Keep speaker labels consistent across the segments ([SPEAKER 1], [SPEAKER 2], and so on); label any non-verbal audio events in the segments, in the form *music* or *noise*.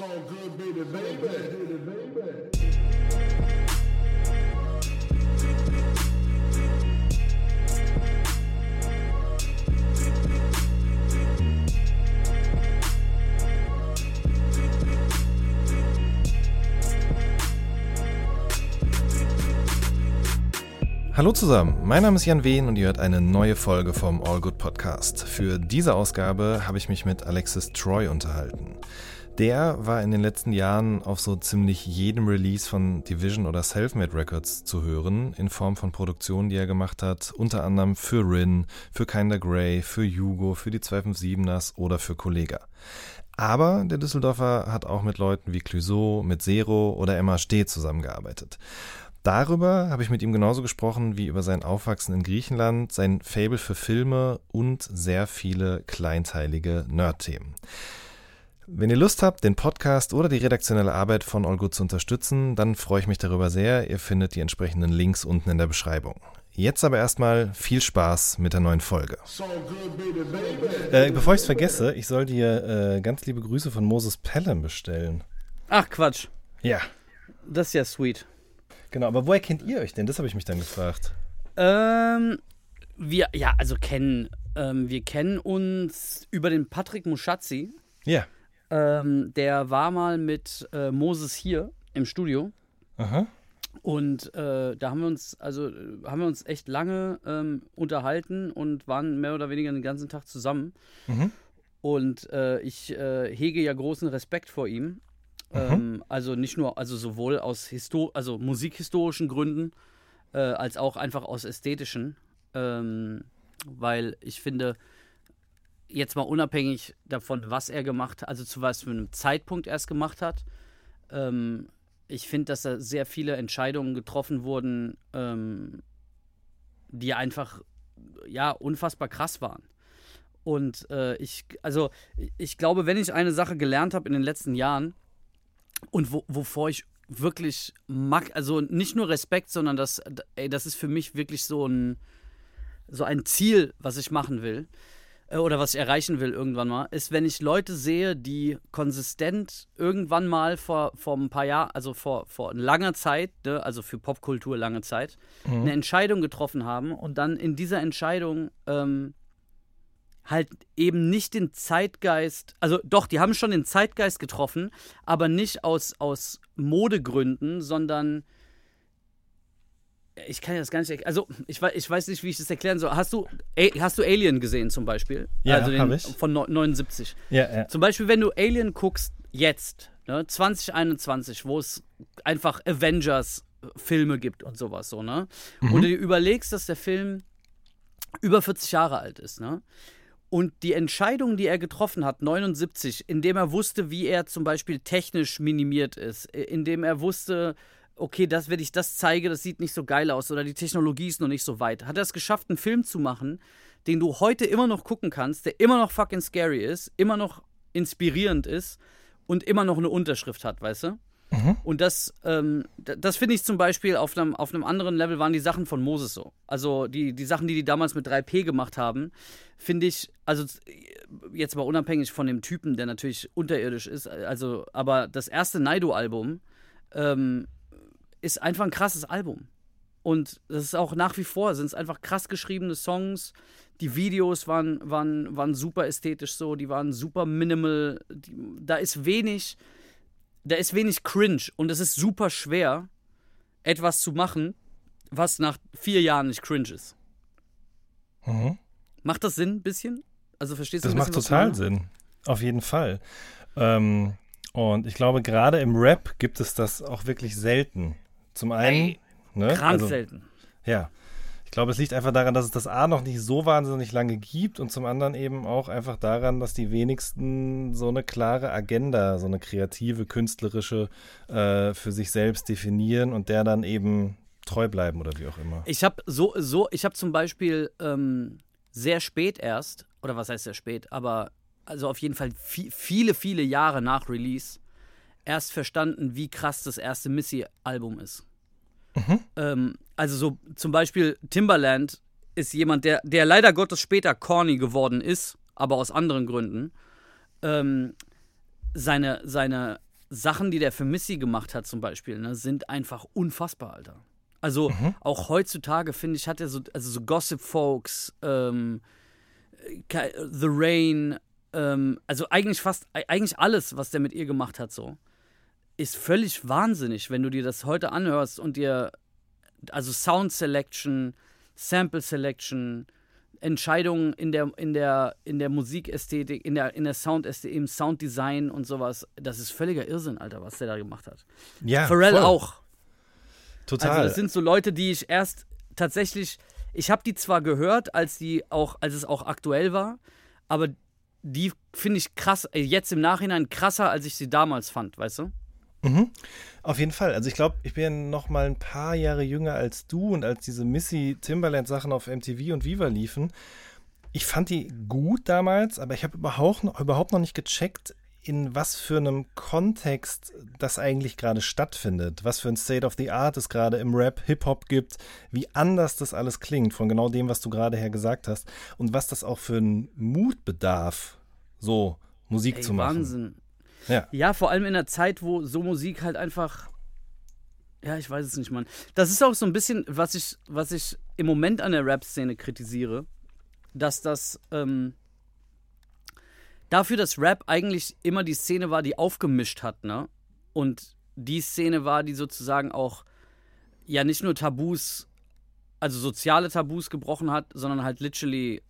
[SPEAKER 1] So good, baby, baby.
[SPEAKER 2] Hallo zusammen, mein Name ist Jan Wehn und ihr hört eine neue Folge vom All Good Podcast. Für diese Ausgabe habe ich mich mit Alexis Troy unterhalten. Der war in den letzten Jahren auf so ziemlich jedem Release von Division oder Selfmade Records zu hören, in Form von Produktionen, die er gemacht hat, unter anderem für Rin, für Kinder Grey, für Hugo, für die 257ers oder für Kollega. Aber der Düsseldorfer hat auch mit Leuten wie Clouseau, mit Zero oder Emma Steh zusammengearbeitet. Darüber habe ich mit ihm genauso gesprochen wie über sein Aufwachsen in Griechenland, sein Fable für Filme und sehr viele kleinteilige Nerd-Themen. Wenn ihr Lust habt, den Podcast oder die redaktionelle Arbeit von All Good zu unterstützen, dann freue ich mich darüber sehr. Ihr findet die entsprechenden Links unten in der Beschreibung. Jetzt aber erstmal viel Spaß mit der neuen Folge. Äh, bevor ich es vergesse, ich soll dir äh, ganz liebe Grüße von Moses Pelham bestellen.
[SPEAKER 3] Ach Quatsch,
[SPEAKER 2] Ja,
[SPEAKER 3] das ist ja sweet.
[SPEAKER 2] genau. Aber woher kennt ihr euch denn? Das habe ich mich dann gefragt.
[SPEAKER 3] Ähm, wir, ja, also kennen, ähm, wir kennen uns über den Patrick Muschazzi.
[SPEAKER 2] Ja.
[SPEAKER 3] Ähm, der war mal mit äh, Moses hier im Studio.
[SPEAKER 2] Aha.
[SPEAKER 3] Und äh, da haben wir uns, also äh, haben wir uns echt lange ähm, unterhalten und waren mehr oder weniger den ganzen Tag zusammen.
[SPEAKER 2] Mhm.
[SPEAKER 3] Und äh, ich äh, hege ja großen Respekt vor ihm. Ähm, also nicht nur, also sowohl aus Histo also musikhistorischen Gründen, äh, als auch einfach aus ästhetischen. Ähm, weil ich finde, jetzt mal unabhängig davon, was er gemacht hat, also zu was für einem Zeitpunkt er es gemacht hat, ähm, ich finde, dass da sehr viele Entscheidungen getroffen wurden, ähm, die einfach ja unfassbar krass waren. Und äh, ich, also ich glaube, wenn ich eine Sache gelernt habe in den letzten Jahren und wo, wovor ich wirklich mag, also nicht nur Respekt, sondern das, ey, das ist für mich wirklich so ein, so ein Ziel, was ich machen will oder was ich erreichen will irgendwann mal, ist, wenn ich Leute sehe, die konsistent irgendwann mal vor, vor ein paar Jahren, also vor, vor langer Zeit, ne, also für Popkultur lange Zeit, eine Entscheidung getroffen haben und dann in dieser Entscheidung ähm, halt eben nicht den Zeitgeist, also doch, die haben schon den Zeitgeist getroffen, aber nicht aus, aus Modegründen, sondern ich kann ja das gar nicht, also ich weiß, ich weiß nicht, wie ich das erklären soll. Hast du, hast du Alien gesehen zum Beispiel?
[SPEAKER 2] Ja,
[SPEAKER 3] also den
[SPEAKER 2] ich.
[SPEAKER 3] Von neu- 79.
[SPEAKER 2] Ja, ja.
[SPEAKER 3] Zum Beispiel, wenn du Alien guckst, jetzt, ne, 2021, wo es einfach Avengers-Filme gibt und sowas so, ne? Und du dir überlegst, dass der Film über 40 Jahre alt ist, ne? Und die Entscheidung, die er getroffen hat, 79, indem er wusste, wie er zum Beispiel technisch minimiert ist, indem er wusste, okay, das, wenn ich das zeige, das sieht nicht so geil aus oder die Technologie ist noch nicht so weit, hat er es geschafft, einen Film zu machen, den du heute immer noch gucken kannst, der immer noch fucking scary ist, immer noch inspirierend ist und immer noch eine Unterschrift hat, weißt du? Und das, ähm, das finde ich zum Beispiel auf einem, auf einem anderen Level waren die Sachen von Moses so. Also die, die Sachen, die die damals mit 3P gemacht haben, finde ich, also jetzt mal unabhängig von dem Typen, der natürlich unterirdisch ist, also, aber das erste Naido-Album ähm, ist einfach ein krasses Album. Und das ist auch nach wie vor, sind es einfach krass geschriebene Songs. Die Videos waren, waren, waren super ästhetisch so, die waren super minimal. Die, da ist wenig, da ist wenig cringe und es ist super schwer, etwas zu machen, was nach vier Jahren nicht cringe ist.
[SPEAKER 2] Mhm.
[SPEAKER 3] Macht das Sinn, ein bisschen? Also verstehst du
[SPEAKER 2] Das
[SPEAKER 3] ein
[SPEAKER 2] macht total? Sinn. Auf jeden Fall. Ähm, und ich glaube, gerade im Rap gibt es das auch wirklich selten. Zum einen. Ne,
[SPEAKER 3] Krank
[SPEAKER 2] also,
[SPEAKER 3] selten.
[SPEAKER 2] Ja. Ich glaube, es liegt einfach daran, dass es das A noch nicht so wahnsinnig lange gibt und zum anderen eben auch einfach daran, dass die wenigsten so eine klare Agenda, so eine kreative, künstlerische äh, für sich selbst definieren und der dann eben treu bleiben oder wie auch immer.
[SPEAKER 3] Ich habe so, so, ich habe zum Beispiel ähm, sehr spät erst, oder was heißt sehr spät, aber also auf jeden Fall vi- viele, viele Jahre nach Release erst verstanden, wie krass das erste Missy-Album ist. Ähm, also so zum Beispiel Timbaland ist jemand, der, der leider Gottes später corny geworden ist, aber aus anderen Gründen. Ähm, seine, seine Sachen, die der für Missy gemacht hat, zum Beispiel, ne, sind einfach unfassbar, Alter. Also auch heutzutage, finde ich, hat er so, also so Gossip Folks, ähm, The Rain, ähm, also eigentlich fast, e- eigentlich alles, was der mit ihr gemacht hat, so, ist völlig wahnsinnig, wenn du dir das heute anhörst und dir, also Sound Selection, Sample Selection, Entscheidungen in der, in der, in der Musikästhetik, in der, in der Soundästhetik, im Sounddesign und sowas, das ist völliger Irrsinn, Alter, was der da gemacht hat.
[SPEAKER 2] Ja,
[SPEAKER 3] Pharrell
[SPEAKER 2] voll.
[SPEAKER 3] auch.
[SPEAKER 2] Total.
[SPEAKER 3] Also das sind so Leute, die ich erst tatsächlich, ich habe die zwar gehört, als die auch, als es auch aktuell war, aber die finde ich krass, äh, jetzt im Nachhinein krasser, als ich sie damals fand, weißt du?
[SPEAKER 2] Auf jeden Fall. Also ich glaube, ich bin noch mal ein paar Jahre jünger als du und als diese Missy Timberland Sachen auf MTV und Viva liefen. Ich fand die gut damals, aber ich habe überhaupt, noch- überhaupt noch nicht gecheckt, in was für einem Kontext das eigentlich gerade stattfindet. Was für ein State of the Art es gerade im Rap, Hip-Hop gibt, wie anders das alles klingt, von genau dem, was du gerade her gesagt hast. Und was das auch für einen Mut bedarf, so Musik
[SPEAKER 3] Ey,
[SPEAKER 2] zu machen.
[SPEAKER 3] Wahnsinn.
[SPEAKER 2] Ja.
[SPEAKER 3] Ja, vor allem in einer Zeit, wo so Musik halt einfach. Ja, ich weiß es nicht, Mann. Das ist auch so ein bisschen, was ich, was ich im Moment an der Rap-Szene kritisiere, dass das ähm, dafür, dass Rap eigentlich immer die Szene war, die aufgemischt hat, ne? Und die Szene war, die sozusagen auch ja nicht nur Tabus, also soziale Tabus gebrochen hat, sondern halt literally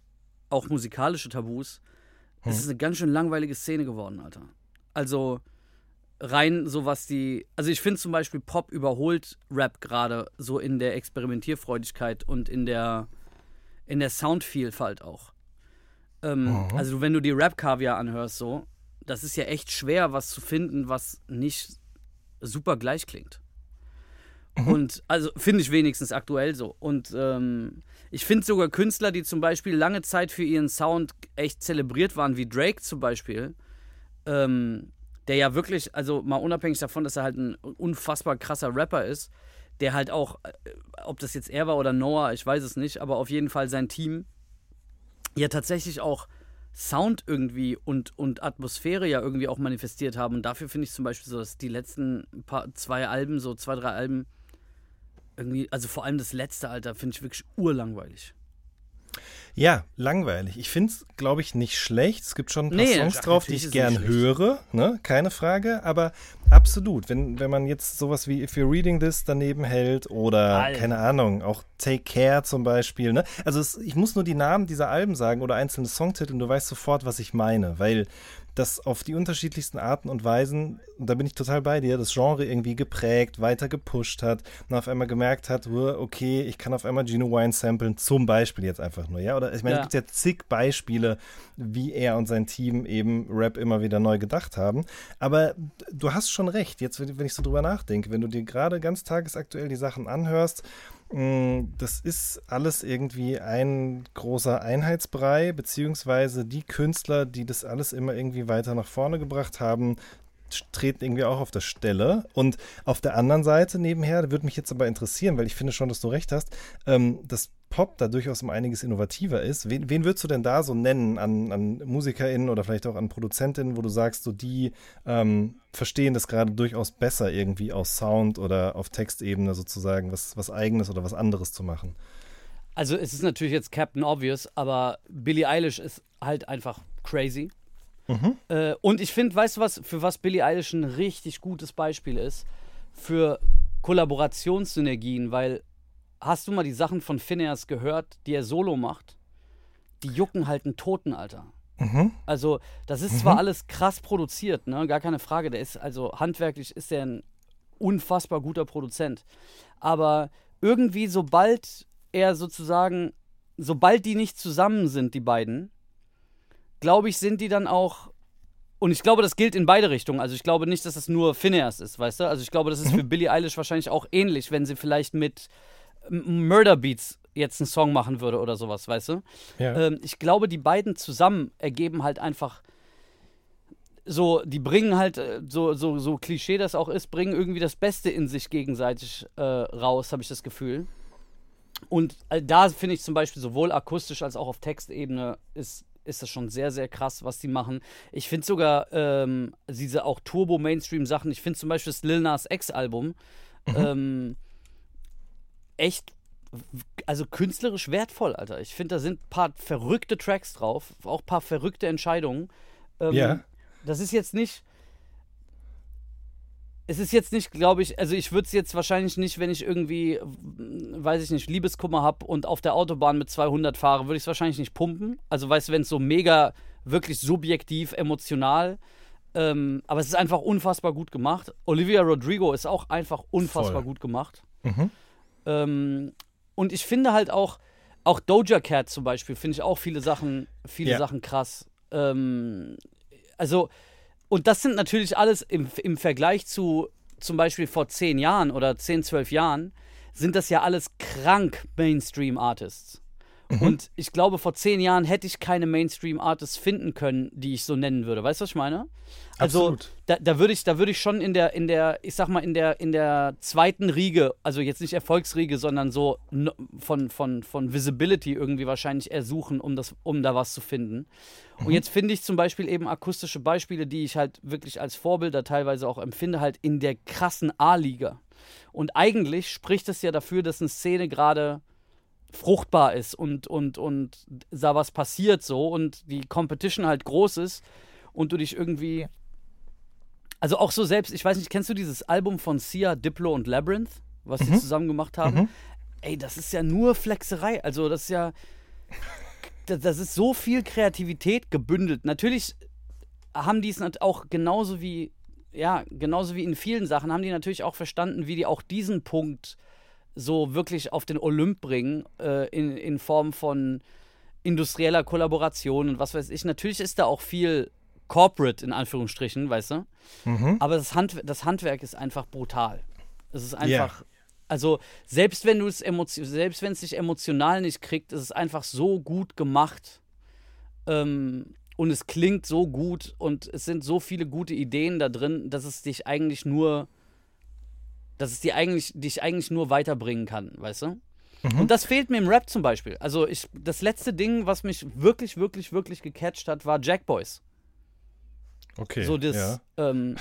[SPEAKER 3] auch musikalische Tabus. Es ist eine ganz schön langweilige Szene geworden, Alter. Also rein so was die, also ich finde zum Beispiel Pop überholt Rap gerade so in der Experimentierfreudigkeit und in der in der Soundvielfalt auch. Ähm, Also wenn du die Rap-Kaviar anhörst so, das ist ja echt schwer, was zu finden, was nicht super gleich klingt. Und also finde ich wenigstens aktuell so. Und ähm, ich finde sogar Künstler, die zum Beispiel lange Zeit für ihren Sound echt zelebriert waren, wie Drake zum Beispiel, ähm, der ja wirklich, also mal unabhängig davon, dass er halt ein unfassbar krasser Rapper ist, der halt auch, äh, ob das jetzt er war oder Noah, ich weiß es nicht, aber auf jeden Fall sein Team ja tatsächlich auch Sound irgendwie und, und Atmosphäre ja irgendwie auch manifestiert haben. Und dafür finde ich zum Beispiel so, dass die letzten paar, zwei Alben, so zwei, drei Alben, irgendwie, also vor allem das letzte, Alter, finde ich wirklich urlangweilig.
[SPEAKER 2] Ja, langweilig. Ich finde es, glaube ich, nicht schlecht. Es gibt schon ein paar
[SPEAKER 3] Nee,
[SPEAKER 2] Songs drauf, die ich gern höre, ne? keine Frage. Aber absolut, wenn, wenn man jetzt sowas wie If You're Reading This daneben hält oder,
[SPEAKER 3] Alter.
[SPEAKER 2] keine Ahnung, auch Take Care zum Beispiel. Ne? Also es, ich muss nur die Namen dieser Alben sagen oder einzelne Songtitel und du weißt sofort, was ich meine, weil das auf die unterschiedlichsten Arten und Weisen, und da bin ich total bei dir, das Genre irgendwie geprägt, weiter gepusht hat und auf einmal gemerkt hat, "Uah, okay, ich kann auf einmal Gino Wine samplen, zum Beispiel jetzt einfach nur, ja? Oder ich meine,
[SPEAKER 3] Ja.
[SPEAKER 2] es gibt ja zig Beispiele, wie er und sein Team eben Rap immer wieder neu gedacht haben. Aber du hast schon recht, jetzt, wenn ich so drüber nachdenke, wenn du dir gerade ganz tagesaktuell die Sachen anhörst, das ist alles irgendwie ein großer Einheitsbrei, beziehungsweise die Künstler, die das alles immer irgendwie weiter nach vorne gebracht haben, treten irgendwie auch auf der Stelle. Und auf der anderen Seite nebenher, würde mich jetzt aber interessieren, weil ich finde schon, dass du recht hast, ähm, dass Pop da durchaus um einiges innovativer ist. Wen, wen würdest du denn da so nennen an, an MusikerInnen oder vielleicht auch an ProduzentInnen, wo du sagst, so die ähm, verstehen das gerade durchaus besser irgendwie aus Sound oder auf Textebene sozusagen was, was Eigenes oder was anderes zu machen?
[SPEAKER 3] Also es ist natürlich jetzt Captain Obvious, aber Billie Eilish ist halt einfach crazy. Äh, und ich finde, weißt du was, für was Billie Eilish ein richtig gutes Beispiel ist? Für Kollaborationssynergien, weil hast du mal die Sachen von Phineas gehört, die er solo macht? Die jucken halt einen Toten, Alter. Also, das ist zwar alles krass produziert, ne? Gar keine Frage. Der ist, also handwerklich ist er ein unfassbar guter Produzent. Aber irgendwie, sobald er sozusagen, sobald die nicht zusammen sind, die beiden, glaube ich, sind die dann auch. Und ich glaube, das gilt in beide Richtungen. Also ich glaube nicht, dass das nur Phineas ist, weißt du? Also ich glaube, das ist für Billie Eilish wahrscheinlich auch ähnlich, wenn sie vielleicht mit Murder Beats jetzt einen Song machen würde oder sowas, weißt du?
[SPEAKER 2] Ja.
[SPEAKER 3] Ähm, ich glaube, die beiden zusammen ergeben halt einfach so, die bringen halt, äh, so, so, so Klischee das auch ist, bringen irgendwie das Beste in sich gegenseitig äh, raus, habe ich das Gefühl. Und äh, da finde ich zum Beispiel sowohl akustisch als auch auf Textebene ist ist das schon sehr, sehr krass, was die machen. Ich finde sogar ähm, diese auch Turbo-Mainstream-Sachen, ich finde zum Beispiel das Lil Nas X-Album ähm, echt, also künstlerisch wertvoll, Alter. Ich finde, da sind ein paar verrückte Tracks drauf, auch ein paar verrückte Entscheidungen. Ähm,
[SPEAKER 2] Ja.
[SPEAKER 3] Das ist jetzt nicht. Es ist jetzt nicht, glaube ich, also ich würde es jetzt wahrscheinlich nicht, wenn ich irgendwie, weiß ich nicht, Liebeskummer habe und auf der Autobahn mit 200 fahre, würde ich es wahrscheinlich nicht pumpen. Also weißt du, wenn es so mega, wirklich subjektiv, emotional, ähm, aber es ist einfach unfassbar gut gemacht. Olivia Rodrigo ist auch einfach unfassbar
[SPEAKER 2] Voll.
[SPEAKER 3] gut gemacht.
[SPEAKER 2] Mhm.
[SPEAKER 3] Ähm, und ich finde halt auch, auch Doja Cat zum Beispiel, finde ich auch viele Sachen, viele
[SPEAKER 2] Ja.
[SPEAKER 3] Sachen krass. Ähm, also, und das sind natürlich alles im, im Vergleich zu zum Beispiel vor zehn Jahren oder zehn, zwölf Jahren, sind das ja alles krank Mainstream-Artists. Und ich glaube, vor zehn Jahren hätte ich keine Mainstream-Artists finden können, die ich so nennen würde. Weißt du, was ich meine? Also, da, da würde ich, da würde ich schon in der, in der, ich sag mal, in der, in der zweiten Riege, also jetzt nicht Erfolgsriege, sondern so von, von, von Visibility irgendwie wahrscheinlich eher suchen, um das, um da was zu finden. Und jetzt finde ich zum Beispiel eben akustische Beispiele, die ich halt wirklich als Vorbilder teilweise auch empfinde, halt in der krassen A-Liga. Und eigentlich spricht es ja dafür, dass eine Szene gerade fruchtbar ist und, und, und da was passiert so und die Competition halt groß ist und du dich irgendwie. Also auch so selbst, ich weiß nicht, kennst du dieses Album von Sia, Diplo und Labyrinth, was sie zusammen gemacht haben? Ey, das ist ja nur Flexerei. Also das ist ja. Das, ist so viel Kreativität gebündelt. Natürlich haben die es auch genauso wie, ja, genauso wie in vielen Sachen, haben die natürlich auch verstanden, wie die auch diesen Punkt so wirklich auf den Olymp bringen, äh, in, in Form von industrieller Kollaboration und was weiß ich. Natürlich ist da auch viel Corporate in Anführungsstrichen, weißt du?
[SPEAKER 2] Mhm.
[SPEAKER 3] Aber das, Hand, das Handwerk ist einfach brutal. Es ist einfach. Also, selbst wenn du es selbst wenn es dich emotional nicht kriegt, ist es einfach so gut gemacht. Ähm, und es klingt so gut und es sind so viele gute Ideen da drin, dass es dich eigentlich nur, dass es dir eigentlich, dich eigentlich nur weiterbringen kann, weißt du? Und das fehlt mir im Rap zum Beispiel. Also ich, das letzte Ding, was mich wirklich, wirklich, wirklich gecatcht hat, war Jack Boys.
[SPEAKER 2] Okay.
[SPEAKER 3] So das,
[SPEAKER 2] ja.
[SPEAKER 3] ähm,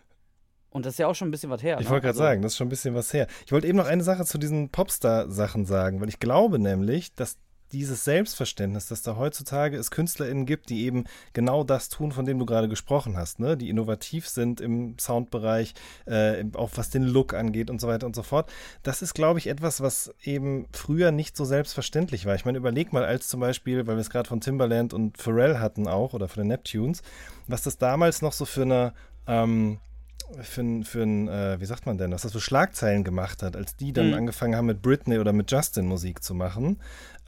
[SPEAKER 3] *laughs* und das ist ja auch schon ein bisschen was her.
[SPEAKER 2] Ich
[SPEAKER 3] ne?
[SPEAKER 2] wollte gerade
[SPEAKER 3] Also-
[SPEAKER 2] sagen, das ist schon ein bisschen was her. Ich wollte eben noch eine Sache zu diesen Popstar-Sachen sagen, weil ich glaube nämlich, dass dieses Selbstverständnis, dass da heutzutage es KünstlerInnen gibt, die eben genau das tun, von dem du gerade gesprochen hast, ne? die innovativ sind im Soundbereich, äh, auch was den Look angeht und so weiter und so fort. Das ist, glaube ich, etwas, was eben früher nicht so selbstverständlich war. Ich meine, überleg mal, als zum Beispiel, weil wir es gerade von Timbaland und Pharrell hatten auch, oder von den Neptunes, was das damals noch so für eine ähm, für ein, für ein äh, wie sagt man denn, was das für Schlagzeilen gemacht hat, als die dann
[SPEAKER 3] Mhm.
[SPEAKER 2] angefangen haben mit Britney oder mit Justin Musik zu machen.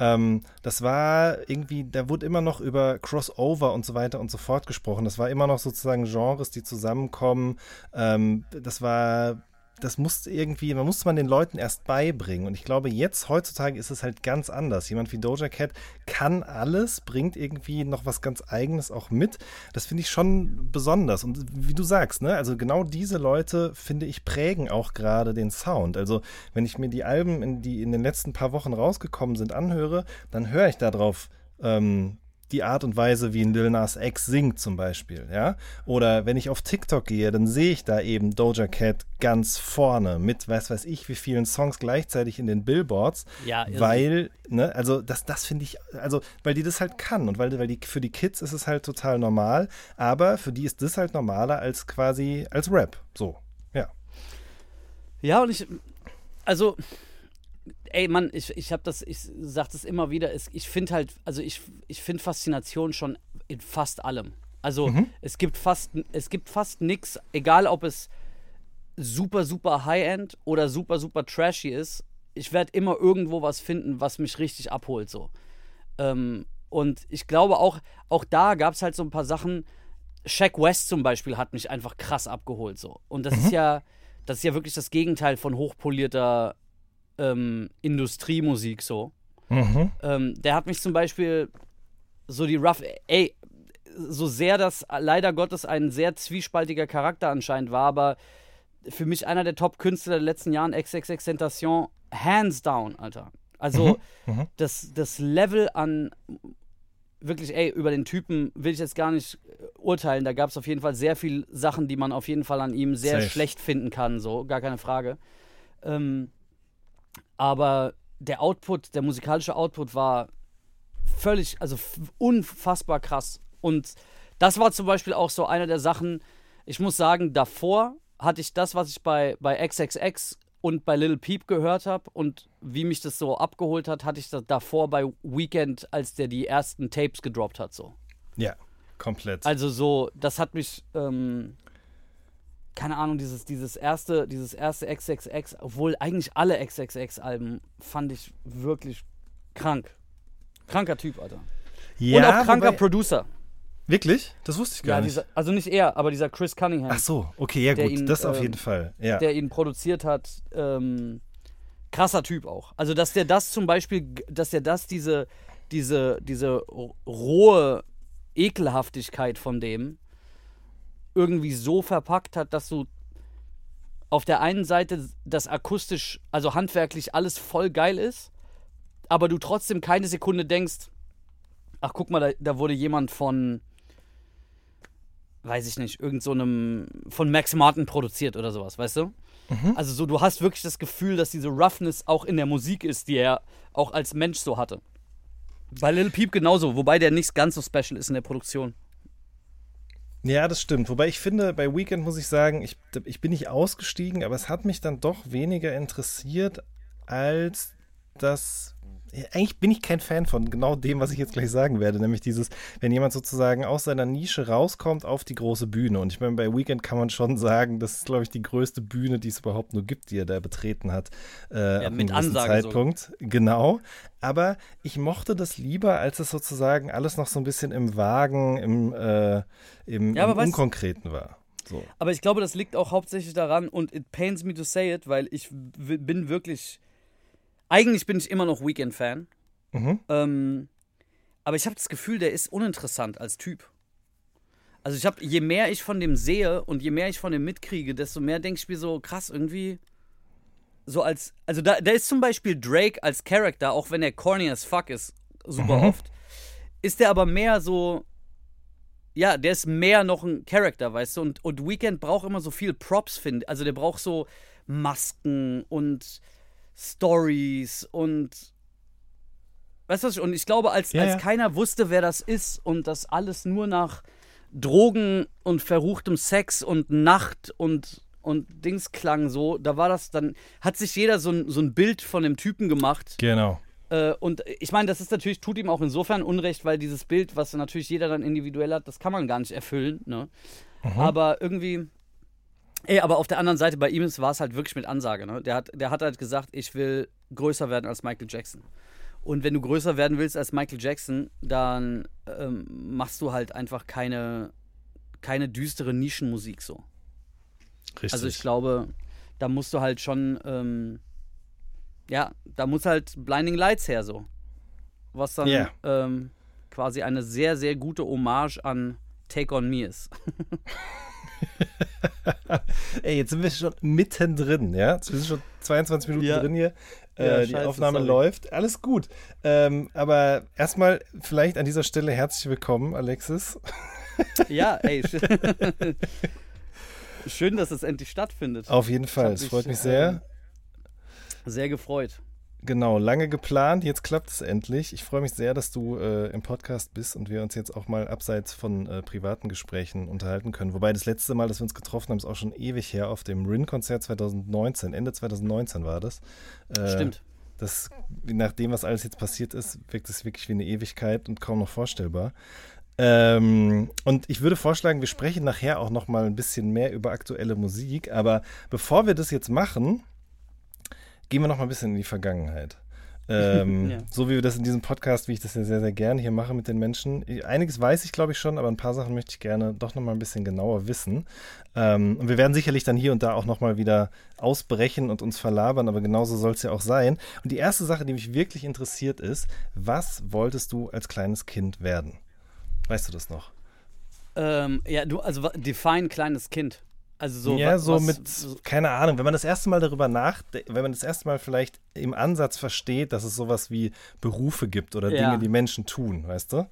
[SPEAKER 2] Ähm, das war irgendwie, da wurde immer noch über Crossover und so weiter und so fort gesprochen. Das war immer noch sozusagen Genres, die zusammenkommen. Ähm, das war das musste irgendwie, man musste man den Leuten erst beibringen. Und ich glaube, jetzt, heutzutage ist es halt ganz anders. Jemand wie Doja Cat kann alles, bringt irgendwie noch was ganz Eigenes auch mit. Das finde ich schon besonders. Und wie du sagst, ne, also genau diese Leute, finde ich, prägen auch gerade den Sound. Also, wenn ich mir die Alben, in, die in den letzten paar Wochen rausgekommen sind, anhöre, dann höre ich darauf, ähm, die Art und Weise, wie ein Lil Nas X singt zum Beispiel, ja. Oder wenn ich auf TikTok gehe, dann sehe ich da eben Doja Cat ganz vorne mit, weiß weiß ich, wie vielen Songs gleichzeitig in den Billboards,
[SPEAKER 3] Ja,
[SPEAKER 2] weil, ne, also das, das finde ich, also weil die das halt kann und weil, weil die für die Kids ist es halt total normal, aber für die ist das halt normaler als quasi als Rap, so, ja.
[SPEAKER 3] Ja, und ich, also, ey, Mann, ich, ich habe das, ich sag das immer wieder, ich finde halt, also ich, ich finde Faszination schon in fast allem. Also es gibt fast, es gibt fast nix, egal ob es super, super High-End oder super, super trashy ist, ich werde immer irgendwo was finden, was mich richtig abholt, so. Ähm, und ich glaube auch, auch da gab es halt so ein paar Sachen. Shaq West zum Beispiel hat mich einfach krass abgeholt, so. Und das ist ja, das ist ja wirklich das Gegenteil von hochpolierter ähm, Industriemusik, so.
[SPEAKER 2] Mhm.
[SPEAKER 3] Ähm, der hat mich zum Beispiel so die Rough, ey, so sehr das leider Gottes ein sehr zwiespaltiger Charakter anscheinend war, aber für mich einer der Top-Künstler der letzten Jahren, XXX Tentation, hands down, Alter. Also das, das Level an wirklich, ey, über den Typen will ich jetzt gar nicht äh, urteilen. Da gab es auf jeden Fall sehr viele Sachen, die man auf jeden Fall an ihm sehr
[SPEAKER 2] Safe.
[SPEAKER 3] schlecht finden kann, so, gar keine Frage. Ähm, aber der Output, der musikalische Output war völlig, also unfassbar krass. Und das war zum Beispiel auch so eine der Sachen, ich muss sagen, davor hatte ich das, was ich bei, bei XXX und bei Little Peep gehört habe und wie mich das so abgeholt hat, hatte ich das davor bei Weekend, als der die ersten Tapes gedroppt hat, so.
[SPEAKER 2] Ja, komplett.
[SPEAKER 3] Also so, das hat mich, ähm, keine Ahnung, dieses, dieses erste, dieses erste XXX, obwohl eigentlich alle XXX-Alben fand ich wirklich krank. Kranker Typ, Alter. und auch kranker
[SPEAKER 2] wobei-
[SPEAKER 3] Producer.
[SPEAKER 2] Wirklich? Das wusste ich gar
[SPEAKER 3] Ja,
[SPEAKER 2] nicht.
[SPEAKER 3] dieser, also nicht er, aber dieser Chris Cunningham,
[SPEAKER 2] Ach so, okay, ja gut,
[SPEAKER 3] ihn,
[SPEAKER 2] das auf
[SPEAKER 3] ähm,
[SPEAKER 2] jeden Fall. Ja.
[SPEAKER 3] der ihn produziert hat. Ähm, krasser Typ auch. Also, dass der das zum Beispiel, dass der das, diese, diese, diese rohe Ekelhaftigkeit von dem irgendwie so verpackt hat, dass du auf der einen Seite das akustisch, also handwerklich alles voll geil ist, aber du trotzdem keine Sekunde denkst, ach guck mal, da, da wurde jemand von, weiß ich nicht, irgend so einem, von Max Martin produziert oder sowas, weißt du? Also so, du hast wirklich das Gefühl, dass diese Roughness auch in der Musik ist, die er auch als Mensch so hatte. Bei Lil Peep genauso, wobei der nicht ganz so special ist in der Produktion.
[SPEAKER 2] Ja, das stimmt. Wobei ich finde, bei Weekend muss ich sagen, ich, ich bin nicht ausgestiegen, aber es hat mich dann doch weniger interessiert als das. Ja, Eigentlich bin ich kein Fan von genau dem, was ich jetzt gleich sagen werde, nämlich dieses, wenn jemand sozusagen aus seiner Nische rauskommt auf die große Bühne. Und ich meine, bei Weekend kann man schon sagen, das ist, glaube ich, die größte Bühne, die es überhaupt nur gibt, die er da betreten hat. Äh, einem
[SPEAKER 3] mit
[SPEAKER 2] gewissen
[SPEAKER 3] Ansage
[SPEAKER 2] Zeitpunkt. Genau. Aber ich mochte das lieber, als es sozusagen alles noch so ein bisschen im Wagen, im, äh, im,
[SPEAKER 3] Ja,
[SPEAKER 2] im Unkonkreten war. So.
[SPEAKER 3] Aber ich glaube, das liegt auch hauptsächlich daran und it pains me to say it, weil ich bin wirklich. Eigentlich bin ich immer noch Weekend-Fan.
[SPEAKER 2] Mhm.
[SPEAKER 3] Ähm, aber ich habe das Gefühl, der ist uninteressant als Typ. Also ich habe, je mehr ich von dem sehe und je mehr ich von dem mitkriege, desto mehr denke ich mir so, krass, irgendwie so als, also da, da ist zum Beispiel Drake als Charakter, auch wenn er corny as fuck ist, super
[SPEAKER 2] Mhm.
[SPEAKER 3] oft, ist der aber mehr so, ja, der ist mehr noch ein Charakter, weißt du, und, und Weekend braucht immer so viel Props, finde Also der braucht so Masken und Stories und weißt du was ich, und ich glaube, als,
[SPEAKER 2] Ja,
[SPEAKER 3] als
[SPEAKER 2] ja.
[SPEAKER 3] keiner wusste, wer das ist und das alles nur nach Drogen und verruchtem Sex und Nacht und und Dings klang so, da war das dann, hat sich jeder so ein, so ein Bild von dem Typen gemacht.
[SPEAKER 2] Genau.
[SPEAKER 3] Äh, und ich meine, das ist natürlich, tut ihm auch insofern Unrecht, weil dieses Bild, was natürlich jeder dann individuell hat, das kann man gar nicht erfüllen, ne? Aber irgendwie. Ey, aber auf der anderen Seite, bei ihm war es halt wirklich mit Ansage, ne? Der hat, der hat halt gesagt, ich will größer werden als Michael Jackson. Und wenn du größer werden willst als Michael Jackson, dann ähm, machst du halt einfach keine, keine düstere Nischenmusik so.
[SPEAKER 2] Richtig.
[SPEAKER 3] Also ich glaube, da musst du halt schon, ähm, ja, da muss halt Blinding Lights her so. Was dann
[SPEAKER 2] Ja.
[SPEAKER 3] ähm, quasi eine sehr, sehr gute Hommage an Take On Me ist. *laughs* *laughs*
[SPEAKER 2] Ey, jetzt sind wir schon mittendrin, ja? Wir sind schon 22 Minuten
[SPEAKER 3] Ja.
[SPEAKER 2] drin hier.
[SPEAKER 3] Ja,
[SPEAKER 2] Äh, die
[SPEAKER 3] scheiße,
[SPEAKER 2] Aufnahme
[SPEAKER 3] sorry.
[SPEAKER 2] läuft. Alles gut. Ähm, aber erstmal vielleicht an dieser Stelle herzlich willkommen, Alexis. *laughs*
[SPEAKER 3] ja, ey. sch- *laughs* Schön, dass es endlich stattfindet.
[SPEAKER 2] Auf jeden Fall. Es freut mich sehr.
[SPEAKER 3] ähm, Sehr gefreut.
[SPEAKER 2] Genau, lange geplant, jetzt klappt es endlich. Ich freue mich sehr, dass du äh, im Podcast bist und wir uns jetzt auch mal abseits von äh, privaten Gesprächen unterhalten können. Wobei das letzte Mal, dass wir uns getroffen haben, ist auch schon ewig her auf dem RIN-Konzert 2019. Ende 2019 war das. Äh,
[SPEAKER 3] Stimmt.
[SPEAKER 2] Das, nach dem, was alles jetzt passiert ist, wirkt es wirklich wie eine Ewigkeit und kaum noch vorstellbar. Ähm, und ich würde vorschlagen, wir sprechen nachher auch noch mal ein bisschen mehr über aktuelle Musik. Aber bevor wir das jetzt machen, gehen wir noch mal ein bisschen in die Vergangenheit. Ähm, *laughs*
[SPEAKER 3] Ja.
[SPEAKER 2] So wie wir das in diesem Podcast, wie ich das ja sehr, sehr gerne hier mache mit den Menschen. Einiges weiß ich, glaube ich, schon, aber ein paar Sachen möchte ich gerne doch noch mal ein bisschen genauer wissen. Ähm, und wir werden sicherlich dann hier und da auch noch mal wieder ausbrechen und uns verlabern, aber genauso soll es ja auch sein. Und die erste Sache, die mich wirklich interessiert ist, was wolltest du als kleines Kind werden? Weißt du das noch?
[SPEAKER 3] Ähm, ja, du, also define kleines Kind. Also so.
[SPEAKER 2] ja,
[SPEAKER 3] wa-
[SPEAKER 2] so
[SPEAKER 3] was-
[SPEAKER 2] mit,
[SPEAKER 3] so-
[SPEAKER 2] keine Ahnung, wenn man das erste Mal darüber nachdenkt, wenn man das erste Mal vielleicht im Ansatz versteht, dass es sowas wie Berufe gibt oder
[SPEAKER 3] Ja.
[SPEAKER 2] Dinge, die Menschen tun, weißt du?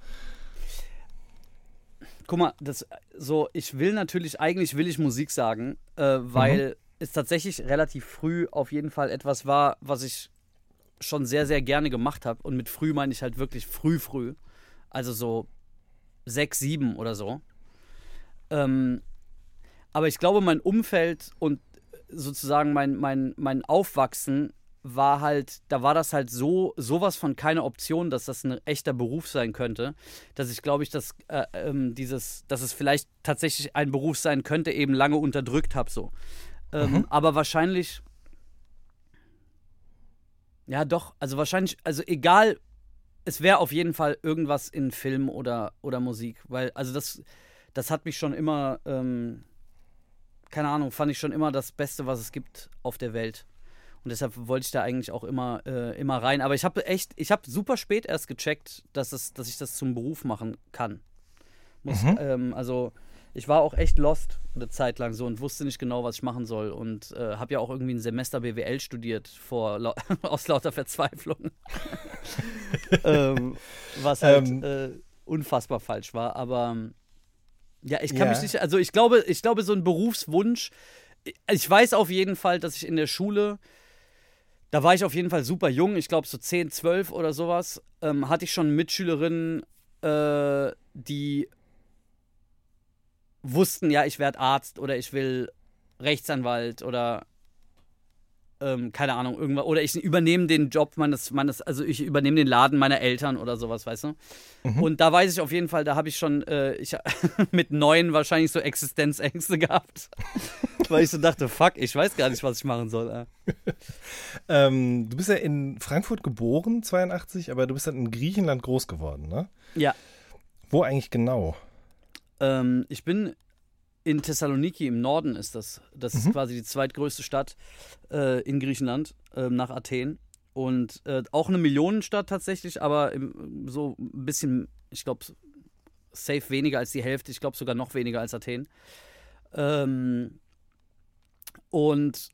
[SPEAKER 3] guck mal, das so, ich will natürlich, eigentlich will ich Musik sagen, äh, weil es tatsächlich relativ früh auf jeden Fall etwas war, was ich schon sehr, sehr gerne gemacht habe. Und mit früh meine ich halt wirklich früh, früh. Also so sechs, sieben oder so. Ähm, aber ich glaube, mein Umfeld und sozusagen mein, mein, mein Aufwachsen war halt, da war das halt so, sowas von keine Option, dass das ein echter Beruf sein könnte, dass ich glaube ich, dass äh, ähm, dieses, dass es vielleicht tatsächlich ein Beruf sein könnte, eben lange unterdrückt habe so. Ähm,
[SPEAKER 2] Mhm.
[SPEAKER 3] Aber wahrscheinlich, ja doch, also wahrscheinlich, also egal, es wäre auf jeden Fall irgendwas in Film oder, oder Musik, weil, also das, das hat mich schon immer, ähm, keine Ahnung, fand ich schon immer das Beste, was es gibt auf der Welt. Und deshalb wollte ich da eigentlich auch immer, äh, immer rein. Aber ich habe echt, ich habe super spät erst gecheckt, dass, es, dass ich das zum Beruf machen kann. Muss,
[SPEAKER 2] Mhm.
[SPEAKER 3] ähm, also ich war auch echt lost eine Zeit lang so und wusste nicht genau, was ich machen soll. Und äh, habe ja auch irgendwie ein Semester BWL studiert vor, lau *laughs* aus lauter Verzweiflung. *laughs* ähm, was halt
[SPEAKER 2] Ähm.
[SPEAKER 3] äh, unfassbar falsch war. Aber ja, ich kann
[SPEAKER 2] Ja.
[SPEAKER 3] mich nicht, also ich glaube, ich glaube, so ein Berufswunsch, ich weiß auf jeden Fall, dass ich in der Schule, da war ich auf jeden Fall super jung, ich glaube so 10, 12 oder sowas, ähm, hatte ich schon Mitschülerinnen, äh, die wussten, ja, ich werde Arzt oder ich will Rechtsanwalt oder ähm, keine Ahnung, irgendwas. Oder ich übernehme den Job meines, meines, also ich übernehme den Laden meiner Eltern oder sowas, weißt du? Und da weiß ich auf jeden Fall, da habe ich schon, äh, ich *laughs* mit neun wahrscheinlich so Existenzängste *laughs* gehabt. weil ich so dachte, fuck, ich weiß gar nicht, was ich machen soll. Äh. *laughs*
[SPEAKER 2] Ähm, du bist ja in Frankfurt geboren, 82, aber du bist dann in Griechenland groß geworden, ne?
[SPEAKER 3] Ja,
[SPEAKER 2] Wo eigentlich genau?
[SPEAKER 3] ähm, ich bin in Thessaloniki im Norden ist das. Das ist quasi die zweitgrößte Stadt äh, in Griechenland ähm, nach Athen. Und äh, auch eine Millionenstadt tatsächlich, aber im, so ein bisschen, ich glaube, safe weniger als die Hälfte. Ich glaube sogar noch weniger als Athen. Ähm, und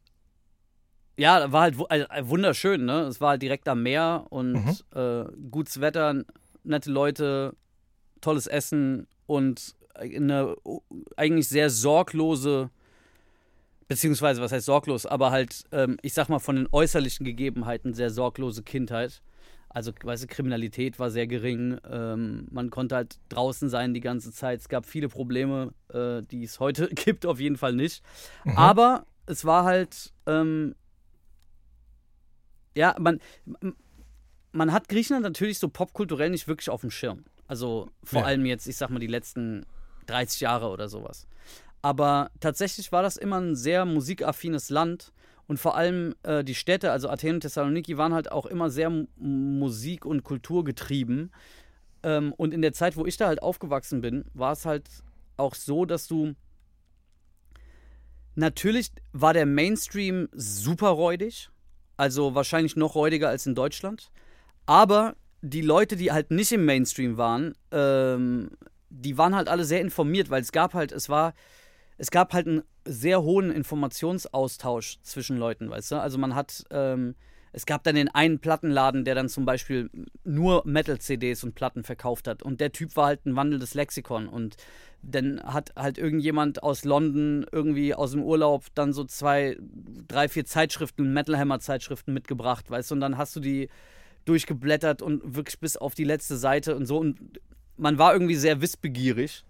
[SPEAKER 3] ja, war halt wu- äh, wunderschön, ne? Es war halt direkt am Meer und äh, gutes Wetter, nette Leute, tolles Essen und eine eigentlich sehr sorglose, beziehungsweise was heißt sorglos, aber halt, ähm, ich sag mal, von den äußerlichen Gegebenheiten sehr sorglose Kindheit. Also, weißt du, Kriminalität war sehr gering. Ähm, man konnte halt draußen sein die ganze Zeit. Es gab viele Probleme, äh, die es heute *laughs* gibt, auf jeden Fall nicht. Aber es war halt, ähm, ja, man, man hat Griechenland natürlich so popkulturell nicht wirklich auf dem Schirm. Also vor
[SPEAKER 2] Ja.
[SPEAKER 3] allem jetzt, ich sag mal, die letzten 30 Jahre oder sowas. Aber tatsächlich war das immer ein sehr musikaffines Land und vor allem äh, die Städte, also Athen und Thessaloniki, waren halt auch immer sehr mu- musik- und kulturgetrieben. Ähm, und in der Zeit, wo ich da halt aufgewachsen bin, war es halt auch so, dass du. Natürlich war der Mainstream super räudig, also wahrscheinlich noch räudiger als in Deutschland. Aber die Leute, die halt nicht im Mainstream waren, ähm, die waren halt alle sehr informiert, weil es gab halt, es war, es gab halt einen sehr hohen Informationsaustausch zwischen Leuten, weißt du? Also man hat, ähm, es gab dann den einen Plattenladen, der dann zum Beispiel nur Metal-CDs und Platten verkauft hat. Und der Typ war halt ein wandelndes Lexikon. Und dann hat halt irgendjemand aus London irgendwie aus dem Urlaub dann so zwei, drei, vier Zeitschriften, Metal Hammer-Zeitschriften mitgebracht, weißt du? Und dann hast du die durchgeblättert und wirklich bis auf die letzte Seite und so. Und man war irgendwie sehr wissbegierig.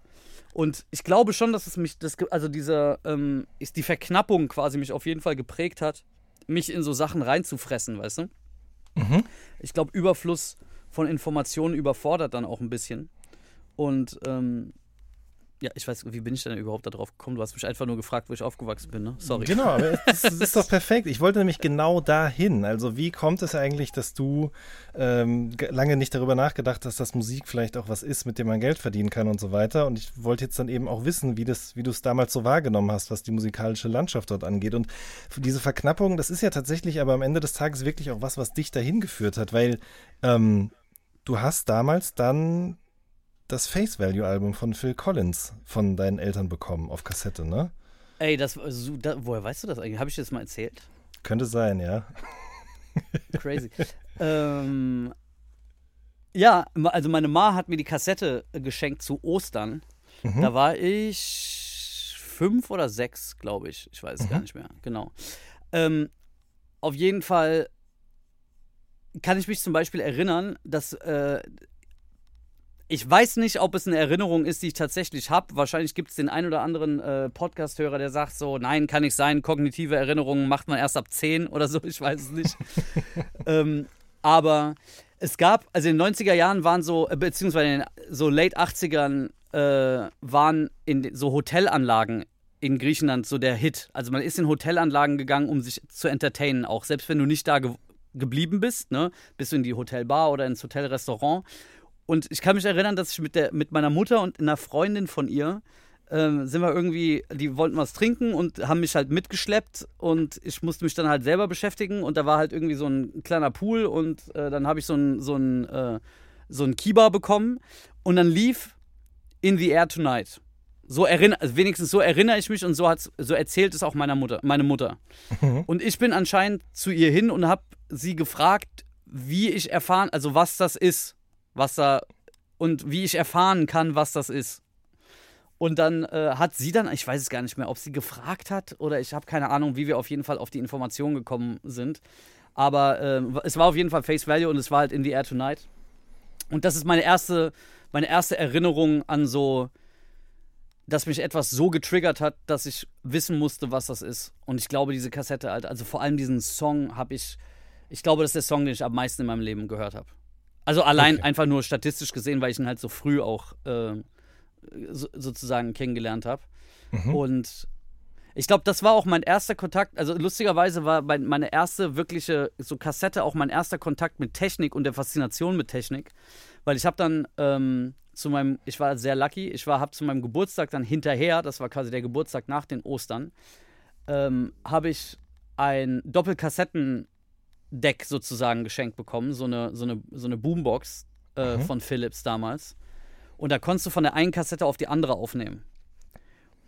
[SPEAKER 3] Und ich glaube schon, dass es mich, das, also diese, ähm, ist die Verknappung quasi mich auf jeden Fall geprägt hat, mich in so Sachen reinzufressen, weißt du? Ich glaube, Überfluss von Informationen überfordert dann auch ein bisschen. Und ähm, ja, ich weiß, wie bin ich denn überhaupt da drauf gekommen? Du hast mich einfach nur gefragt, wo ich aufgewachsen bin, ne? Sorry.
[SPEAKER 2] Genau, aber *laughs* es ist, doch perfekt. Ich wollte nämlich genau dahin. Also wie kommt es eigentlich, dass du ähm, lange nicht darüber nachgedacht hast, dass Musik vielleicht auch was ist, mit dem man Geld verdienen kann und so weiter. Und ich wollte jetzt dann eben auch wissen, wie das, wie du es damals so wahrgenommen hast, was die musikalische Landschaft dort angeht. Und diese Verknappung, das ist ja tatsächlich aber am Ende des Tages wirklich auch was, was dich dahin geführt hat, weil ähm, du hast damals dann das Face Value Album von Phil Collins von deinen Eltern bekommen auf Kassette, ne?
[SPEAKER 3] Ey, das, war so- da, woher weißt du das eigentlich? Habe ich dir das mal erzählt?
[SPEAKER 2] Könnte sein, ja. *laughs*
[SPEAKER 3] Crazy. ähm, ja, also meine Ma hat mir die Kassette äh, geschenkt zu Ostern.
[SPEAKER 2] Mhm.
[SPEAKER 3] Da war ich fünf oder sechs, glaube ich. Ich weiß es gar
[SPEAKER 2] Mhm.
[SPEAKER 3] nicht mehr. Genau. Ähm, auf jeden Fall kann ich mich zum Beispiel erinnern, dass äh, ich weiß nicht, ob es eine Erinnerung ist, die ich tatsächlich habe. Wahrscheinlich gibt es den ein oder anderen äh, Podcast-Hörer, der sagt so, nein, kann nicht sein, kognitive Erinnerungen macht man erst ab 10 oder so, ich weiß es nicht. *laughs* ähm, aber es gab, also in den 90er Jahren waren so, äh, beziehungsweise in den so late 80ern äh, waren in so Hotelanlagen in Griechenland so der Hit. Also man ist in Hotelanlagen gegangen, um sich zu entertainen, auch selbst wenn du nicht da ge geblieben bist, ne? Bist du in die Hotelbar oder ins Hotelrestaurant. Und ich kann mich erinnern, dass ich mit, der, mit meiner Mutter und einer Freundin von ihr ähm, sind wir irgendwie, die wollten was trinken und haben mich halt mitgeschleppt und ich musste mich dann halt selber beschäftigen und da war halt irgendwie so ein kleiner Pool und äh, dann habe ich so ein, so ein, äh, so ein Kiba bekommen und dann lief In the Air Tonight. So erinner, also wenigstens so erinnere ich mich und so, hat's, so erzählt es auch meiner Mutter, meine Mutter. Und ich bin anscheinend zu ihr hin und habe sie gefragt, wie ich erfahren, also was das ist, was da und wie ich erfahren kann, was das ist. Und dann äh, hat sie dann, ich weiß es gar nicht mehr, ob sie gefragt hat oder ich habe keine Ahnung, wie wir auf jeden Fall auf die Information gekommen sind. Aber äh, es war auf jeden Fall Face Value und es war halt In the Air Tonight. Und das ist meine erste, meine erste Erinnerung an so, dass mich etwas so getriggert hat, dass ich wissen musste, was das ist. Und ich glaube, diese Kassette, also vor allem diesen Song habe ich, ich glaube, das ist der Song, den ich am meisten in meinem Leben gehört habe. Also allein
[SPEAKER 2] Okay.
[SPEAKER 3] einfach nur statistisch gesehen, weil ich ihn halt so früh auch äh, so, sozusagen kennengelernt habe. Und ich glaube, das war auch mein erster Kontakt. Also lustigerweise war mein, meine erste wirkliche so Kassette auch mein erster Kontakt mit Technik und der Faszination mit Technik, weil ich habe dann ähm, zu meinem, ich war sehr lucky, ich war, habe zu meinem Geburtstag dann hinterher, das war quasi der Geburtstag nach den Ostern, ähm, habe ich ein Doppelkassettendeck sozusagen geschenkt bekommen, so eine, so eine, so eine Boombox äh, von Philips damals. Und da konntest du von der einen Kassette auf die andere aufnehmen.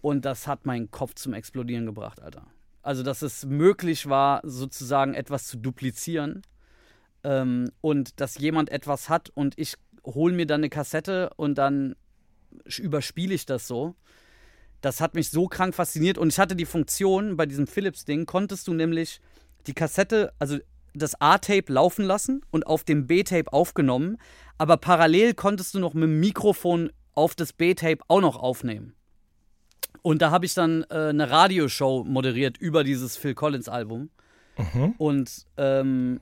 [SPEAKER 3] Und das hat meinen Kopf zum Explodieren gebracht, Alter. Also, dass es möglich war, sozusagen etwas zu duplizieren. Ähm, und dass jemand etwas hat und ich hole mir dann eine Kassette und dann überspiele ich das so. Das hat mich so krank fasziniert. Und ich hatte die Funktion bei diesem Philips-Ding, konntest du nämlich die Kassette, also das A-Tape laufen lassen und auf dem B-Tape aufgenommen, aber parallel konntest du noch mit dem Mikrofon auf das B-Tape auch noch aufnehmen. Und da habe ich dann äh, eine Radioshow moderiert über dieses Phil Collins Album. Und ähm,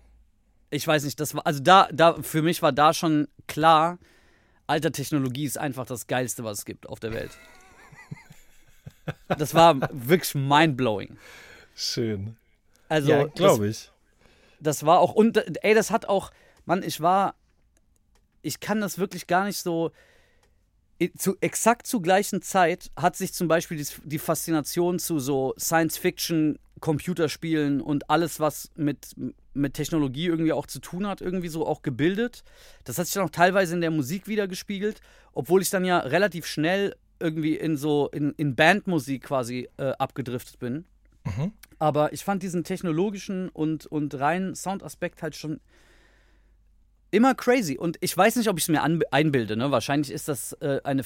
[SPEAKER 3] ich weiß nicht, das war, also da, da, für mich war da schon klar, alter Technologie ist einfach das Geilste, was es gibt auf der Welt. Das war wirklich mindblowing.
[SPEAKER 2] Schön.
[SPEAKER 3] Also,
[SPEAKER 2] ja, glaube ich.
[SPEAKER 3] Das war auch, und ey, das hat auch, Mann, ich war, ich kann das wirklich gar nicht so, zu, exakt zur gleichen Zeit hat sich zum Beispiel die, die Faszination zu so Science-Fiction, Computerspielen und alles, was mit, mit Technologie irgendwie auch zu tun hat, irgendwie so auch gebildet. Das hat sich dann auch teilweise in der Musik wieder gespiegelt, obwohl ich dann ja relativ schnell irgendwie in so, in, in Bandmusik quasi äh, abgedriftet bin. Aber ich fand diesen technologischen und, und reinen Soundaspekt halt schon immer crazy. Und ich weiß nicht, ob ich es mir einbilde. Ne? Wahrscheinlich ist das äh, eine,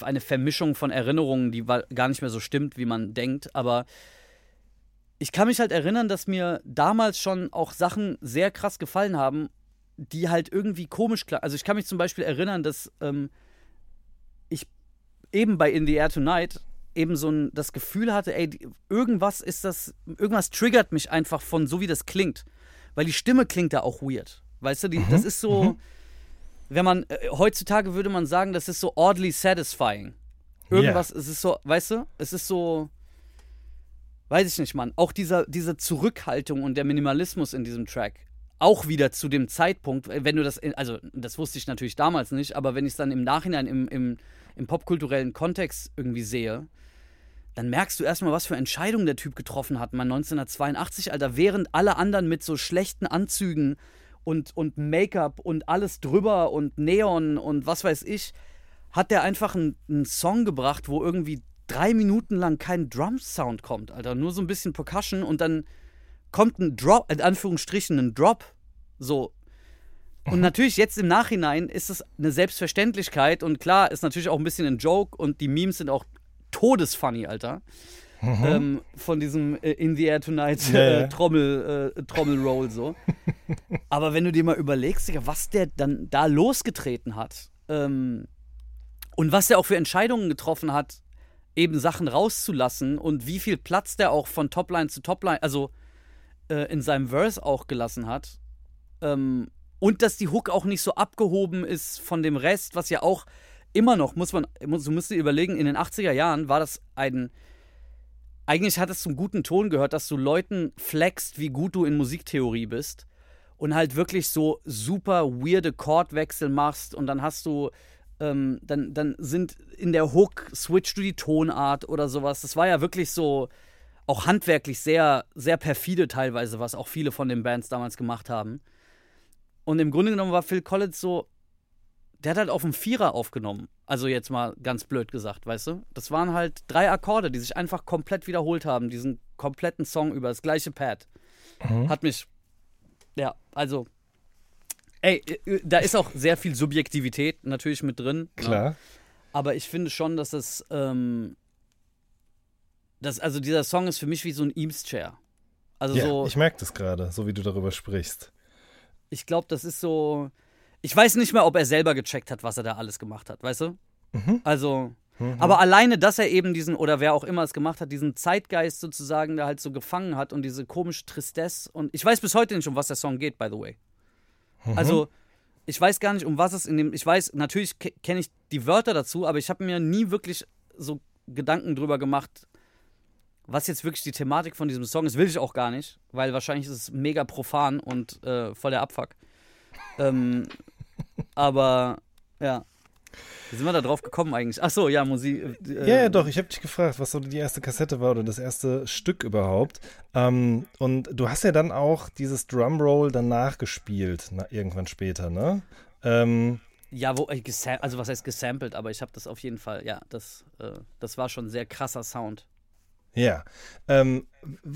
[SPEAKER 3] eine Vermischung von Erinnerungen, die gar nicht mehr so stimmt, wie man denkt. Aber ich kann mich halt erinnern, dass mir damals schon auch Sachen sehr krass gefallen haben, die halt irgendwie komisch klar. Also ich kann mich zum Beispiel erinnern, dass ähm, ich eben bei In the Air Tonight eben so ein, das Gefühl hatte, ey, irgendwas ist das, irgendwas triggert mich einfach von so wie das klingt. Weil die Stimme klingt da auch weird. Weißt du, die, das ist so, wenn man, äh, heutzutage würde man sagen, das ist so oddly satisfying. Irgendwas, es ist so, weißt du, es ist so, weiß ich nicht, Mann. Auch dieser, diese Zurückhaltung und der Minimalismus in diesem Track. Auch wieder zu dem Zeitpunkt, wenn du das, also das wusste ich natürlich damals nicht, aber wenn ich es dann im Nachhinein im, im, im popkulturellen Kontext irgendwie sehe, dann merkst du erstmal, was für Entscheidungen der Typ getroffen hat, man 1982, Alter, während alle anderen mit so schlechten Anzügen und, und Make-up und alles drüber und Neon und was weiß ich, hat der einfach einen, einen Song gebracht, wo irgendwie drei Minuten lang kein Drum-Sound kommt, Alter. Nur so ein bisschen Percussion und dann kommt ein Drop, in Anführungsstrichen ein Drop. So. Und natürlich jetzt im Nachhinein ist es eine Selbstverständlichkeit und klar, ist natürlich auch ein bisschen ein Joke und die Memes sind auch todesfunny, Alter.
[SPEAKER 2] Mhm.
[SPEAKER 3] Ähm, von diesem äh, In the Air Tonight äh. Trommel, äh, Trommelroll so. *laughs* Aber wenn du dir mal überlegst, Digga, was der dann da losgetreten hat ähm, und was der auch für Entscheidungen getroffen hat, eben Sachen rauszulassen und wie viel Platz der auch von Topline zu Topline, also äh, in seinem Verse auch gelassen hat. Ähm, und dass die Hook auch nicht so abgehoben ist von dem Rest, was ja auch immer noch, muss man, du musst dir überlegen, in den 80er Jahren war das ein. Eigentlich hat es zum guten Ton gehört, dass du Leuten flexst, wie gut du in Musiktheorie bist. Und halt wirklich so super weirde Chordwechsel machst und dann hast du. Ähm, dann, dann sind in der Hook switchst du die Tonart oder sowas. Das war ja wirklich so auch handwerklich sehr, sehr perfide teilweise, was auch viele von den Bands damals gemacht haben. Und im Grunde genommen war Phil Collins so, der hat halt auf dem Vierer aufgenommen. Also jetzt mal ganz blöd gesagt, weißt du? Das waren halt drei Akkorde, die sich einfach komplett wiederholt haben, diesen kompletten Song über das gleiche Pad. Hat mich, ja, also, ey, äh, da ist auch sehr viel Subjektivität natürlich mit drin. Ne?
[SPEAKER 2] Klar.
[SPEAKER 3] Aber ich finde schon, dass es, ähm, das, also dieser Song ist für mich wie so ein Eames-Chair. Also
[SPEAKER 2] Ja,
[SPEAKER 3] so,
[SPEAKER 2] ich merke das gerade, so wie du darüber sprichst.
[SPEAKER 3] ich glaube, das ist so. Ich weiß nicht mehr, ob er selber gecheckt hat, was er da alles gemacht hat, weißt du? Also. Aber alleine, dass er eben diesen, oder wer auch immer es gemacht hat, diesen Zeitgeist sozusagen da halt so gefangen hat und diese komische Tristesse und ich weiß bis heute nicht, um was der Song geht, by the way. Also, ich weiß gar nicht, um was es in dem, ich weiß, natürlich ke- kenne ich die Wörter dazu, aber ich habe mir nie wirklich so Gedanken drüber gemacht, was jetzt wirklich die Thematik von diesem Song ist, will ich auch gar nicht, weil wahrscheinlich ist es mega profan und äh, voll der Abfuck. ähm, aber ja. Wie sind wir da drauf gekommen eigentlich? Ach so, ja, Musik. Äh,
[SPEAKER 2] Ja, ja, doch. Ich habe dich gefragt, was so die erste Kassette war oder das erste Stück überhaupt. Ähm, und du hast ja dann auch dieses Drumroll danach gespielt, na, irgendwann später, ne? Ähm,
[SPEAKER 3] Ja, wo, äh, also was heißt gesampelt, aber ich habe das auf jeden Fall, ja, das, äh, das war schon ein sehr krasser Sound.
[SPEAKER 2] Ja. Ähm,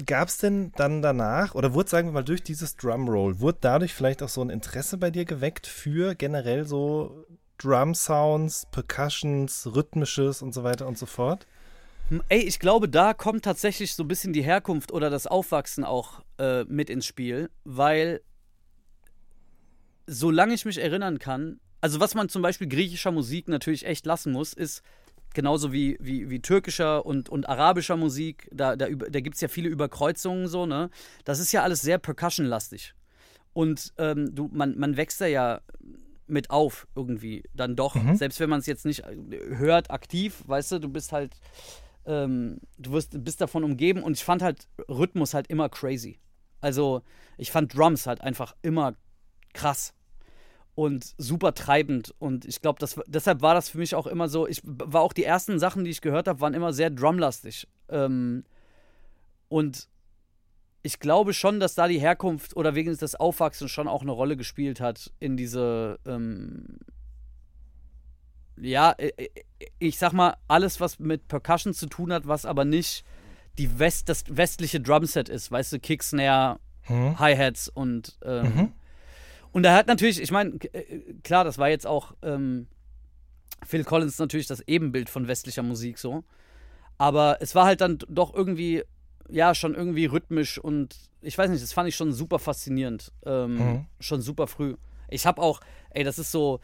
[SPEAKER 2] Gab es denn dann danach, oder wurde, sagen wir mal, durch dieses Drumroll, wurde dadurch vielleicht auch so ein Interesse bei dir geweckt für generell so Drum-Sounds, Percussions, Rhythmisches und so weiter und so fort?
[SPEAKER 3] Hm, Ey, ich glaube, da kommt tatsächlich so ein bisschen die Herkunft oder das Aufwachsen auch äh, mit ins Spiel, weil solange ich mich erinnern kann, also was man zum Beispiel griechischer Musik natürlich echt lassen muss, ist genauso wie, wie, wie türkischer und, und arabischer Musik, da, da, da gibt es ja viele Überkreuzungen so, ne? Das ist ja alles sehr percussion-lastig. Und ähm, du, man, man wächst da ja mit auf irgendwie dann doch, selbst wenn man es jetzt nicht äh, hört aktiv, weißt du, du bist halt ähm, du wirst, bist davon umgeben und ich fand halt Rhythmus halt immer crazy. Also ich fand Drums halt einfach immer krass und super treibend und ich glaube, das, deshalb war das für mich auch immer so, ich war auch die ersten Sachen, die ich gehört habe, waren immer sehr drumlastig. Ähm, und ich glaube schon, dass da die Herkunft oder wegen des Aufwachsens schon auch eine Rolle gespielt hat in diese, ähm, ja, ich sag mal, alles, was mit Percussion zu tun hat, was aber nicht die West, das westliche Drumset ist, weißt du, Kick, Snare,
[SPEAKER 2] Hm?
[SPEAKER 3] Hi-Hats und ähm, und er hat natürlich, ich meine, äh, klar, das war jetzt auch ähm, Phil Collins natürlich das Ebenbild von westlicher Musik so, aber es war halt dann doch irgendwie, ja, schon irgendwie rhythmisch und ich weiß nicht, das fand ich schon super faszinierend, ähm,
[SPEAKER 2] Mhm.
[SPEAKER 3] schon super früh. Ich habe auch, ey, das ist so,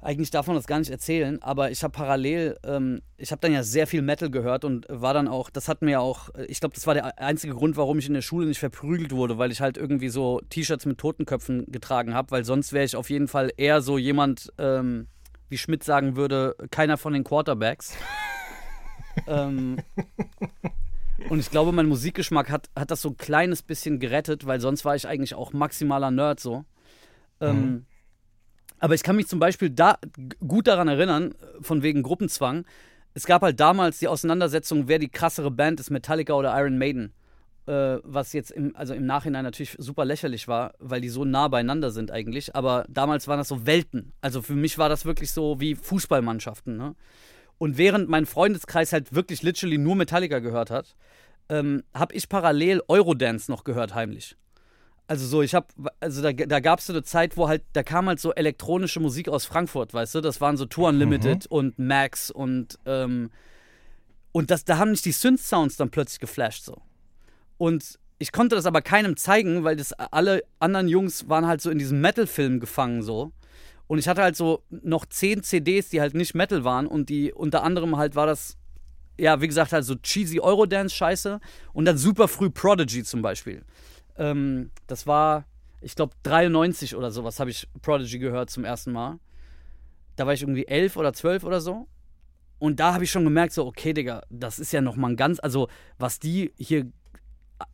[SPEAKER 3] eigentlich darf man das gar nicht erzählen, aber ich habe parallel, ähm, ich habe dann ja sehr viel Metal gehört und war dann auch, das hat mir auch, äh, ich glaube, das war der einzige Grund, warum ich in der Schule nicht verprügelt wurde, weil ich halt irgendwie so T-Shirts mit Totenköpfen getragen habe, weil sonst wäre ich auf jeden Fall eher so jemand, ähm, wie Schmidt sagen würde, keiner von den Quarterbacks. *laughs* ähm, und ich glaube, mein Musikgeschmack hat, hat das so ein kleines bisschen gerettet, weil sonst war ich eigentlich auch maximaler Nerd so. Ähm, aber ich kann mich zum Beispiel da gut daran erinnern, äh, von wegen Gruppenzwang. Es gab halt damals die Auseinandersetzung, wer die krassere Band ist, Metallica oder Iron Maiden. Äh, was jetzt im, also im Nachhinein natürlich super lächerlich war, weil die so nah beieinander sind eigentlich. Aber damals waren das so Welten. Also für mich war das wirklich so wie Fußballmannschaften. Ne? Und während mein Freundeskreis halt wirklich literally nur Metallica gehört hat, ähm, habe ich parallel Eurodance noch gehört heimlich. Also so, ich habe, also da, da gab es so eine Zeit, wo halt, da kam halt so elektronische Musik aus Frankfurt, weißt du? Das waren so Tour Unlimited und Max und ähm, und das, da haben mich die Synth-Sounds dann plötzlich geflasht so. Und ich konnte das aber keinem zeigen, weil das alle anderen Jungs waren halt so in diesem Metal-Film gefangen so. Und ich hatte halt so noch zehn CDs, die halt nicht Metal waren und die unter anderem halt war das, ja, wie gesagt, halt so cheesy Eurodance-Scheiße und dann super früh Prodigy zum Beispiel. Ähm, das war, ich glaube, 93 oder sowas habe ich Prodigy gehört zum ersten Mal. Da war ich irgendwie elf oder zwölf oder so. Und da habe ich schon gemerkt, so, okay, Digga, das ist ja nochmal ein ganz, also was die hier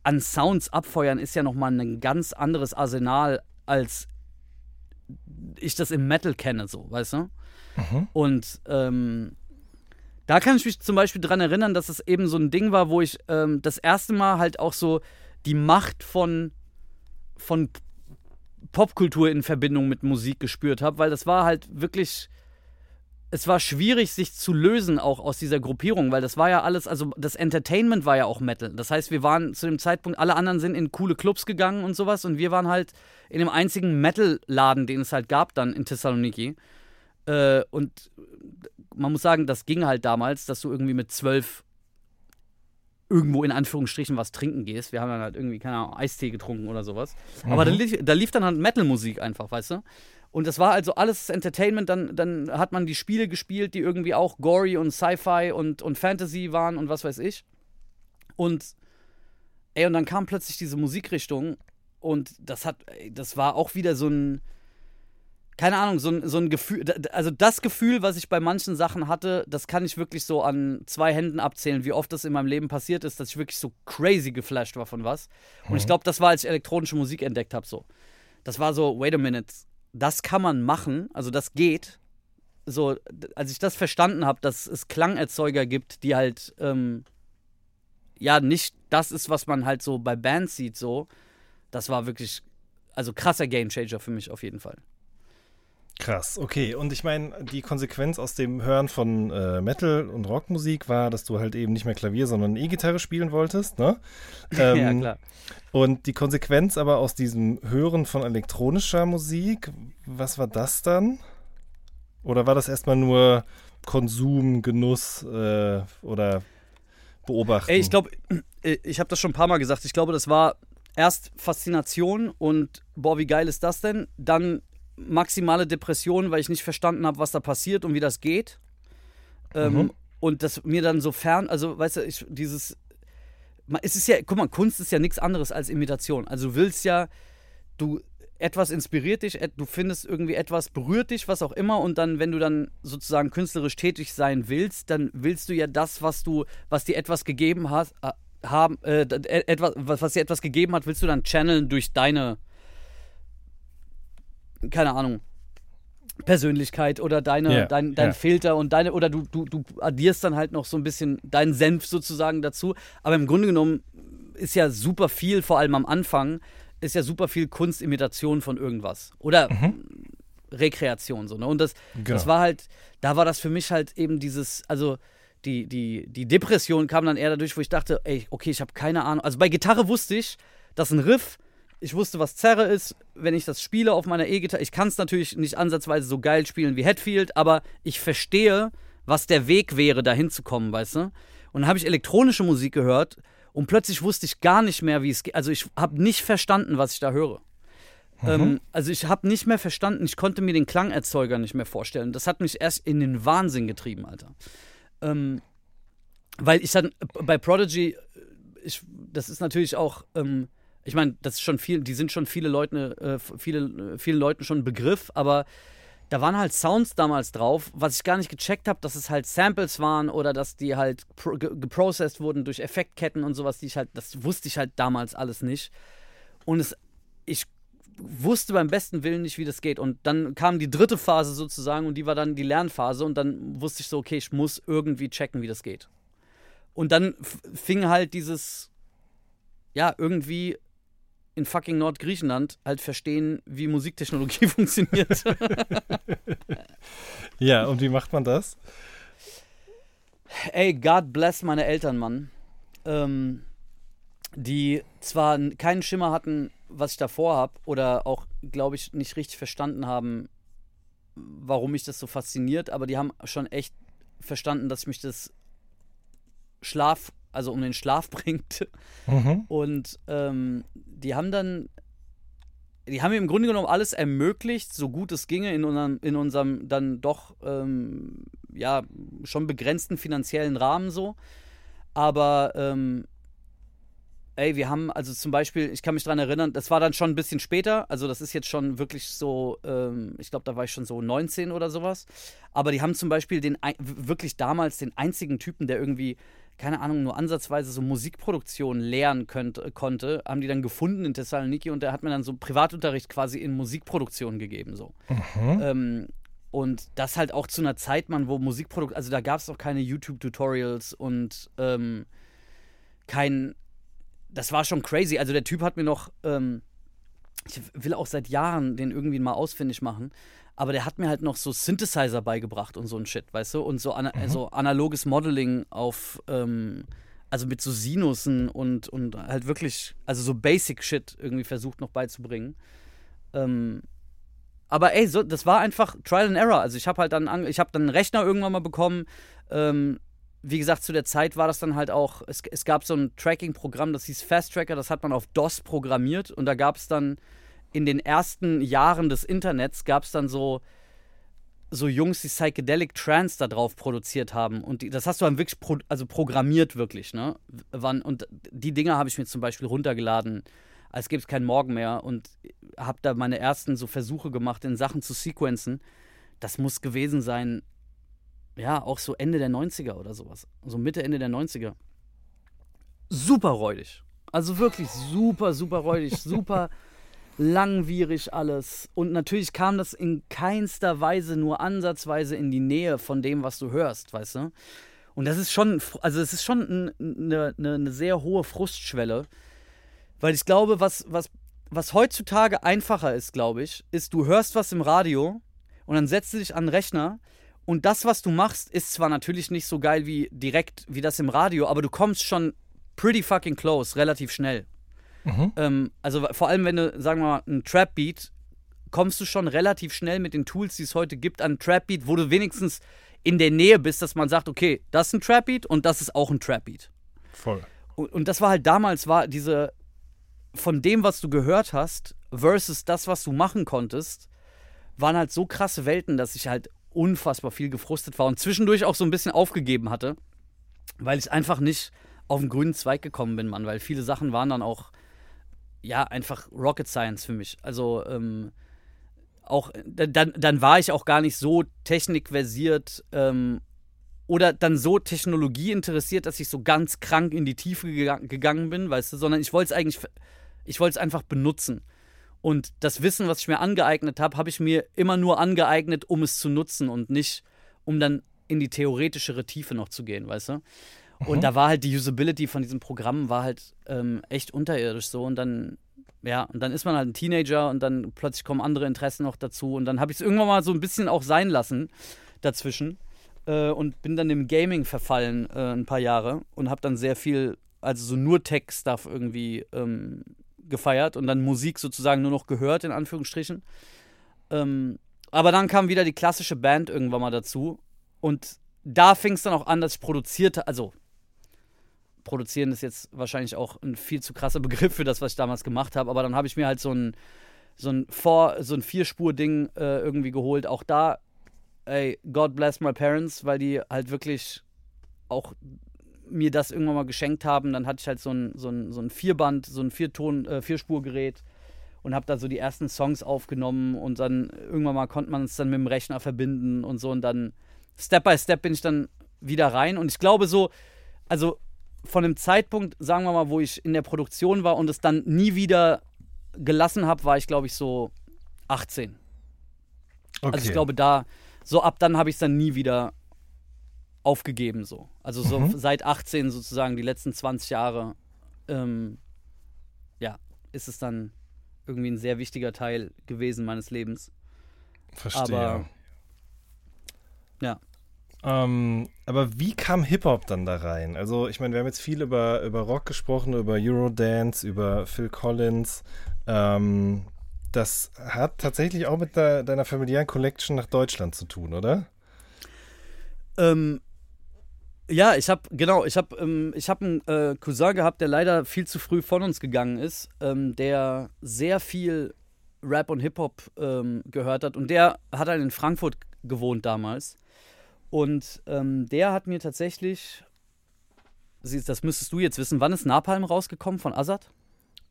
[SPEAKER 3] an Sounds abfeuern, ist ja nochmal ein ganz anderes Arsenal, als ich das im Metal kenne, so, weißt du?
[SPEAKER 2] Mhm.
[SPEAKER 3] Und ähm, da kann ich mich zum Beispiel dran erinnern, dass es eben so ein Ding war, wo ich ähm, das erste Mal halt auch so die Macht von, von Popkultur in Verbindung mit Musik gespürt habe, weil das war halt wirklich es war schwierig, sich zu lösen auch aus dieser Gruppierung, weil das war ja alles, also das Entertainment war ja auch Metal. Das heißt, wir waren zu dem Zeitpunkt, alle anderen sind in coole Clubs gegangen und sowas und wir waren halt in dem einzigen Metal-Laden, den es halt gab dann in Thessaloniki. Äh, und man muss sagen, das ging halt damals, dass du irgendwie mit zwölf irgendwo in Anführungsstrichen was trinken gehst. Wir haben dann halt irgendwie, keine Ahnung, Eistee getrunken oder sowas. Aber da lief, da lief dann halt Metal-Musik einfach, weißt du? Und das war also alles Entertainment. Dann, dann hat man die Spiele gespielt, die irgendwie auch gory und Sci-Fi und, und Fantasy waren und was weiß ich. Und ey, und dann kam plötzlich diese Musikrichtung und das hat, ey, das war auch wieder so ein, keine Ahnung, so ein, so ein Gefühl, also das Gefühl, was ich bei manchen Sachen hatte, das kann ich wirklich so an zwei Händen abzählen, wie oft das in meinem Leben passiert ist, dass ich wirklich so crazy geflasht war von was. Und ich glaube, das war, als ich elektronische Musik entdeckt habe, so. Das war so, wait a minute, das kann man machen, also das geht. So, als ich das verstanden habe, dass es Klangerzeuger gibt, die halt, ähm, ja, nicht das ist, was man halt so bei Bands sieht, so, das war wirklich, also krasser Gamechanger für mich auf jeden Fall.
[SPEAKER 2] Krass, okay. Und ich meine, die Konsequenz aus dem Hören von äh, Metal- und Rockmusik war, dass du halt eben nicht mehr Klavier, sondern E-Gitarre spielen wolltest, ne? *laughs*
[SPEAKER 3] ja,
[SPEAKER 2] Ähm,
[SPEAKER 3] klar.
[SPEAKER 2] Und die Konsequenz aber aus diesem Hören von elektronischer Musik, was war das dann? Oder war das erstmal nur Konsum, Genuss äh, oder Beobachten?
[SPEAKER 3] Ey, ich glaube, ich habe das schon ein paar Mal gesagt. Ich glaube, das war erst Faszination und boah, wie geil ist das denn? Dann maximale Depression, weil ich nicht verstanden habe, was da passiert und wie das geht. Ähm,
[SPEAKER 2] Mhm.
[SPEAKER 3] Und das mir dann so fern, also weißt du, ich, dieses, es ist ja, guck mal, Kunst ist ja nichts anderes als Imitation. Also du willst ja, du etwas inspiriert dich, du findest irgendwie etwas berührt dich, was auch immer und dann, wenn du dann sozusagen künstlerisch tätig sein willst, dann willst du ja das, was du, was dir etwas gegeben hat, äh, haben, äh, äh, etwas, was, was dir etwas gegeben hat, willst du dann channeln durch deine, keine Ahnung, Persönlichkeit oder deine,
[SPEAKER 2] Ja,
[SPEAKER 3] dein, dein
[SPEAKER 2] ja.
[SPEAKER 3] Filter und deine, oder du, du, du addierst dann halt noch so ein bisschen deinen Senf sozusagen dazu. Aber im Grunde genommen ist ja super viel, vor allem am Anfang, ist ja super viel Kunstimitation von irgendwas. Oder Rekreation so, ne? Und das,
[SPEAKER 2] Genau.
[SPEAKER 3] das war halt, da war das für mich halt eben dieses, also die, die, die Depression kam dann eher dadurch, wo ich dachte, ey, okay, ich habe keine Ahnung. Also bei Gitarre wusste ich, dass ein Riff, ich wusste, was Zerre ist, wenn ich das spiele auf meiner E-Gitarre. Ich kann es natürlich nicht ansatzweise so geil spielen wie Hetfield, aber ich verstehe, was der Weg wäre, da hinzukommen, weißt du? Und dann habe ich elektronische Musik gehört und plötzlich wusste ich gar nicht mehr, wie es geht. Also ich habe nicht verstanden, was ich da höre. Ähm, also ich habe nicht mehr verstanden, ich konnte mir den Klangerzeuger nicht mehr vorstellen. Das hat mich erst in den Wahnsinn getrieben, Alter. Ähm, weil ich dann bei Prodigy, ich, das ist natürlich auch, ähm, ich meine, das ist schon viel, die sind schon viele Leute, äh, viele, äh, vielen Leuten schon ein Begriff, aber da waren halt Sounds damals drauf, was ich gar nicht gecheckt habe, dass es halt Samples waren oder dass die halt pro, ge, geprocessed wurden durch Effektketten und sowas, die ich halt, das wusste ich halt damals alles nicht. Und es, ich wusste beim besten Willen nicht, wie das geht. Und dann kam die dritte Phase sozusagen und die war dann die Lernphase und dann wusste ich so, okay, ich muss irgendwie checken, wie das geht. Und dann fing halt dieses, ja, irgendwie in fucking Nordgriechenland halt verstehen, wie Musiktechnologie *laughs* funktioniert. *laughs*
[SPEAKER 2] Ja, und wie macht man das?
[SPEAKER 3] Ey, God bless meine Eltern, Mann. Ähm, die zwar keinen Schimmer hatten, was ich davor habe oder auch, glaube ich, nicht richtig verstanden haben, warum mich das so fasziniert, aber die haben schon echt verstanden, dass mich das Schlaf, also um den Schlaf *laughs* bringt.
[SPEAKER 2] Mhm.
[SPEAKER 3] Und ähm, die haben dann, die haben im Grunde genommen alles ermöglicht, so gut es ginge, in unserem, in unserem dann doch ähm, ja schon begrenzten finanziellen Rahmen so. Aber ähm, ey, wir haben also zum Beispiel, ich kann mich daran erinnern, das war dann schon ein bisschen später, also das ist jetzt schon wirklich so, ähm, ich glaube, da war ich schon so 19 oder sowas. Aber die haben zum Beispiel den wirklich damals den einzigen Typen, der irgendwie keine Ahnung, nur ansatzweise so Musikproduktion lernen könnte, konnte, haben die dann gefunden in Thessaloniki und der hat mir dann so Privatunterricht quasi in Musikproduktion gegeben. So. Ähm, und das halt auch zu einer Zeit, man, wo Musikproduktion, also da gab es noch keine YouTube-Tutorials und ähm, kein, das war schon crazy. Also der Typ hat mir noch, ähm, ich will auch seit Jahren den irgendwie mal ausfindig machen, aber der hat mir halt noch so Synthesizer beigebracht und so ein Shit, weißt du? Und so, ana so analoges Modeling auf, ähm, also mit so Sinussen und, und halt wirklich, also so Basic Shit irgendwie versucht noch beizubringen. Ähm, aber ey, so, das war einfach Trial and Error. Also ich habe halt dann, an, ich habe dann einen Rechner irgendwann mal bekommen. Ähm, wie gesagt, zu der Zeit war das dann halt auch, es, es gab so ein Tracking-Programm, das hieß Fast Tracker, das hat man auf DOS programmiert und da gab es dann in den ersten Jahren des Internets gab es dann so, so Jungs, die Psychedelic Trance da drauf produziert haben. Und die, das hast du dann wirklich pro, also programmiert, wirklich, ne? Wann, und die Dinger habe ich mir zum Beispiel runtergeladen, als gäbe es keinen Morgen mehr und habe da meine ersten so Versuche gemacht, in Sachen zu sequenzen. Das muss gewesen sein, ja, auch so Ende der 90er oder sowas. So Mitte, Ende der 90er. Super räudig. Also wirklich super, super räudig, super *laughs* langwierig alles. Und natürlich kam das in keinster Weise nur ansatzweise in die Nähe von dem, was du hörst, weißt du? Und das ist schon, also es ist schon eine, eine, eine sehr hohe Frustschwelle, weil ich glaube, was, was, was heutzutage einfacher ist, glaube ich, ist, du hörst was im Radio und dann setzt du dich an den Rechner und das, was du machst, ist zwar natürlich nicht so geil wie direkt wie das im Radio, aber du kommst schon pretty fucking close, relativ schnell. Ähm, also vor allem, wenn du, sagen wir mal, ein Trap-Beat, kommst du schon relativ schnell mit den Tools, die es heute gibt, an Trap-Beat, wo du wenigstens in der Nähe bist, dass man sagt, okay, das ist ein Trap-Beat und das ist auch ein Trap-Beat.
[SPEAKER 2] Voll.
[SPEAKER 3] Und, und das war halt damals, war diese, von dem, was du gehört hast, versus das, was du machen konntest, waren halt so krasse Welten, dass ich halt unfassbar viel gefrustet war und zwischendurch auch so ein bisschen aufgegeben hatte, weil ich einfach nicht auf den grünen Zweig gekommen bin, Mann, weil viele Sachen waren dann auch, ja, einfach Rocket Science für mich. Also, ähm, auch, dann, dann war ich auch gar nicht so technikversiert ähm, oder dann so Technologie interessiert, dass ich so ganz krank in die Tiefe gega- gegangen bin, weißt du, sondern ich wollte es eigentlich, ich wollte es einfach benutzen. Und das Wissen, was ich mir angeeignet habe, habe ich mir immer nur angeeignet, um es zu nutzen und nicht, um dann in die theoretischere Tiefe noch zu gehen, weißt du? Und da war halt die Usability von diesem Programm war halt ähm, echt unterirdisch so. Und dann ja, und dann ist man halt ein Teenager und dann plötzlich kommen andere Interessen noch dazu. Und dann habe ich es irgendwann mal so ein bisschen auch sein lassen dazwischen äh, und bin dann im Gaming verfallen äh, ein paar Jahre und habe dann sehr viel, also so nur Tech-Stuff irgendwie ähm, gefeiert und dann Musik sozusagen nur noch gehört, in Anführungsstrichen. Ähm, aber dann kam wieder die klassische Band irgendwann mal dazu. Und da fing es dann auch an, dass ich produzierte, also produzieren ist jetzt wahrscheinlich auch ein viel zu krasser *laughs* Begriff für das, was ich damals gemacht habe, aber dann habe ich mir halt so ein, so ein, Vor-, so ein Vierspur-Ding äh, irgendwie geholt. Auch da, ey, God bless my parents, weil die halt wirklich auch mir das irgendwann mal geschenkt haben. Dann hatte ich halt so ein, so ein, so ein Vierband, so ein Vierton, äh, Vierspurgerät und habe da so die ersten Songs aufgenommen und dann irgendwann mal konnte man es dann mit dem Rechner verbinden und so und dann Step by Step bin ich dann wieder rein und ich glaube so, also von dem Zeitpunkt, sagen wir mal, wo ich in der Produktion war und es dann nie wieder gelassen habe, war ich glaube ich so 18.
[SPEAKER 2] Okay.
[SPEAKER 3] Also ich glaube da, so ab dann habe ich es dann nie wieder aufgegeben so. Also so
[SPEAKER 2] Mhm.
[SPEAKER 3] seit 18 sozusagen die letzten 20 Jahre, ähm, ja, ist es dann irgendwie ein sehr wichtiger Teil gewesen meines Lebens.
[SPEAKER 2] Verstehe.
[SPEAKER 3] aber- Ja.
[SPEAKER 2] Ähm, aber wie kam Hip-Hop dann da rein? Also, ich meine, wir haben jetzt viel über, über Rock gesprochen, über Eurodance, über Phil Collins. Ähm, das hat tatsächlich auch mit de deiner familiären Collection nach Deutschland zu tun, oder?
[SPEAKER 3] Ähm, ja, ich habe genau, ich habe ähm, ich einen äh, Cousin gehabt, der leider viel zu früh von uns gegangen ist, ähm, der sehr viel Rap und Hip Hop ähm, gehört hat und der hat halt in Frankfurt gewohnt damals und ähm, der hat mir tatsächlich, das müsstest du jetzt wissen, wann ist Napalm rausgekommen von Azad?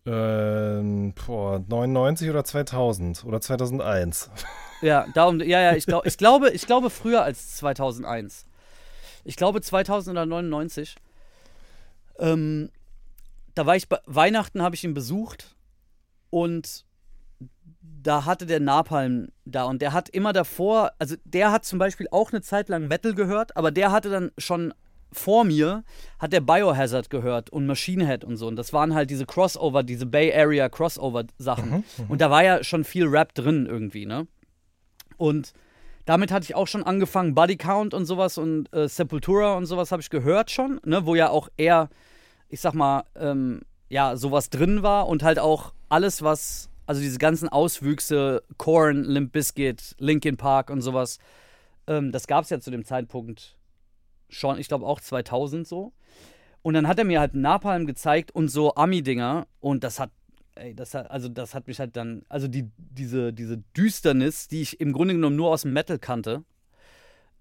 [SPEAKER 2] Ähm, boah, 99 oder 2000 oder 2001. *laughs*
[SPEAKER 3] Ja, darum, ja, ja, ich, glaub, ich, glaube, ich glaube früher als 2001. Ich glaube 2099. Ähm, da war ich bei Weihnachten, habe ich ihn besucht und da hatte der Napalm da und der hat immer davor, also der hat zum Beispiel auch eine Zeit lang Metal gehört, aber der hatte dann schon vor mir hat der Biohazard gehört und Machine Head und so. Und das waren halt diese Crossover, diese Bay Area Crossover-Sachen. Mhm, mhm, und da war ja schon viel Rap drin irgendwie, ne? Und damit hatte ich auch schon angefangen, Body Count und sowas und äh, Sepultura und sowas habe ich gehört schon, ne? Wo ja auch eher, ich sag mal, ähm, ja, sowas drin war und halt auch alles, was, also diese ganzen Auswüchse, Korn, Limp Bizkit, Linkin Park und sowas, ähm, das gab es ja zu dem Zeitpunkt schon, ich glaube auch 2000 so. Und dann hat er mir halt Napalm gezeigt und so Ami-Dinger und das hat, ey, das hat, also das hat mich halt dann, also die, diese, diese Düsternis, die ich im Grunde genommen nur aus dem Metal kannte,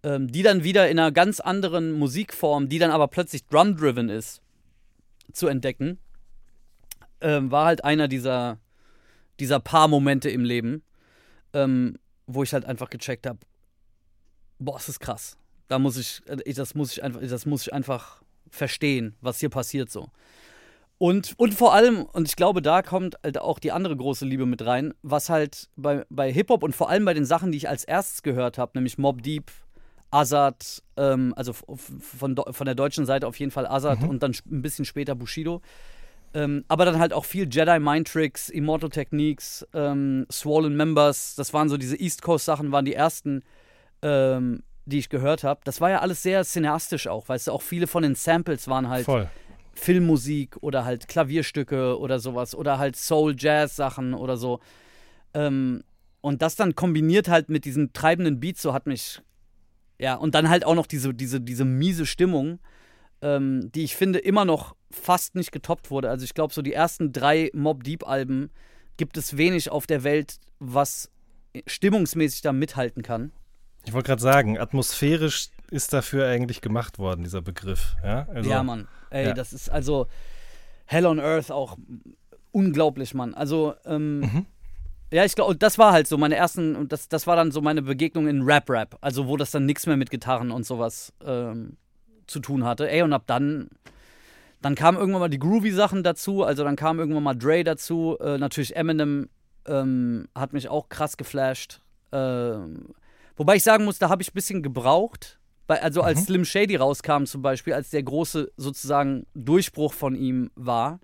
[SPEAKER 3] ähm, die dann wieder in einer ganz anderen Musikform, die dann aber plötzlich drum-driven ist, zu entdecken, ähm, war halt einer dieser, dieser paar Momente im Leben, ähm, wo ich halt einfach gecheckt habe, boah, es ist krass. Da muss ich, äh, das muss ich einfach, das muss ich einfach verstehen, was hier passiert so. Und, und vor allem, und ich glaube, da kommt halt auch die andere große Liebe mit rein, was halt bei, bei Hip-Hop und vor allem bei den Sachen, die ich als erstes gehört habe, nämlich Mob Deep, Azad, ähm, also von, von der deutschen Seite auf jeden Fall Azad mhm. und dann ein bisschen später Bushido. Ähm, aber dann halt auch viel Jedi Mind Tricks, Immortal Techniques, ähm, Swollen Members, das waren so diese East Coast Sachen, waren die ersten ähm, die ich gehört habe, das war ja alles sehr cineastisch auch, weißt du, auch viele von den Samples waren halt
[SPEAKER 2] Voll.
[SPEAKER 3] Filmmusik oder halt Klavierstücke oder sowas oder halt Soul-Jazz-Sachen oder so. Ähm, und das dann kombiniert halt mit diesen treibenden Beats, so hat mich, ja, und dann halt auch noch diese, diese, diese miese Stimmung, ähm, die ich finde immer noch fast nicht getoppt wurde. Also ich glaube, so die ersten drei Mob Deep-Alben gibt es wenig auf der Welt, was stimmungsmäßig da mithalten kann.
[SPEAKER 2] Ich wollte gerade sagen, atmosphärisch ist dafür eigentlich gemacht worden, dieser Begriff. Ja,
[SPEAKER 3] also, ja Mann. Ey, ja. das ist also Hell on Earth auch unglaublich, Mann. Also, ähm, mhm. ja, ich glaube, das war halt so meine ersten, das, das war dann so meine Begegnung in Rap-Rap. Also, wo das dann nichts mehr mit Gitarren und sowas ähm, zu tun hatte. Ey, und ab dann, dann kamen irgendwann mal die Groovy-Sachen dazu. Also, dann kam irgendwann mal Dre dazu. Äh, natürlich Eminem ähm, hat mich auch krass geflasht. Ähm, Wobei ich sagen muss, da habe ich ein bisschen gebraucht. also als mhm. Slim Shady rauskam zum Beispiel, als der große sozusagen Durchbruch von ihm war,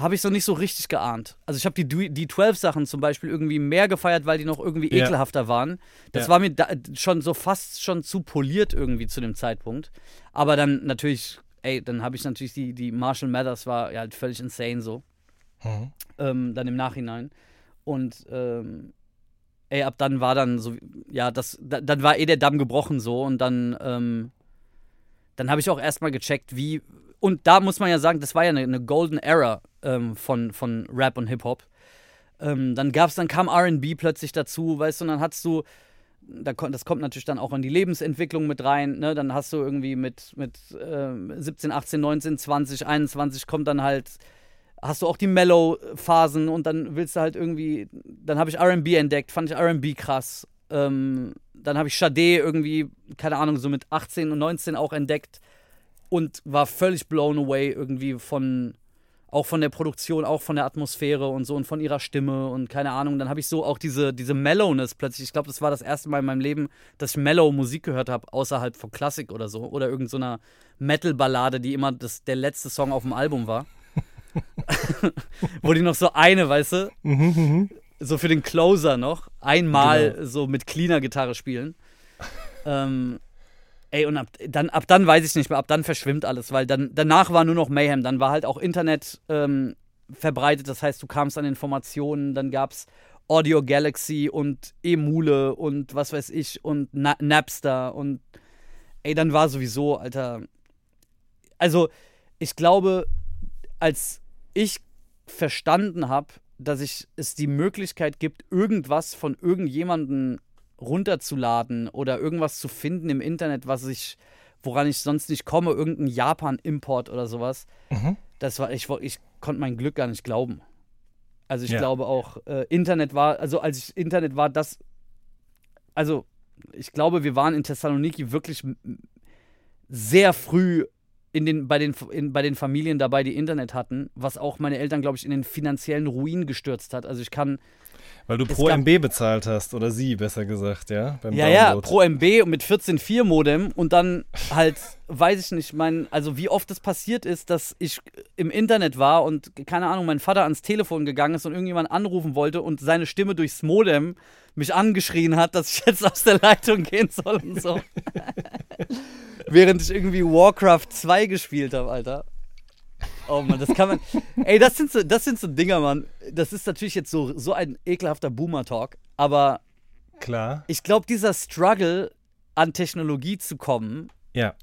[SPEAKER 3] habe ich so nicht so richtig geahnt. Also ich habe die, die 12-Sachen zum Beispiel irgendwie mehr gefeiert, weil die noch irgendwie ja. ekelhafter waren. Das ja. war mir da, schon so fast schon zu poliert irgendwie zu dem Zeitpunkt. Aber dann natürlich, ey, dann habe ich natürlich die, die Marshall Mathers war ja halt völlig insane so. Mhm. Ähm, dann im Nachhinein. Und ähm, ey, ab dann war dann so, ja, das, da, dann war eh der Damm gebrochen so und dann, ähm, dann habe ich auch erstmal gecheckt, wie, und da muss man ja sagen, das war ja eine, eine Golden Era ähm, von, von Rap und Hip-Hop. Ähm, dann gab's, dann kam RB plötzlich dazu, weißt du, und dann hast du, da, das kommt natürlich dann auch in die Lebensentwicklung mit rein, ne? Dann hast du irgendwie mit, mit äh, 17, 18, 19, 20, 21 kommt dann halt hast du auch die Mellow-Phasen und dann willst du halt irgendwie, dann habe ich RB entdeckt, fand ich RB krass. Ähm, dann habe ich Sade irgendwie, keine Ahnung, so mit 18 und 19 auch entdeckt und war völlig blown away irgendwie von, auch von der Produktion, auch von der Atmosphäre und so und von ihrer Stimme und keine Ahnung. Dann habe ich so auch diese, diese Mellowness plötzlich. Ich glaube, das war das erste Mal in meinem Leben, dass ich Mellow Musik gehört habe, außerhalb von Klassik oder so. Oder irgendeiner so Metal-Ballade, die immer das, der letzte Song auf dem Album war. *laughs* Wo die noch so eine, weißt du? Mhm, mhm, so für den Closer noch. Einmal genau. so mit cleaner Gitarre spielen. ähm, ey, und ab dann, ab dann weiß ich nicht mehr, ab dann verschwimmt alles, weil dann danach war nur noch Mayhem. Dann war halt auch Internet, ähm, verbreitet. Das heißt, du kamst an Informationen, dann gab es Audio Galaxy und Emule und was weiß ich und Na Napster und ey, dann war sowieso, Alter. Also, ich glaube, als ich verstanden habe, dass ich es die Möglichkeit gibt, irgendwas von irgendjemandem runterzuladen oder irgendwas zu finden im Internet, was ich, woran ich sonst nicht komme, irgendein Japan-Import oder sowas.
[SPEAKER 2] Mhm.
[SPEAKER 3] Das war, ich, ich konnte mein Glück gar nicht glauben. Also ich
[SPEAKER 2] Ja.
[SPEAKER 3] glaube auch, äh, Internet war, also als ich Internet war, das, also ich glaube, wir waren in Thessaloniki wirklich sehr früh in den, bei, den, in, bei den Familien dabei, die Internet hatten, was auch meine Eltern, glaube ich, in den finanziellen Ruin gestürzt hat. Also ich kann,
[SPEAKER 2] Weil du pro
[SPEAKER 3] gab-
[SPEAKER 2] MB bezahlt hast, oder sie, besser gesagt, ja? Beim
[SPEAKER 3] ja, ja,
[SPEAKER 2] Download.
[SPEAKER 3] pro MB mit 14.4 Modem und dann halt, weiß ich nicht, mein, also wie oft es passiert ist, dass ich im Internet war und, keine Ahnung, mein Vater ans Telefon gegangen ist und irgendjemand anrufen wollte und seine Stimme durchs Modem mich angeschrien hat, dass ich jetzt aus der Leitung gehen soll und so. *laughs* Während ich irgendwie Warcraft 2 gespielt habe, Alter. Oh Mann, das kann man. *laughs* Ey, das sind so, das sind so Dinger, Mann. Das ist natürlich jetzt so, so ein ekelhafter Boomer-Talk, aber
[SPEAKER 2] Klar.
[SPEAKER 3] ich glaube, dieser Struggle an Technologie zu kommen,
[SPEAKER 2] Ja.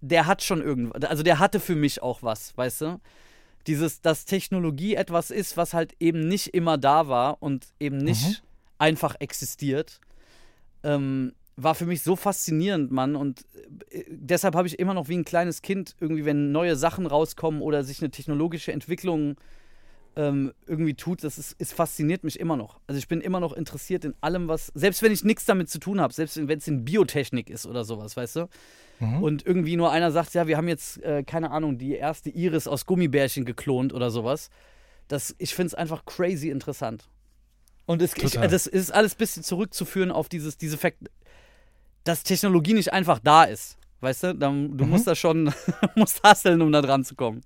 [SPEAKER 3] der hat schon irgendwas, also der hatte für mich auch was, weißt du? Dieses, dass Technologie etwas ist, was halt eben nicht immer da war und eben nicht einfach existiert, ähm, war für mich so faszinierend, Mann. Und äh, deshalb habe ich immer noch wie ein kleines Kind irgendwie, wenn neue Sachen rauskommen oder sich eine technologische Entwicklung ähm, irgendwie tut, das ist, es fasziniert mich immer noch. Also ich bin immer noch interessiert in allem, was, selbst wenn ich nichts damit zu tun habe, selbst wenn es in Biotechnik ist oder sowas, weißt du? Und irgendwie nur einer sagt, ja, wir haben jetzt, äh, keine Ahnung, die erste Iris aus Gummibärchen geklont oder sowas. Das, ich finde es einfach crazy interessant. Und es, ich, das ist alles ein bisschen zurückzuführen auf dieses, diese Fakt, dass Technologie nicht einfach da ist. Weißt du, Dann- du musst da schon, *laughs* musst hasseln, um da dran zu kommen.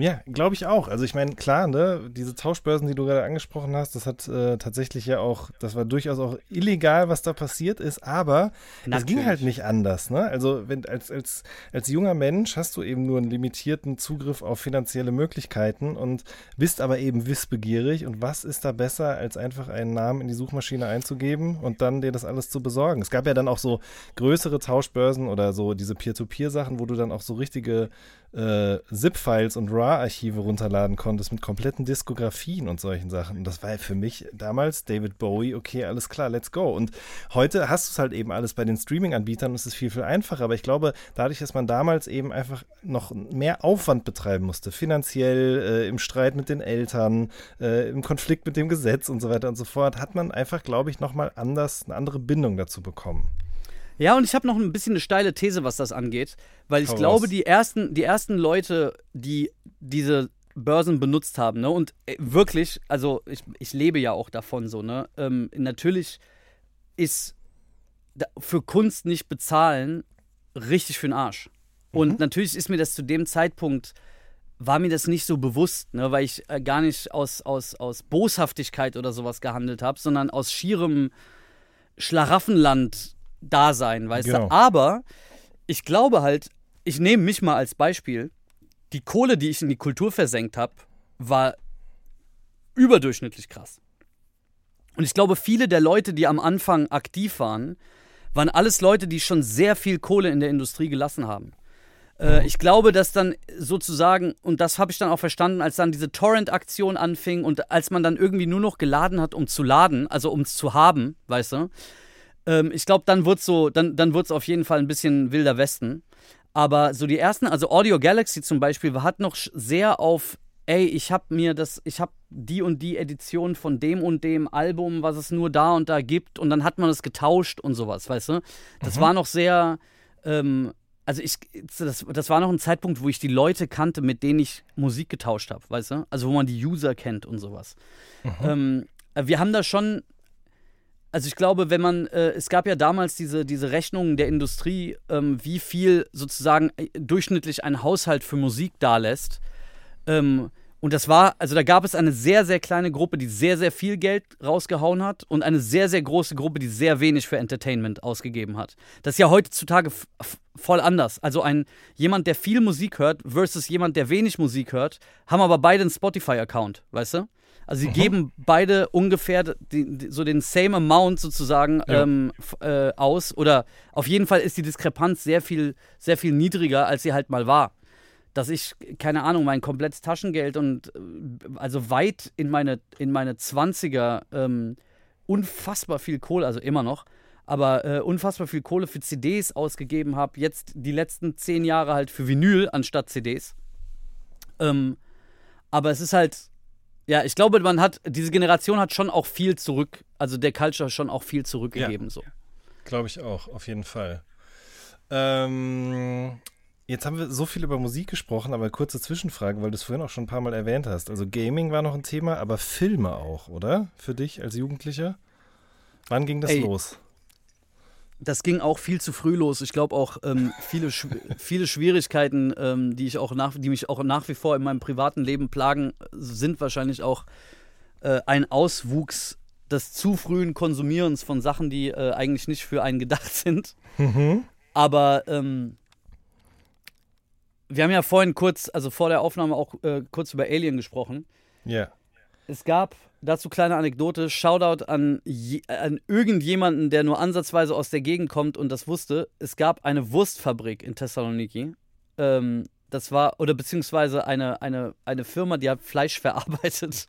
[SPEAKER 2] Ja, glaube ich auch. Also ich meine, klar, ne, diese Tauschbörsen, die du gerade angesprochen hast, das hat äh, tatsächlich ja auch, das war durchaus auch illegal, was da passiert ist, aber es ging halt nicht anders, ne? Also wenn als, als, als junger Mensch hast du eben nur einen limitierten Zugriff auf finanzielle Möglichkeiten und bist aber eben wissbegierig und was ist da besser, als einfach einen Namen in die Suchmaschine einzugeben und dann dir das alles zu besorgen? Es gab ja dann auch so größere Tauschbörsen oder so diese Peer-to-Peer-Sachen, wo du dann auch so richtige äh, ZIP-Files und RAW-Archive runterladen konntest mit kompletten Diskografien und solchen Sachen. Und das war für mich damals David Bowie, okay, alles klar, let's go. Und heute hast du es halt eben alles bei den Streaming-Anbietern und es ist viel, viel einfacher. Aber ich glaube, dadurch, dass man damals eben einfach noch mehr Aufwand betreiben musste, finanziell, äh, im Streit mit den Eltern, äh, im Konflikt mit dem Gesetz und so weiter und so fort, hat man einfach, glaube ich, nochmal anders, eine andere Bindung dazu bekommen.
[SPEAKER 3] Ja, und ich habe noch ein bisschen eine steile These, was das angeht, weil ich
[SPEAKER 2] Hau
[SPEAKER 3] glaube,
[SPEAKER 2] raus.
[SPEAKER 3] die ersten, die ersten Leute, die diese Börsen benutzt haben, ne, und äh, wirklich, also ich, ich lebe ja auch davon so, ne, ähm, natürlich ist für Kunst nicht bezahlen richtig für den Arsch. Und natürlich ist mir das zu dem Zeitpunkt, war mir das nicht so bewusst, ne, weil ich äh, gar nicht aus, aus, aus Boshaftigkeit oder sowas gehandelt habe, sondern aus schierem Schlaraffenland-Dasein, weißt
[SPEAKER 2] Genau.
[SPEAKER 3] du. Aber ich glaube halt, ich nehme mich mal als Beispiel, die Kohle, die ich in die Kultur versenkt habe, war überdurchschnittlich krass. Und ich glaube, viele der Leute, die am Anfang aktiv waren, waren alles Leute, die schon sehr viel Kohle in der Industrie gelassen haben. Äh, ich glaube, dass dann sozusagen, und das habe ich dann auch verstanden, als dann diese Torrent-Aktion anfing und als man dann irgendwie nur noch geladen hat, um zu laden, also um es zu haben, weißt du, ähm, ich glaube, dann wird so, dann, dann auf jeden Fall ein bisschen wilder Westen. Aber so die ersten, also Audio Galaxy zum Beispiel, hat noch sehr auf, ey, ich habe mir das, ich habe die und die Edition von dem und dem Album, was es nur da und da gibt, und dann hat man es getauscht und sowas, weißt du? Das war noch sehr, ähm, also ich, das, das war noch ein Zeitpunkt, wo ich die Leute kannte, mit denen ich Musik getauscht habe, weißt du? Also wo man die User kennt und sowas. Ähm, äh, wir haben da schon, also ich glaube, wenn man, äh, es gab ja damals diese, diese Rechnungen der Industrie, ähm, wie viel sozusagen äh, durchschnittlich ein Haushalt für Musik dalässt. Ähm, Und das war, also da gab es eine sehr, sehr kleine Gruppe, die sehr, sehr viel Geld rausgehauen hat und eine sehr, sehr große Gruppe, die sehr wenig für Entertainment ausgegeben hat. Das ist ja heutzutage voll anders. Also ein jemand, der viel Musik hört versus jemand, der wenig Musik hört, haben aber beide einen Spotify-Account, weißt du? Also sie mhm. geben beide ungefähr die, die, so den same amount sozusagen ja. ähm, äh, aus. Oder auf jeden Fall ist die Diskrepanz sehr viel, sehr viel niedriger, als sie halt mal war dass ich, keine Ahnung, mein komplettes Taschengeld und äh, also weit in meine, in meine 20er ähm, unfassbar viel Kohle, also immer noch, aber äh, unfassbar viel Kohle für CDs ausgegeben habe. Jetzt die letzten zehn Jahre halt für Vinyl anstatt CDs. Ähm, aber es ist halt, ja, ich glaube, man hat, diese Generation hat schon auch viel zurück, also der Culture schon auch viel zurückgegeben. Ja, so.
[SPEAKER 2] Glaube ich auch, auf jeden Fall. Ähm, Jetzt haben wir so viel über Musik gesprochen, aber kurze Zwischenfrage, weil du es vorhin auch schon ein paar Mal erwähnt hast. Also Gaming war noch ein Thema, aber Filme auch, oder? Für dich als Jugendlicher? Wann ging das Ey, los?
[SPEAKER 3] Das ging auch viel zu früh los. Ich glaube auch ähm, viele, *laughs* viele Schwierigkeiten, ähm, die ich auch nach, die mich auch nach wie vor in meinem privaten Leben plagen, sind wahrscheinlich auch äh, ein Auswuchs des zu frühen Konsumierens von Sachen, die äh, eigentlich nicht für einen gedacht sind. Mhm. Aber ähm, wir haben ja vorhin kurz, also vor der Aufnahme auch äh, kurz über Alien gesprochen.
[SPEAKER 2] Ja. Yeah.
[SPEAKER 3] Es gab dazu kleine Anekdote, Shoutout an, an irgendjemanden, der nur ansatzweise aus der Gegend kommt und das wusste. Es gab eine Wurstfabrik in Thessaloniki. Ähm, das war, oder beziehungsweise eine, eine, eine Firma, die hat Fleisch *laughs* verarbeitet.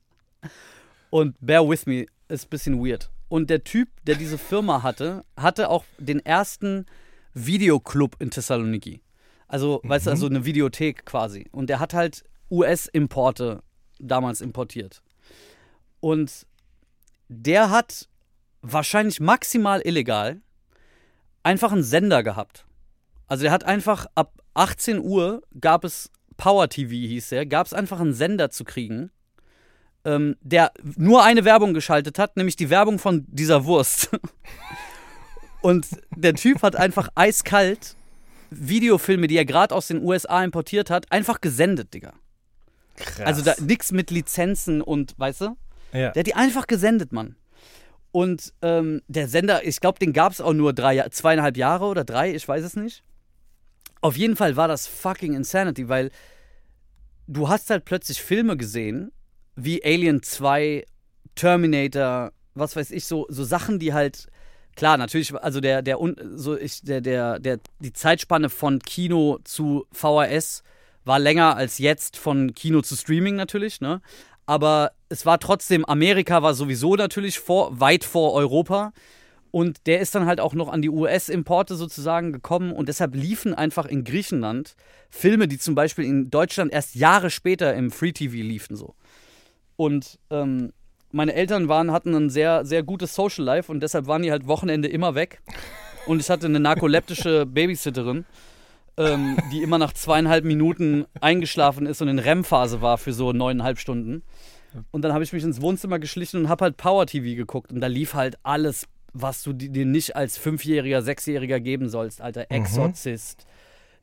[SPEAKER 3] Und bear with me, ist ein bisschen weird. Und der Typ, der diese Firma hatte, hatte auch den ersten Videoclub in Thessaloniki. Also, mhm. weißt du, also eine Videothek quasi. Und der hat halt US-Importe damals importiert. Und der hat wahrscheinlich maximal illegal einfach einen Sender gehabt. Also der hat einfach ab 18 Uhr gab es Power TV, hieß der, gab es einfach einen Sender zu kriegen, ähm, der nur eine Werbung geschaltet hat, nämlich die Werbung von dieser Wurst. *laughs* Und der Typ hat einfach eiskalt Videofilme, die er gerade aus den USA importiert hat, einfach gesendet, Digga. Krass. Also da nix mit Lizenzen und, weißt du? Ja. Der hat die einfach gesendet, Mann. Und ähm, der Sender, ich glaube, den gab es auch nur drei, zweieinhalb Jahre oder drei, ich weiß es nicht. Auf jeden Fall war das fucking Insanity, weil du hast halt plötzlich Filme gesehen, wie Alien 2, Terminator, was weiß ich, so, so Sachen, die halt klar, natürlich, also der, der, so ich, der, der, der, die Zeitspanne von Kino zu VHS war länger als jetzt von Kino zu Streaming natürlich, ne? Aber es war trotzdem, Amerika war sowieso natürlich vor, weit vor Europa. Und der ist dann halt auch noch an die US-Importe sozusagen gekommen und deshalb liefen einfach in Griechenland Filme, die zum Beispiel in Deutschland erst Jahre später im Free TV liefen so. Und ähm, meine Eltern waren, hatten ein sehr, sehr gutes Social Life und deshalb waren die halt Wochenende immer weg. Und ich hatte eine narkoleptische *laughs* Babysitterin, ähm, die immer nach zweieinhalb Minuten eingeschlafen ist und in REM-Phase war für so neuneinhalb Stunden. Und dann habe ich mich ins Wohnzimmer geschlichen und habe halt Power TV geguckt. Und da lief halt alles, was du dir nicht als Fünfjähriger, Sechsjähriger geben sollst, Alter. Mhm. Exorcist,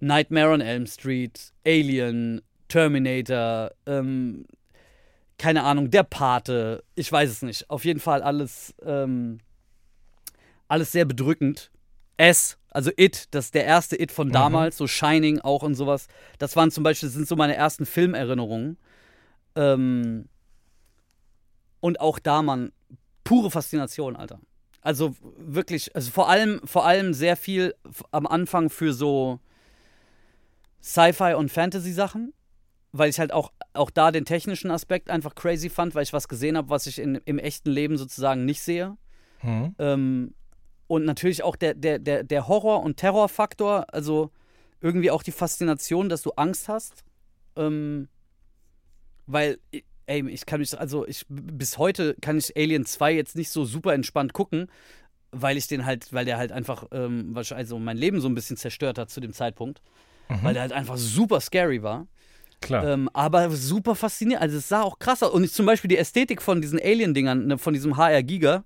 [SPEAKER 3] Nightmare on Elm Street, Alien, Terminator, ähm, keine Ahnung, der Pate, ich weiß es nicht. Auf jeden Fall alles, ähm, alles sehr bedrückend. S, also It, das ist der erste It von mhm. damals, mhm. so Shining auch und sowas. Das waren zum Beispiel, das sind so meine ersten Filmerinnerungen. Ähm, und auch da, man, pure Faszination, Alter. Also wirklich, also vor allem, vor allem sehr viel am Anfang für so Sci-Fi und Fantasy-Sachen weil ich halt auch, auch da den technischen Aspekt einfach crazy fand, weil ich was gesehen habe, was ich in, im echten Leben sozusagen nicht sehe. Mhm. Ähm, und natürlich auch der, der, der, der Horror- und Terrorfaktor, also irgendwie auch die Faszination, dass du Angst hast. Ähm, weil, ey, ich kann mich, also ich bis heute kann ich Alien 2 jetzt nicht so super entspannt gucken, weil ich den halt, weil der halt einfach ähm, also mein Leben so ein bisschen zerstört hat zu dem Zeitpunkt. Mhm. Weil der halt einfach super scary war.
[SPEAKER 2] Klar.
[SPEAKER 3] Ähm, aber super faszinierend. Also es sah auch krass aus. Und ich, zum Beispiel die Ästhetik von diesen Alien-Dingern, ne, von diesem HR Giga,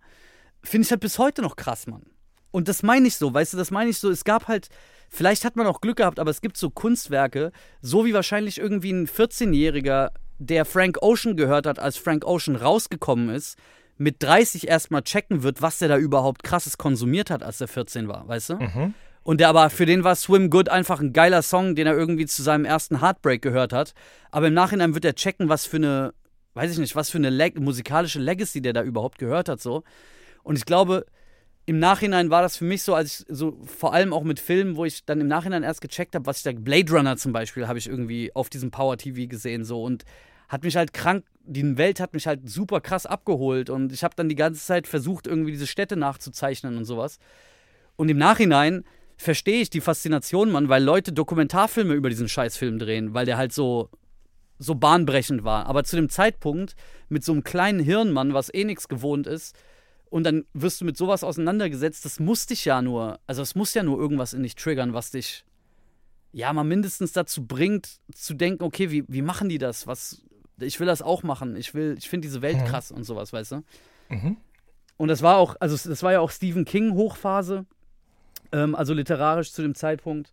[SPEAKER 3] finde ich halt bis heute noch krass, Mann. Und das meine ich so, weißt du, das meine ich so. Es gab halt, vielleicht hat man auch Glück gehabt, aber es gibt so Kunstwerke, so wie wahrscheinlich irgendwie ein 14-Jähriger der Frank Ocean gehört hat, als Frank Ocean rausgekommen ist, mit 30 erstmal checken wird, was der da überhaupt krasses konsumiert hat, als er 14 war, weißt du?
[SPEAKER 2] Mhm.
[SPEAKER 3] Und der aber, für den war Swim Good einfach ein geiler Song, den er irgendwie zu seinem ersten Heartbreak gehört hat. Aber im Nachhinein wird er checken, was für eine, weiß ich nicht, was für eine Leg musikalische Legacy der da überhaupt gehört hat, so. Und ich glaube, im Nachhinein war das für mich so, als ich so, vor allem auch mit Filmen, wo ich dann im Nachhinein erst gecheckt habe, was ich da, Blade Runner zum Beispiel, habe ich irgendwie auf diesem Power TV gesehen, so. Und hat mich halt krank, die Welt hat mich halt super krass abgeholt. Und ich habe dann die ganze Zeit versucht, irgendwie diese Städte nachzuzeichnen und sowas. Und im Nachhinein verstehe ich die Faszination, Mann, weil Leute Dokumentarfilme über diesen Scheißfilm drehen, weil der halt so, so bahnbrechend war. Aber zu dem Zeitpunkt mit so einem kleinen Hirnmann, was eh nichts gewohnt ist, und dann wirst du mit sowas auseinandergesetzt, das muss dich ja nur, also es muss ja nur irgendwas in dich triggern, was dich ja mal mindestens dazu bringt, zu denken, okay, wie, wie machen die das? Was, ich will das auch machen. Ich will, ich finde diese Welt
[SPEAKER 2] Mhm.
[SPEAKER 3] krass und sowas, weißt du?
[SPEAKER 2] Mhm.
[SPEAKER 3] Und das war auch, also das war ja auch Stephen King Hochphase, ähm, also literarisch zu dem Zeitpunkt.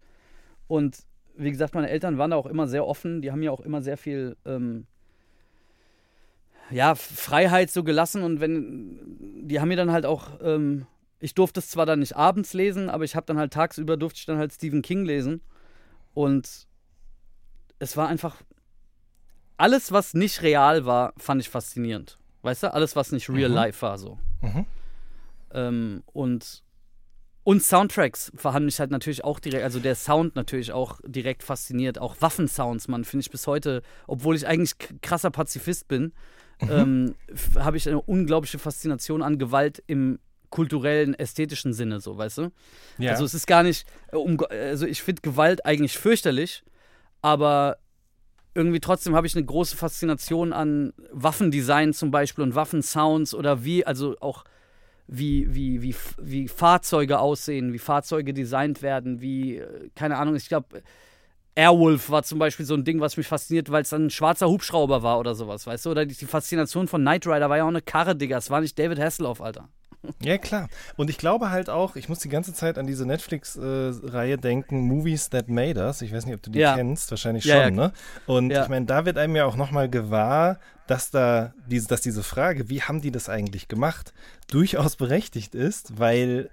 [SPEAKER 3] Und wie gesagt, meine Eltern waren da auch immer sehr offen. Die haben ja auch immer sehr viel ähm, ja, Freiheit so gelassen. Und wenn, die haben mir dann halt auch, ähm, ich durfte es zwar dann nicht abends lesen, aber ich habe dann halt tagsüber durfte ich dann halt Stephen King lesen. Und es war einfach, alles, was nicht real war, fand ich faszinierend. Weißt du, alles, was nicht real
[SPEAKER 2] Mhm.
[SPEAKER 3] life war, so.
[SPEAKER 2] Mhm.
[SPEAKER 3] Ähm, und, und Soundtracks fand ich halt natürlich auch direkt, also der Sound natürlich auch direkt fasziniert. Auch Waffensounds, man, finde ich bis heute, obwohl ich eigentlich krasser Pazifist bin, ähm, f- habe ich eine unglaubliche Faszination an Gewalt im kulturellen, ästhetischen Sinne, so, weißt du?
[SPEAKER 2] Ja.
[SPEAKER 3] Also es ist gar nicht, äh, um, also ich finde Gewalt eigentlich fürchterlich, aber irgendwie trotzdem habe ich eine große Faszination an Waffendesign zum Beispiel und Waffensounds oder wie, also auch wie, wie, wie, wie Fahrzeuge aussehen, wie Fahrzeuge designt werden, wie, äh, keine Ahnung, ich glaube, Airwolf war zum Beispiel so ein Ding, was mich fasziniert, weil es dann ein schwarzer Hubschrauber war oder sowas, weißt du? Oder die, die Faszination von Knight Rider war ja auch eine Karre, Digga. Es war nicht David Hasselhoff, Alter.
[SPEAKER 2] Ja, klar. Und ich glaube halt auch, ich muss die ganze Zeit an diese Netflix-Reihe denken, Movies That Made Us. Ich weiß nicht, ob du die
[SPEAKER 3] Ja.
[SPEAKER 2] kennst, wahrscheinlich
[SPEAKER 3] Ja,
[SPEAKER 2] schon,
[SPEAKER 3] ja.
[SPEAKER 2] ne? Und
[SPEAKER 3] Ja.
[SPEAKER 2] ich meine, da wird einem ja auch nochmal gewahr, dass da diese, dass diese Frage, wie haben die das eigentlich gemacht, durchaus berechtigt ist, weil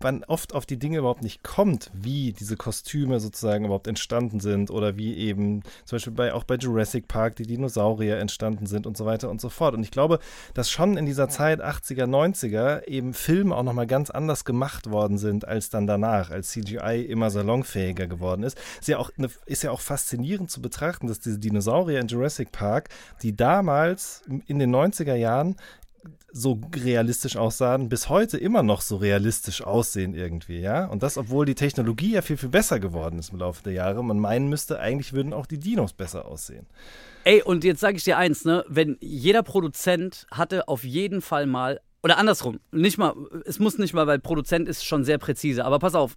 [SPEAKER 2] man oft auf die Dinge überhaupt nicht kommt, wie diese Kostüme sozusagen überhaupt entstanden sind oder wie eben zum Beispiel bei, auch bei Jurassic Park die Dinosaurier entstanden sind und so weiter und so fort. Und ich glaube, dass schon in dieser Zeit 80er, 90er eben Filme auch nochmal ganz anders gemacht worden sind als dann danach, als CGI immer salonfähiger geworden ist. Ist ja auch, eine, ist ja auch faszinierend zu betrachten, dass diese Dinosaurier in Jurassic Park, die damals in den 90er Jahren so realistisch aussahen, bis heute immer noch so realistisch aussehen irgendwie, ja. Und das, obwohl die Technologie ja viel, viel besser geworden ist im Laufe der Jahre. Man meinen müsste, eigentlich würden auch die Dinos besser aussehen.
[SPEAKER 3] Ey, und jetzt sage ich dir eins, ne? Wenn jeder Produzent hatte auf jeden Fall mal, oder andersrum, nicht mal, es muss nicht mal, weil Produzent ist schon sehr präzise, aber pass auf,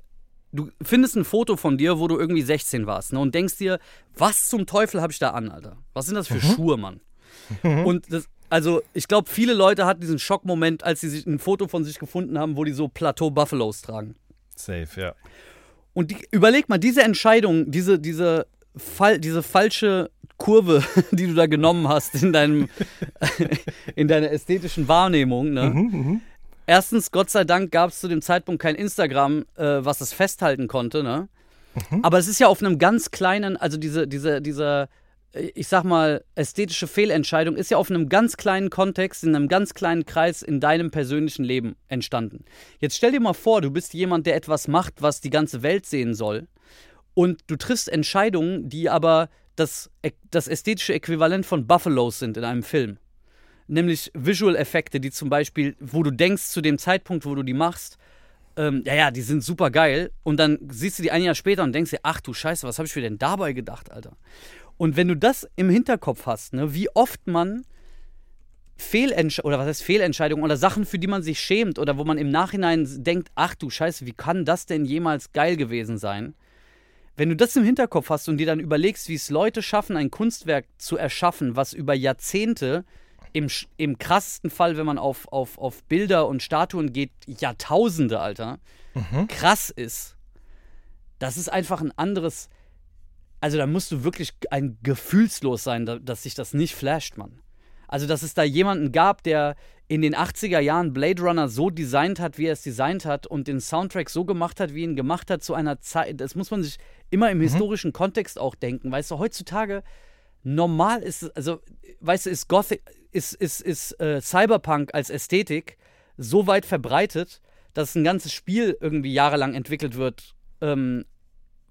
[SPEAKER 3] du findest ein Foto von dir, wo du irgendwie 16 warst, ne? Und denkst dir, was zum Teufel habe ich da an, Alter? Was sind das für Schuhe, Mann? *laughs* Und das, also, ich glaube, viele Leute hatten diesen Schockmoment, als sie sich ein Foto von sich gefunden haben, wo die so Plateau Buffaloes tragen.
[SPEAKER 2] Safe, ja.
[SPEAKER 3] Und die, überleg mal, diese Entscheidung, diese, diese, Fall, diese falsche Kurve, *laughs* die du da genommen hast in, deinem, *laughs* in deiner ästhetischen Wahrnehmung. Ne? Erstens, Gott sei Dank gab es zu dem Zeitpunkt kein Instagram, äh, was es festhalten konnte. Ne? Aber es ist ja auf einem ganz kleinen, also diese, diese, diese, äh, ich sag mal, ästhetische Fehlentscheidung ist ja auf einem ganz kleinen Kontext, in einem ganz kleinen Kreis in deinem persönlichen Leben entstanden. Jetzt stell dir mal vor, du bist jemand, der etwas macht, was die ganze Welt sehen soll. Und du triffst Entscheidungen, die aber das, das ästhetische Äquivalent von Buffalos sind in einem Film. Nämlich Visual-Effekte, die zum Beispiel, wo du denkst zu dem Zeitpunkt, wo du die machst, ähm, ja, ja, die sind super geil. Und dann siehst du die ein Jahr später und denkst dir, ach du Scheiße, was habe ich mir denn dabei gedacht, Alter? Und wenn du das im Hinterkopf hast, ne, wie oft man Fehlentscheidungen, oder was heißt Fehlentscheidungen, oder Sachen, für die man sich schämt, oder wo man im Nachhinein denkt, ach du Scheiße, wie kann das denn jemals geil gewesen sein? Wenn du das im Hinterkopf hast und dir dann überlegst, wie es Leute schaffen, ein Kunstwerk zu erschaffen, was über Jahrzehnte, im, im krassesten Fall, wenn man auf, auf, auf Bilder und Statuen geht, Jahrtausende, Alter, krass ist. Das ist einfach ein anderes. Also da musst du wirklich ein gefühlslos sein, da- dass sich das nicht flasht, Mann. Also, dass es da jemanden gab, der in den 80er Jahren Blade Runner so designt hat, wie er es designt hat und den Soundtrack so gemacht hat, wie ihn gemacht hat zu einer Zeit. Das muss man sich immer im historischen Kontext auch denken. Weißt du, heutzutage normal ist, es- also, weißt du, ist Gothic, ist, ist, ist äh, Cyberpunk als Ästhetik so weit verbreitet, dass ein ganzes Spiel irgendwie jahrelang entwickelt wird, ähm,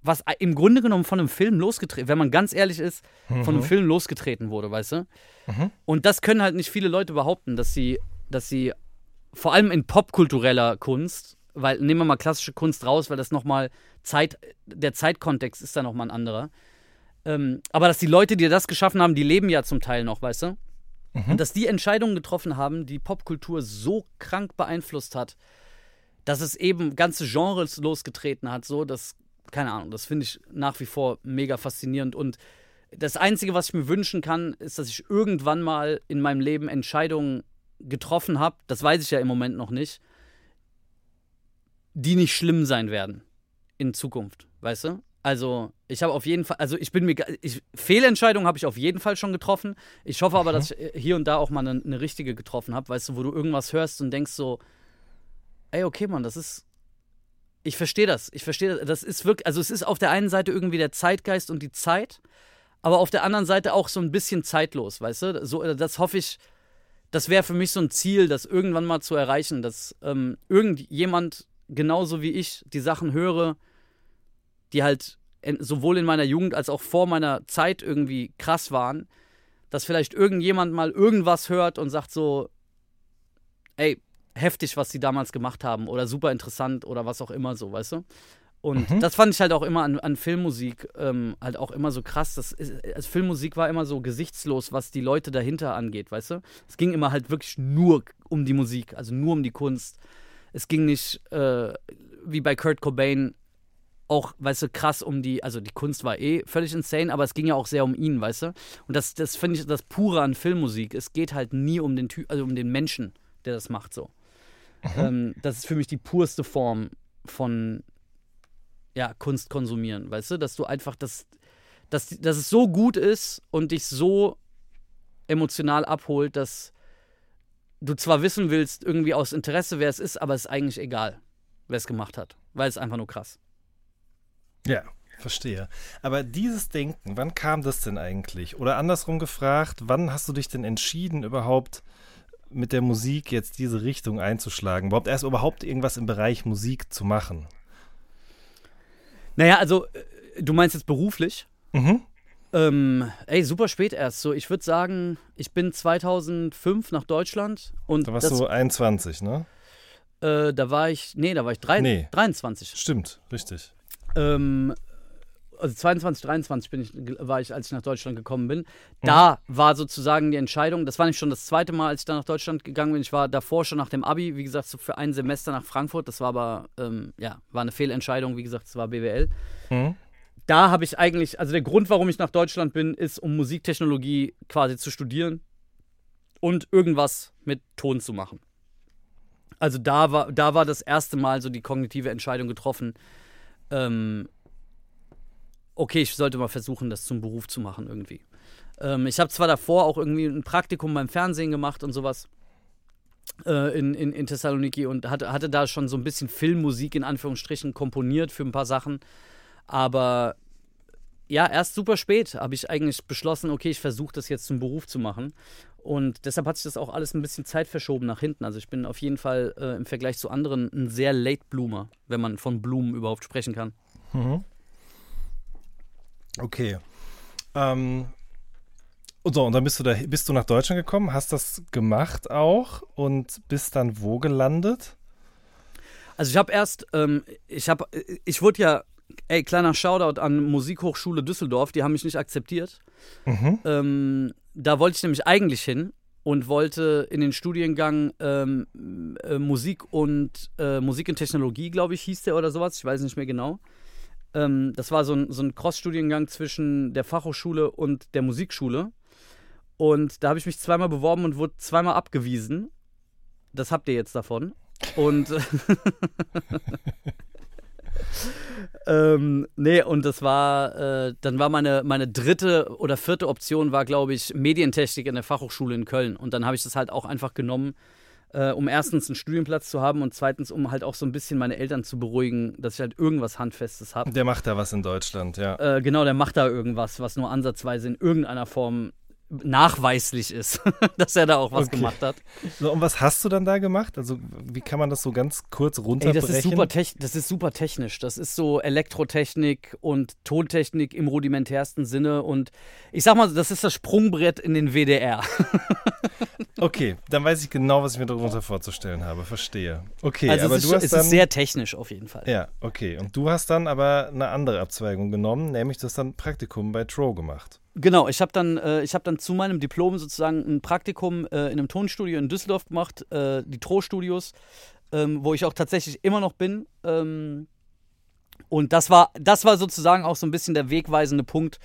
[SPEAKER 3] was im Grunde genommen von einem Film losgetreten, wenn man ganz ehrlich ist, von einem Film losgetreten wurde, weißt du? Und das können halt nicht viele Leute behaupten, dass sie, dass sie vor allem in popkultureller Kunst, weil nehmen wir mal klassische Kunst raus, weil das nochmal Zeit, der Zeitkontext ist da nochmal ein anderer. Ähm, aber dass die Leute, die das geschaffen haben, die leben ja zum Teil noch, weißt du? Und dass die Entscheidungen getroffen haben, die Popkultur so krank beeinflusst hat, dass es eben ganze Genres losgetreten hat, so, dass, keine Ahnung, das finde ich nach wie vor mega faszinierend. Und das Einzige, was ich mir wünschen kann, ist, dass ich irgendwann mal in meinem Leben Entscheidungen getroffen habe, das weiß ich ja im Moment noch nicht, die nicht schlimm sein werden in Zukunft, weißt du? Also, ich habe auf jeden Fall, also ich bin mir, ich, Fehlentscheidungen habe ich auf jeden Fall schon getroffen. Ich hoffe aber, dass ich hier und da auch mal eine, eine richtige getroffen habe, weißt du, wo du irgendwas hörst und denkst so, ey, okay, Mann, das ist, ich verstehe das, ich verstehe das, das ist wirklich, also es ist auf der einen Seite irgendwie der Zeitgeist und die Zeit, aber auf der anderen Seite auch so ein bisschen zeitlos, weißt du? So, äh, das hoffe ich, das wäre für mich so ein Ziel, das irgendwann mal zu erreichen, dass ähm, irgendjemand genauso wie ich die Sachen höre, die halt sowohl in meiner Jugend als auch vor meiner Zeit irgendwie krass waren, dass vielleicht irgendjemand mal irgendwas hört und sagt so, ey, heftig, was die damals gemacht haben oder super interessant oder was auch immer so, weißt du? Und das fand ich halt auch immer an, an Filmmusik ähm, halt auch immer so krass. Das ist, also Filmmusik war immer so gesichtslos, was die Leute dahinter angeht, weißt du? Es ging immer halt wirklich nur um die Musik, also nur um die Kunst. Es ging nicht äh, wie bei Kurt Cobain auch, weißt du, krass um die, also die Kunst war eh völlig insane, aber es ging ja auch sehr um ihn, weißt du? Und das, das finde ich das Pure an Filmmusik. Es geht halt nie um den Typ, also um den Menschen, der das macht so. Ähm, das ist für mich die purste Form von ja, Kunst konsumieren, weißt du? Dass du einfach, das, dass, dass es so gut ist und dich so emotional abholt, dass du zwar wissen willst, irgendwie aus Interesse, wer es ist, aber es ist eigentlich egal, wer es gemacht hat, weil es einfach nur krass.
[SPEAKER 2] Ja, verstehe. Aber dieses Denken, wann kam das denn eigentlich? Oder andersrum gefragt, wann hast du dich denn entschieden, überhaupt mit der Musik jetzt diese Richtung einzuschlagen? Überhaupt erst überhaupt irgendwas im Bereich Musik zu machen?
[SPEAKER 3] Naja, also, äh, du meinst jetzt beruflich?
[SPEAKER 2] Mhm.
[SPEAKER 3] Ähm, ey, super spät erst. So, ich würde sagen, ich bin 2005 nach Deutschland und
[SPEAKER 2] Da warst
[SPEAKER 3] das,
[SPEAKER 2] du 21, ne?
[SPEAKER 3] äh, da war ich, nee, da war ich drei,
[SPEAKER 2] Nee.
[SPEAKER 3] 23.
[SPEAKER 2] Stimmt, richtig.
[SPEAKER 3] Ähm, also 22, 23 bin ich, war ich, als ich nach Deutschland gekommen bin. Da war sozusagen die Entscheidung, das war nicht schon das zweite Mal, als ich da nach Deutschland gegangen bin. Ich war davor schon nach dem Abi, wie gesagt, so für ein Semester nach Frankfurt. Das war aber, ähm, ja, war eine Fehlentscheidung. Wie gesagt, es war BWL.
[SPEAKER 2] Mhm.
[SPEAKER 3] Da habe ich eigentlich, also der Grund, warum ich nach Deutschland bin, ist, um Musiktechnologie quasi zu studieren und irgendwas mit Ton zu machen. Also da war, da war das erste Mal so die kognitive Entscheidung getroffen, ähm, okay, ich sollte mal versuchen, das zum Beruf zu machen irgendwie. Ähm, ich habe zwar davor auch irgendwie ein Praktikum beim Fernsehen gemacht und sowas äh, in, in, in Thessaloniki und hatte, hatte da schon so ein bisschen Filmmusik in Anführungsstrichen komponiert für ein paar Sachen. Aber ja, erst super spät habe ich eigentlich beschlossen, okay, ich versuche das jetzt zum Beruf zu machen. Und deshalb hat sich das auch alles ein bisschen Zeit verschoben nach hinten. Also ich bin auf jeden Fall äh, im Vergleich zu anderen ein sehr Late Bloomer, wenn man von Blumen überhaupt sprechen kann.
[SPEAKER 2] Okay. Ähm, und so, und dann bist du da, bist du nach Deutschland gekommen, hast das gemacht auch und bist dann wo gelandet?
[SPEAKER 3] Also ich habe erst, ähm, ich habe, ich wurde ja, ey, kleiner Shoutout an Musikhochschule Düsseldorf, die haben mich nicht akzeptiert. Ähm, da wollte ich nämlich eigentlich hin und wollte in den Studiengang ähm, äh, Musik und äh, Musik und Technologie, glaube ich, hieß der oder sowas, ich weiß nicht mehr genau. Ähm, das war so ein, so ein Cross-Studiengang zwischen der Fachhochschule und der Musikschule. Und da habe ich mich zweimal beworben und wurde zweimal abgewiesen. Das habt ihr jetzt davon. Und *laughs* ähm, nee, und das war, äh, dann war meine, meine dritte oder vierte Option war, glaube ich, Medientechnik in der Fachhochschule in Köln. Und dann habe ich das halt auch einfach genommen, äh, um erstens einen Studienplatz zu haben und zweitens, um halt auch so ein bisschen meine Eltern zu beruhigen, dass ich halt irgendwas Handfestes habe.
[SPEAKER 2] Der macht da was in Deutschland, ja.
[SPEAKER 3] Äh, genau, der macht da irgendwas, was nur ansatzweise in irgendeiner Form nachweislich ist, *laughs* dass er da auch was
[SPEAKER 2] Okay.
[SPEAKER 3] gemacht hat.
[SPEAKER 2] So, und was hast du dann da gemacht? Also, wie kann man das so ganz kurz
[SPEAKER 3] Ey,
[SPEAKER 2] runterbrechen?
[SPEAKER 3] das ist, super das ist super technisch. Das ist so Elektrotechnik und Tontechnik im rudimentärsten Sinne. Und ich sag mal, das ist das Sprungbrett in den WDR. *laughs*
[SPEAKER 2] Okay, dann weiß ich genau, was ich mir darunter vorzustellen habe. Verstehe. Okay,
[SPEAKER 3] also
[SPEAKER 2] aber
[SPEAKER 3] es,
[SPEAKER 2] du
[SPEAKER 3] ist,
[SPEAKER 2] hast
[SPEAKER 3] es
[SPEAKER 2] dann.
[SPEAKER 3] ist sehr technisch auf jeden Fall.
[SPEAKER 2] ja, okay. Und du hast dann aber eine andere Abzweigung genommen, nämlich du hast dann Praktikum bei Tro gemacht.
[SPEAKER 3] Genau, ich habe dann, äh, hab dann zu meinem Diplom sozusagen ein Praktikum äh, in einem Tonstudio in Düsseldorf gemacht, äh, die Tro-Studios, ähm, wo ich auch tatsächlich immer noch bin. Ähm, und das war, das war sozusagen auch so ein bisschen der wegweisende Punkt,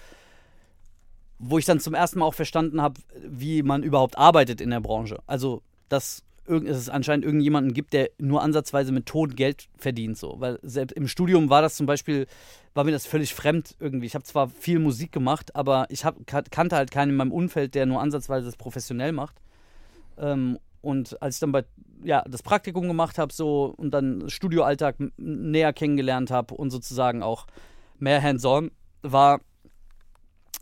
[SPEAKER 3] wo ich dann zum ersten Mal auch verstanden habe, wie man überhaupt arbeitet in der Branche. Also, dass es anscheinend irgendjemanden gibt, der nur ansatzweise mit Ton Geld verdient. So. Weil selbst im Studium war das zum Beispiel, war mir das völlig fremd irgendwie. Ich habe zwar viel Musik gemacht, aber ich hab, kan- kannte halt keinen in meinem Umfeld, der nur ansatzweise das professionell macht. Ähm, und als ich dann bei, ja, das Praktikum gemacht habe so und dann Studioalltag näher kennengelernt habe und sozusagen auch mehr hands-on war,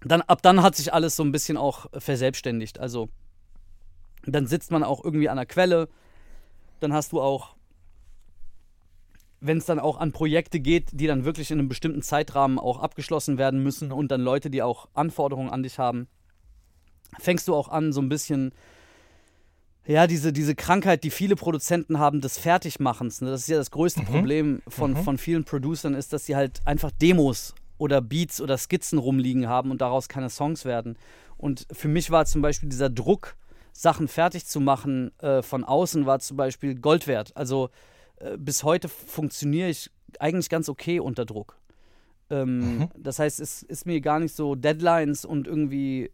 [SPEAKER 3] dann, ab dann hat sich alles so ein bisschen auch verselbstständigt. Also dann sitzt man auch irgendwie an der Quelle. Dann hast du auch, wenn es dann auch an Projekte geht, die dann wirklich in einem bestimmten Zeitrahmen auch abgeschlossen werden müssen und dann Leute, die auch Anforderungen an dich haben, fängst du auch an, so ein bisschen, ja, diese, diese Krankheit, die viele Produzenten haben, des Fertigmachens. Ne? Das ist ja das größte Problem von, von vielen Producern, ist, dass sie halt einfach Demos oder Beats oder Skizzen rumliegen haben und daraus keine Songs werden. Und für mich war zum Beispiel dieser Druck, Sachen fertig zu machen äh, von außen, war zum Beispiel Gold wert. Also äh, bis heute funktioniere ich eigentlich ganz okay unter Druck. Ähm, Das heißt, es ist mir gar nicht so Deadlines und irgendwie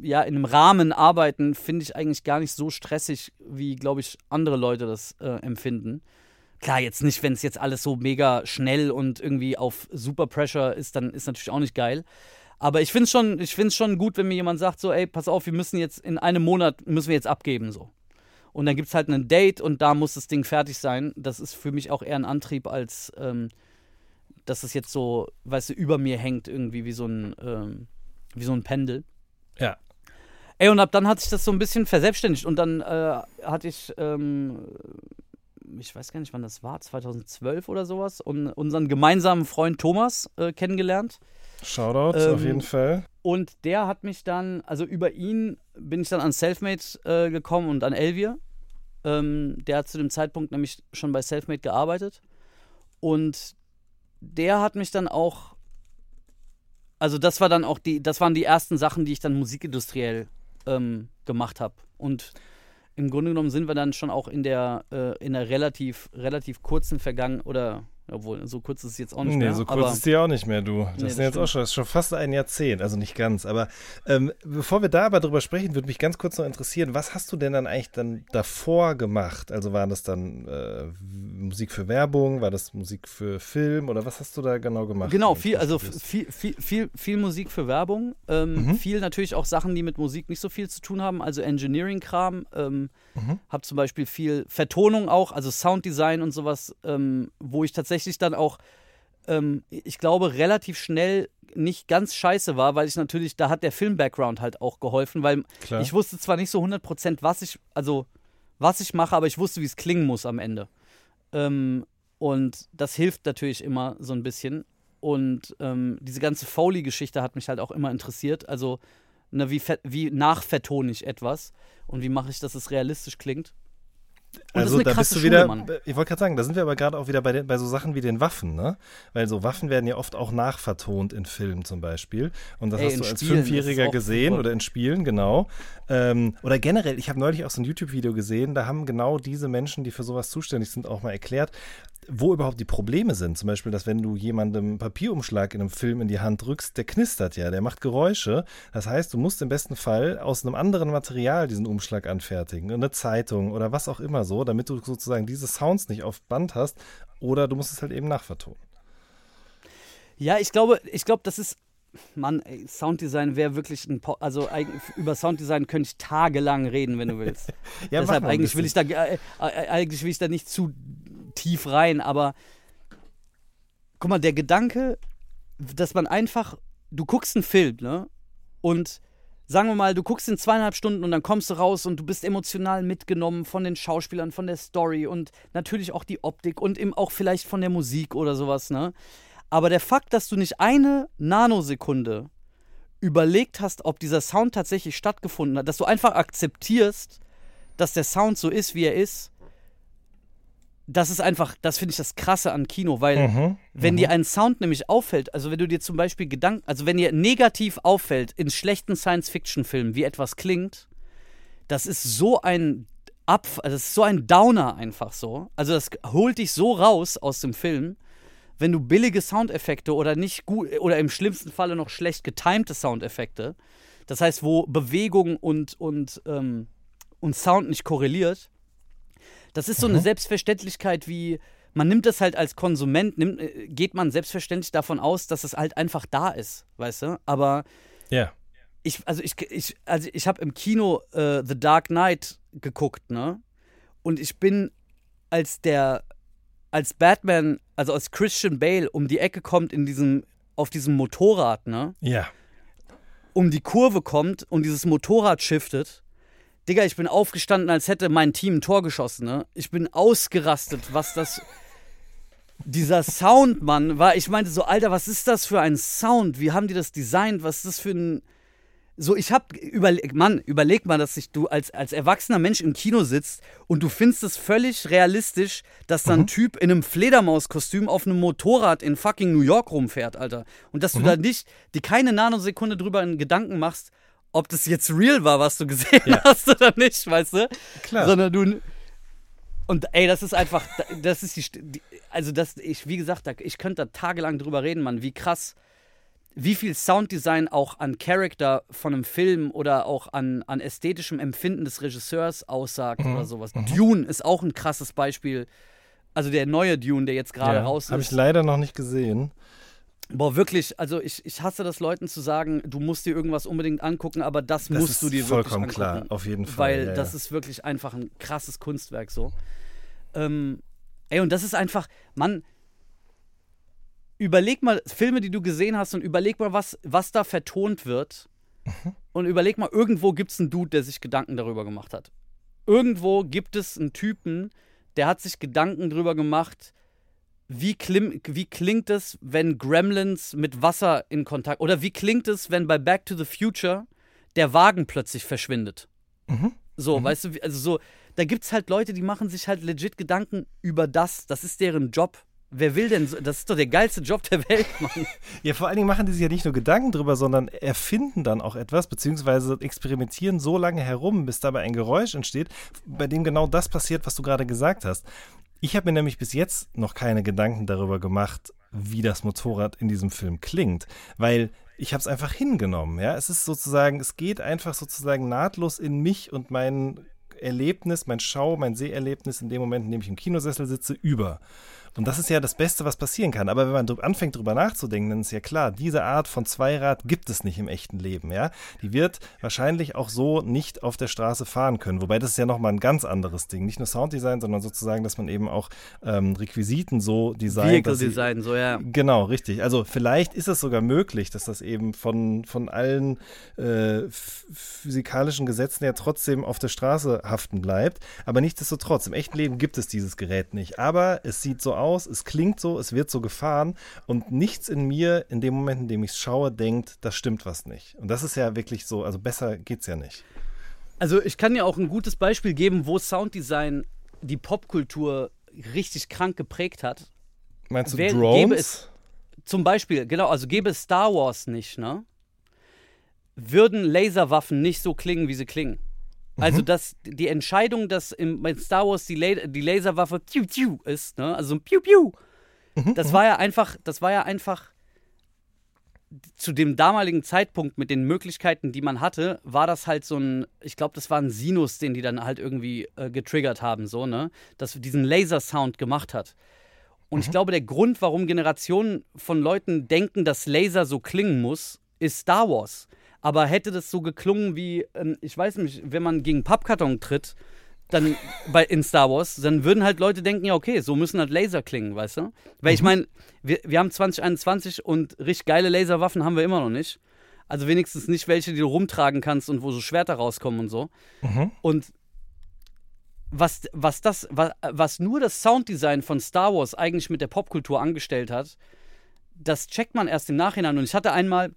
[SPEAKER 3] ja in einem Rahmen arbeiten, finde ich eigentlich gar nicht so stressig, wie, glaube ich, andere Leute das äh, empfinden. Klar, jetzt nicht, wenn es jetzt alles so mega schnell und irgendwie auf Super Pressure ist, dann ist natürlich auch nicht geil. Aber ich finde es schon, ich find's schon gut, wenn mir jemand sagt, so, ey, pass auf, wir müssen jetzt in einem Monat, müssen wir jetzt abgeben, so. Und dann gibt es halt ein Date und da muss das Ding fertig sein. Das ist für mich auch eher ein Antrieb, als ähm, dass es jetzt so, weißt du, über mir hängt, irgendwie wie so ein, ähm, wie so ein Pendel.
[SPEAKER 2] Ja.
[SPEAKER 3] Ey, und ab dann hat sich das so ein bisschen verselbstständigt und dann äh, hatte ich, ähm, ich weiß gar nicht, wann das war, 2012 oder sowas, und unseren gemeinsamen Freund Thomas äh, kennengelernt.
[SPEAKER 2] Shoutout
[SPEAKER 3] Ähm,
[SPEAKER 2] auf jeden Fall.
[SPEAKER 3] Und der hat mich dann, also über ihn bin ich dann an Selfmade äh, gekommen und an Elvier. Ähm, der hat zu dem Zeitpunkt nämlich schon bei Selfmade gearbeitet. Und der hat mich dann auch, also das war dann auch die, das waren die ersten Sachen, die ich dann musikindustriell ähm, gemacht habe. Und im Grunde genommen sind wir dann schon auch in der, äh, in der relativ, relativ kurzen Vergangen oder obwohl, so kurz ist es jetzt auch nicht
[SPEAKER 2] Nee,
[SPEAKER 3] mehr.
[SPEAKER 2] so kurz
[SPEAKER 3] aber
[SPEAKER 2] ist die auch nicht mehr, du. Das
[SPEAKER 3] Nee,
[SPEAKER 2] ist
[SPEAKER 3] das
[SPEAKER 2] jetzt auch schon, ist schon fast ein Jahrzehnt, also nicht ganz. Aber ähm, bevor wir da aber drüber sprechen, würde mich ganz kurz noch interessieren, was hast du denn dann eigentlich dann davor gemacht? Also war das dann äh, Musik für Werbung, war das Musik für Film oder was hast du da genau gemacht?
[SPEAKER 3] Genau, viel, also viel, viel, viel, viel Musik für Werbung. Ähm,
[SPEAKER 2] Mhm.
[SPEAKER 3] Viel natürlich auch Sachen, die mit Musik nicht so viel zu tun haben, also Engineering-Kram. Ähm,
[SPEAKER 2] Mhm.
[SPEAKER 3] Hab zum Beispiel viel Vertonung auch, also Sounddesign und sowas, ähm, wo ich tatsächlich dann auch, ähm, ich glaube, relativ schnell nicht ganz scheiße war, weil ich natürlich, da hat der Film-Background halt auch geholfen, weil
[SPEAKER 2] Klar.
[SPEAKER 3] ich wusste zwar nicht so 100% was ich, also was ich mache, aber ich wusste, wie es klingen muss am Ende. Ähm, und das hilft natürlich immer so ein bisschen. Und ähm, diese ganze Foley-Geschichte hat mich halt auch immer interessiert. Also, ne, wie, wie nachvertone ich etwas und wie mache ich, dass es realistisch klingt. Und
[SPEAKER 2] also da bist du wieder,
[SPEAKER 3] Schule, Mann.
[SPEAKER 2] ich wollte gerade sagen, da sind wir aber gerade auch wieder bei, den, bei so Sachen wie den Waffen, ne? Weil so Waffen werden ja oft auch nachvertont in Filmen zum Beispiel. Und das
[SPEAKER 3] Ey,
[SPEAKER 2] hast du als
[SPEAKER 3] Spielen,
[SPEAKER 2] Fünfjähriger gesehen
[SPEAKER 3] super.
[SPEAKER 2] oder in Spielen, genau. Ähm, oder generell, ich habe neulich auch so ein YouTube-Video gesehen, da haben genau diese Menschen, die für sowas zuständig sind, auch mal erklärt, wo überhaupt die Probleme sind. Zum Beispiel, dass wenn du jemandem Papierumschlag in einem Film in die Hand drückst, der knistert ja, der macht Geräusche. Das heißt, du musst im besten Fall aus einem anderen Material diesen Umschlag anfertigen, eine Zeitung oder was auch immer so, damit du sozusagen diese Sounds nicht auf Band hast oder du musst es halt eben nachvertonen.
[SPEAKER 3] Ja, ich glaube, ich glaube, das ist Mann, ey, Sounddesign wäre wirklich ein. Po also über Sounddesign könnte ich tagelang reden, wenn du willst. *laughs* ja, Deshalb eigentlich will ich da äh, äh, eigentlich will ich da nicht zu tief rein, aber guck mal, der Gedanke, dass man einfach, du guckst einen Film, ne? Und sagen wir mal, du guckst in zweieinhalb Stunden und dann kommst du raus und du bist emotional mitgenommen von den Schauspielern, von der Story und natürlich auch die Optik und eben auch vielleicht von der Musik oder sowas, ne? Aber der Fakt, dass du nicht eine Nanosekunde überlegt hast, ob dieser Sound tatsächlich stattgefunden hat, dass du einfach akzeptierst, dass der Sound so ist, wie er ist, das ist einfach, das finde ich das Krasse an Kino, weil mhm, wenn dir mhm. ein Sound nämlich auffällt, also wenn du dir zum Beispiel Gedanken, also wenn dir negativ auffällt in schlechten Science-Fiction-Filmen, wie etwas klingt, das ist so ein Ab, das ist so ein Downer einfach so. Also das holt dich so raus aus dem Film wenn du billige Soundeffekte oder nicht gut oder im schlimmsten Falle noch schlecht getimte Soundeffekte, das heißt, wo Bewegung und, und, ähm, und Sound nicht korreliert, das ist so mhm. eine Selbstverständlichkeit wie, man nimmt das halt als Konsument, nimmt, äh, geht man selbstverständlich davon aus, dass es halt einfach da ist, weißt du? Aber
[SPEAKER 2] ja.
[SPEAKER 3] ich, also ich, ich, also ich habe im Kino äh, The Dark Knight geguckt, ne? Und ich bin als der als Batman, also als Christian Bale um die Ecke kommt in diesem, auf diesem Motorrad, ne?
[SPEAKER 2] Ja.
[SPEAKER 3] Um die Kurve kommt und dieses Motorrad shiftet. Digga, ich bin aufgestanden, als hätte mein Team ein Tor geschossen, ne? Ich bin ausgerastet, was das. dieser Sound, Mann, war. Ich meinte so, Alter, was ist das für ein Sound? Wie haben die das designt? Was ist das für ein so, ich hab, überleg, Mann, überleg mal, dass sich du als, als erwachsener Mensch im Kino sitzt und du findest es völlig realistisch, dass da ein mhm. Typ in einem Fledermauskostüm auf einem Motorrad in fucking New York rumfährt, Alter. Und dass mhm. du da nicht, die keine Nanosekunde drüber in Gedanken machst, ob das jetzt real war, was du gesehen ja. hast oder nicht, weißt du?
[SPEAKER 2] Klar.
[SPEAKER 3] Sondern du. Und ey, das ist einfach, das ist die, also das, ich, wie gesagt, ich könnte da tagelang drüber reden, Mann, wie krass wie viel Sounddesign auch an Charakter von einem Film oder auch an, an ästhetischem Empfinden des Regisseurs aussagt mhm. oder sowas. Mhm. Dune ist auch ein krasses Beispiel. Also der neue Dune, der jetzt gerade ja, raus ist.
[SPEAKER 2] Habe ich leider noch nicht gesehen.
[SPEAKER 3] Boah, wirklich, also ich, ich hasse das Leuten zu sagen, du musst dir irgendwas unbedingt angucken, aber das, das musst du dir wirklich angucken.
[SPEAKER 2] vollkommen klar, auf jeden Fall.
[SPEAKER 3] Weil ja, das ja. ist wirklich einfach ein krasses Kunstwerk so. Ähm, ey, und das ist einfach, Mann, überleg mal Filme, die du gesehen hast und überleg mal, was, was da vertont wird. Mhm. Und überleg mal, irgendwo gibt es einen Dude, der sich Gedanken darüber gemacht hat. Irgendwo gibt es einen Typen, der hat sich Gedanken darüber gemacht, wie, klim, wie klingt es, wenn Gremlins mit Wasser in Kontakt. Oder wie klingt es, wenn bei Back to the Future der Wagen plötzlich verschwindet. Mhm. So, mhm. weißt du, also so, da gibt es halt Leute, die machen sich halt legit Gedanken über das. Das ist deren Job. Wer will denn so? Das ist doch der geilste Job der Welt, Mann. *laughs*
[SPEAKER 2] ja, vor allen Dingen machen die sich ja nicht nur Gedanken drüber, sondern erfinden dann auch etwas, beziehungsweise experimentieren so lange herum, bis dabei ein Geräusch entsteht, bei dem genau das passiert, was du gerade gesagt hast. Ich habe mir nämlich bis jetzt noch keine Gedanken darüber gemacht, wie das Motorrad in diesem Film klingt, weil ich habe es einfach hingenommen. Ja, es ist sozusagen, es geht einfach sozusagen nahtlos in mich und mein Erlebnis, mein Schau, mein Seherlebnis in dem Moment, in dem ich im Kinosessel sitze, über. Und das ist ja das Beste, was passieren kann. Aber wenn man anfängt, darüber nachzudenken, dann ist ja klar, diese Art von Zweirad gibt es nicht im echten Leben. Ja? Die wird wahrscheinlich auch so nicht auf der Straße fahren können. Wobei das ist ja nochmal ein ganz anderes Ding. Nicht nur Sounddesign, sondern sozusagen, dass man eben auch ähm, Requisiten so designt.
[SPEAKER 3] Vehicle Design, so ja.
[SPEAKER 2] Genau, richtig. Also vielleicht ist es sogar möglich, dass das eben von, von allen äh, physikalischen Gesetzen ja trotzdem auf der Straße haften bleibt. Aber nichtsdestotrotz, im echten Leben gibt es dieses Gerät nicht. Aber es sieht so aus, aus, es klingt so, es wird so gefahren und nichts in mir in dem Moment, in dem ich es schaue, denkt, das stimmt was nicht. Und das ist ja wirklich so, also besser geht's ja nicht.
[SPEAKER 3] Also ich kann ja auch ein gutes Beispiel geben, wo Sounddesign die Popkultur richtig krank geprägt hat.
[SPEAKER 2] Meinst du Wer, Drones?
[SPEAKER 3] Es, zum Beispiel, genau, also gäbe es Star Wars nicht, ne? Würden Laserwaffen nicht so klingen, wie sie klingen. Also, dass die Entscheidung, dass im, in Star Wars die, La die Laserwaffe Piu Piu ist, ne? Also ein Piu Piu. Das war ja einfach, das war ja einfach zu dem damaligen Zeitpunkt mit den Möglichkeiten, die man hatte, war das halt so ein, ich glaube, das war ein Sinus, den die dann halt irgendwie äh, getriggert haben, so, ne? Dass diesen Laser-Sound gemacht hat. Und ich glaube, der Grund, warum Generationen von Leuten denken, dass Laser so klingen muss, ist Star Wars. Aber hätte das so geklungen wie, ähm, ich weiß nicht, wenn man gegen Pappkarton tritt, dann *laughs* bei, in Star Wars, dann würden halt Leute denken, ja, okay, so müssen halt Laser klingen, weißt du? Weil ich meine, wir, wir haben 2021 und richtig geile Laserwaffen haben wir immer noch nicht. Also wenigstens nicht welche, die du rumtragen kannst und wo so Schwerter rauskommen und so. Und was, was das, was, was nur das Sounddesign von Star Wars eigentlich mit der Popkultur angestellt hat, das checkt man erst im Nachhinein. Und ich hatte einmal,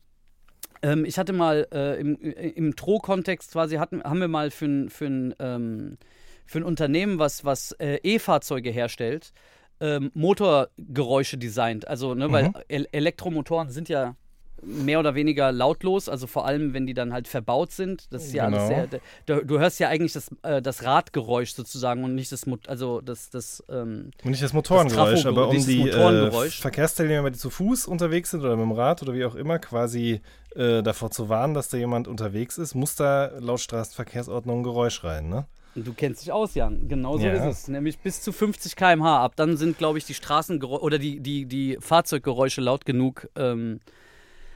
[SPEAKER 3] ähm, ich hatte mal äh, im, im Tro-Kontext quasi, hatten, haben wir mal für ein, für ein, ähm, für ein Unternehmen, was, was äh, E-Fahrzeuge herstellt, ähm, Motorgeräusche designt. Also, ne, weil El Elektromotoren sind ja mehr oder weniger lautlos, also vor allem, wenn die dann halt verbaut sind. Das ist ja
[SPEAKER 2] Genau.
[SPEAKER 3] alles sehr. Du, du hörst ja eigentlich das, äh, das Radgeräusch sozusagen und nicht das, Mo- also das, das, ähm,
[SPEAKER 2] Und nicht das Motorengeräusch,
[SPEAKER 3] Trafo-
[SPEAKER 2] aber um die äh. Verkehrsteilnehmer, die zu Fuß unterwegs sind oder mit dem Rad oder wie auch immer, quasi äh, davor zu warnen, dass da jemand unterwegs ist, muss da laut Straßenverkehrsordnung ein Geräusch rein, ne?
[SPEAKER 3] Du kennst dich aus, Jan. Genau so
[SPEAKER 2] Ja.
[SPEAKER 3] ist es. Nämlich bis zu 50 km/h. Ab dann sind, glaube ich, die Straßengeräusche oder die, die, die Fahrzeuggeräusche laut genug. Ähm.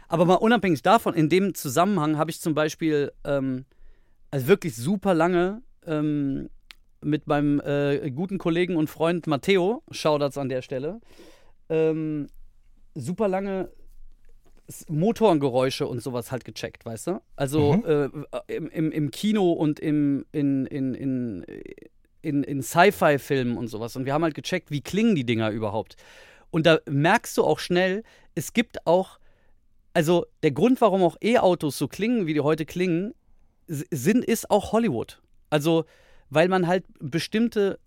[SPEAKER 3] Aber mal unabhängig davon, in dem Zusammenhang habe ich zum Beispiel ähm, also wirklich super lange ähm, mit meinem äh, guten Kollegen und Freund Matteo, Shoutouts an der Stelle, ähm, super lange Motorengeräusche und sowas halt gecheckt, weißt du? Also äh, im, im, im Kino und im, in, in, in, in, in Sci-Fi-Filmen und sowas. Und wir haben halt gecheckt, wie klingen die Dinger überhaupt. Und da merkst du auch schnell, es gibt auch, also der Grund, warum auch E-Autos so klingen, wie die heute klingen, sind, ist auch Hollywood. Also, weil man halt bestimmte,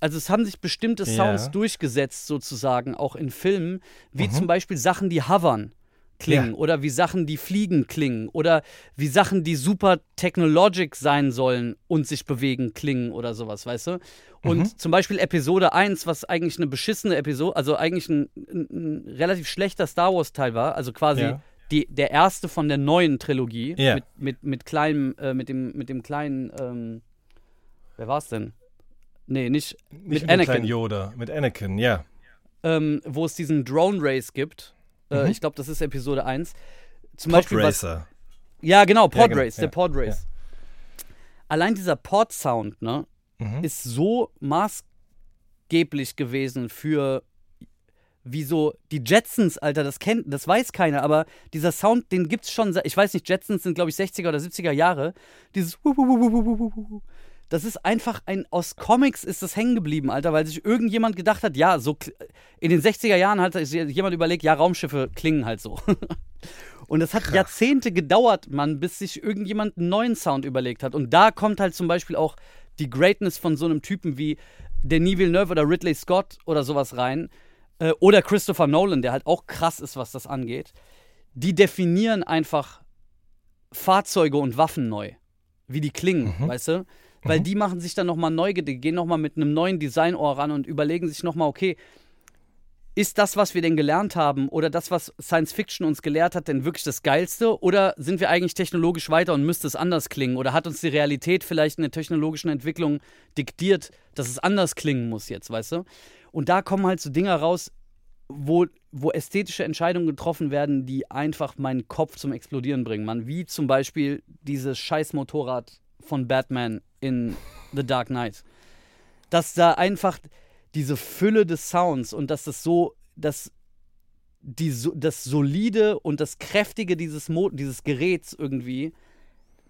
[SPEAKER 3] also es haben sich bestimmte Sounds
[SPEAKER 2] Ja.
[SPEAKER 3] durchgesetzt, sozusagen, auch in Filmen, wie zum Beispiel Sachen, die hovern klingen
[SPEAKER 2] Ja.
[SPEAKER 3] oder wie Sachen, die fliegen klingen oder wie Sachen, die super technologic sein sollen und sich bewegen, klingen oder sowas, weißt du? Und
[SPEAKER 2] Mhm.
[SPEAKER 3] zum Beispiel Episode 1, was eigentlich eine beschissene Episode, also eigentlich ein, ein, ein relativ schlechter Star Wars-Teil war, also quasi
[SPEAKER 2] Ja.
[SPEAKER 3] die, der erste von der neuen Trilogie
[SPEAKER 2] Ja.
[SPEAKER 3] mit, mit, mit kleinem, äh, mit dem, mit dem kleinen, ähm, wer war's denn? Nee, nicht,
[SPEAKER 2] Nicht
[SPEAKER 3] mit
[SPEAKER 2] dem
[SPEAKER 3] Anakin
[SPEAKER 2] Yoda, mit Anakin, ja.
[SPEAKER 3] ähm, wo es diesen Drone Race gibt. Äh,
[SPEAKER 2] Mhm.
[SPEAKER 3] Ich glaube, das ist Episode 1. Zum
[SPEAKER 2] Pod
[SPEAKER 3] Beispiel was,
[SPEAKER 2] Racer.
[SPEAKER 3] Ja, genau, Pod
[SPEAKER 2] genau,
[SPEAKER 3] Race,
[SPEAKER 2] ja,
[SPEAKER 3] der Pod Race. Allein dieser Pod-Sound, ne,
[SPEAKER 2] Mhm.
[SPEAKER 3] ist so maßgeblich gewesen für wie so die Jetsons, Alter, das kennt, das weiß keiner, aber dieser Sound, den gibt's schon, ich weiß nicht, Jetsons sind glaube ich 60er oder 70er Jahre. Dieses das ist einfach ein aus Comics ist das hängen geblieben, Alter, weil sich irgendjemand gedacht hat, ja, so in den 60er Jahren hat sich jemand überlegt, ja, Raumschiffe klingen halt so. *laughs* Und es hat Jahrzehnte gedauert, Mann, bis sich irgendjemand einen neuen Sound überlegt hat. Und da kommt halt zum Beispiel auch die Greatness von so einem Typen wie Denis Villeneuve oder Ridley Scott oder sowas rein. Äh, oder Christopher Nolan, der halt auch krass ist, was das angeht. Die definieren einfach Fahrzeuge und Waffen neu. Wie die klingen, weißt du? Weil die machen sich dann nochmal neu, die gehen nochmal mit einem neuen Designohr ran und überlegen sich nochmal, okay, ist das, was wir denn gelernt haben oder das, was Science Fiction uns gelehrt hat, denn wirklich das Geilste? Oder sind wir eigentlich technologisch weiter und müsste es anders klingen? Oder hat uns die Realität vielleicht in der technologischen Entwicklung diktiert, dass es anders klingen muss jetzt, weißt du? Und da kommen halt so Dinger raus, wo, wo ästhetische Entscheidungen getroffen werden, die einfach meinen Kopf zum Explodieren bringen, Mann. Wie zum Beispiel dieses scheiß Motorrad von Batman in The Dark Knight. Dass da einfach diese Fülle des Sounds und dass das so, dass die, das Solide und das Kräftige dieses, Mo dieses Geräts irgendwie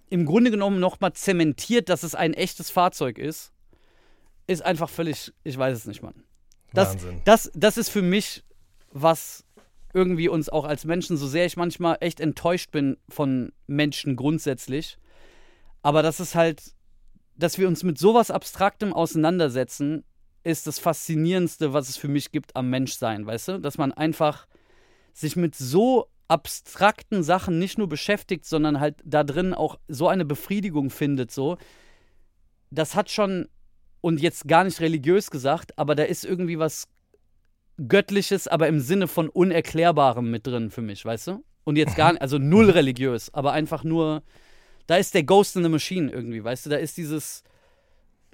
[SPEAKER 3] im Grunde genommen nochmal zementiert, dass es ein echtes Fahrzeug ist, ist einfach völlig, ich weiß es nicht, Mann. Das,
[SPEAKER 2] Wahnsinn.
[SPEAKER 3] das, das ist für mich, was irgendwie uns auch als Menschen, so sehr ich manchmal echt enttäuscht bin von Menschen grundsätzlich, aber das ist halt, dass wir uns mit sowas Abstraktem auseinandersetzen, ist das Faszinierendste, was es für mich gibt am Menschsein, weißt du? Dass man einfach sich mit so abstrakten Sachen nicht nur beschäftigt, sondern halt da drin auch so eine Befriedigung findet, so. das hat schon, und jetzt gar nicht religiös gesagt, aber da ist irgendwie was Göttliches, aber im Sinne von Unerklärbarem mit drin für mich, weißt du? Und jetzt gar nicht, also null religiös, aber einfach nur, da ist der Ghost in the Machine irgendwie, weißt du? Da ist dieses,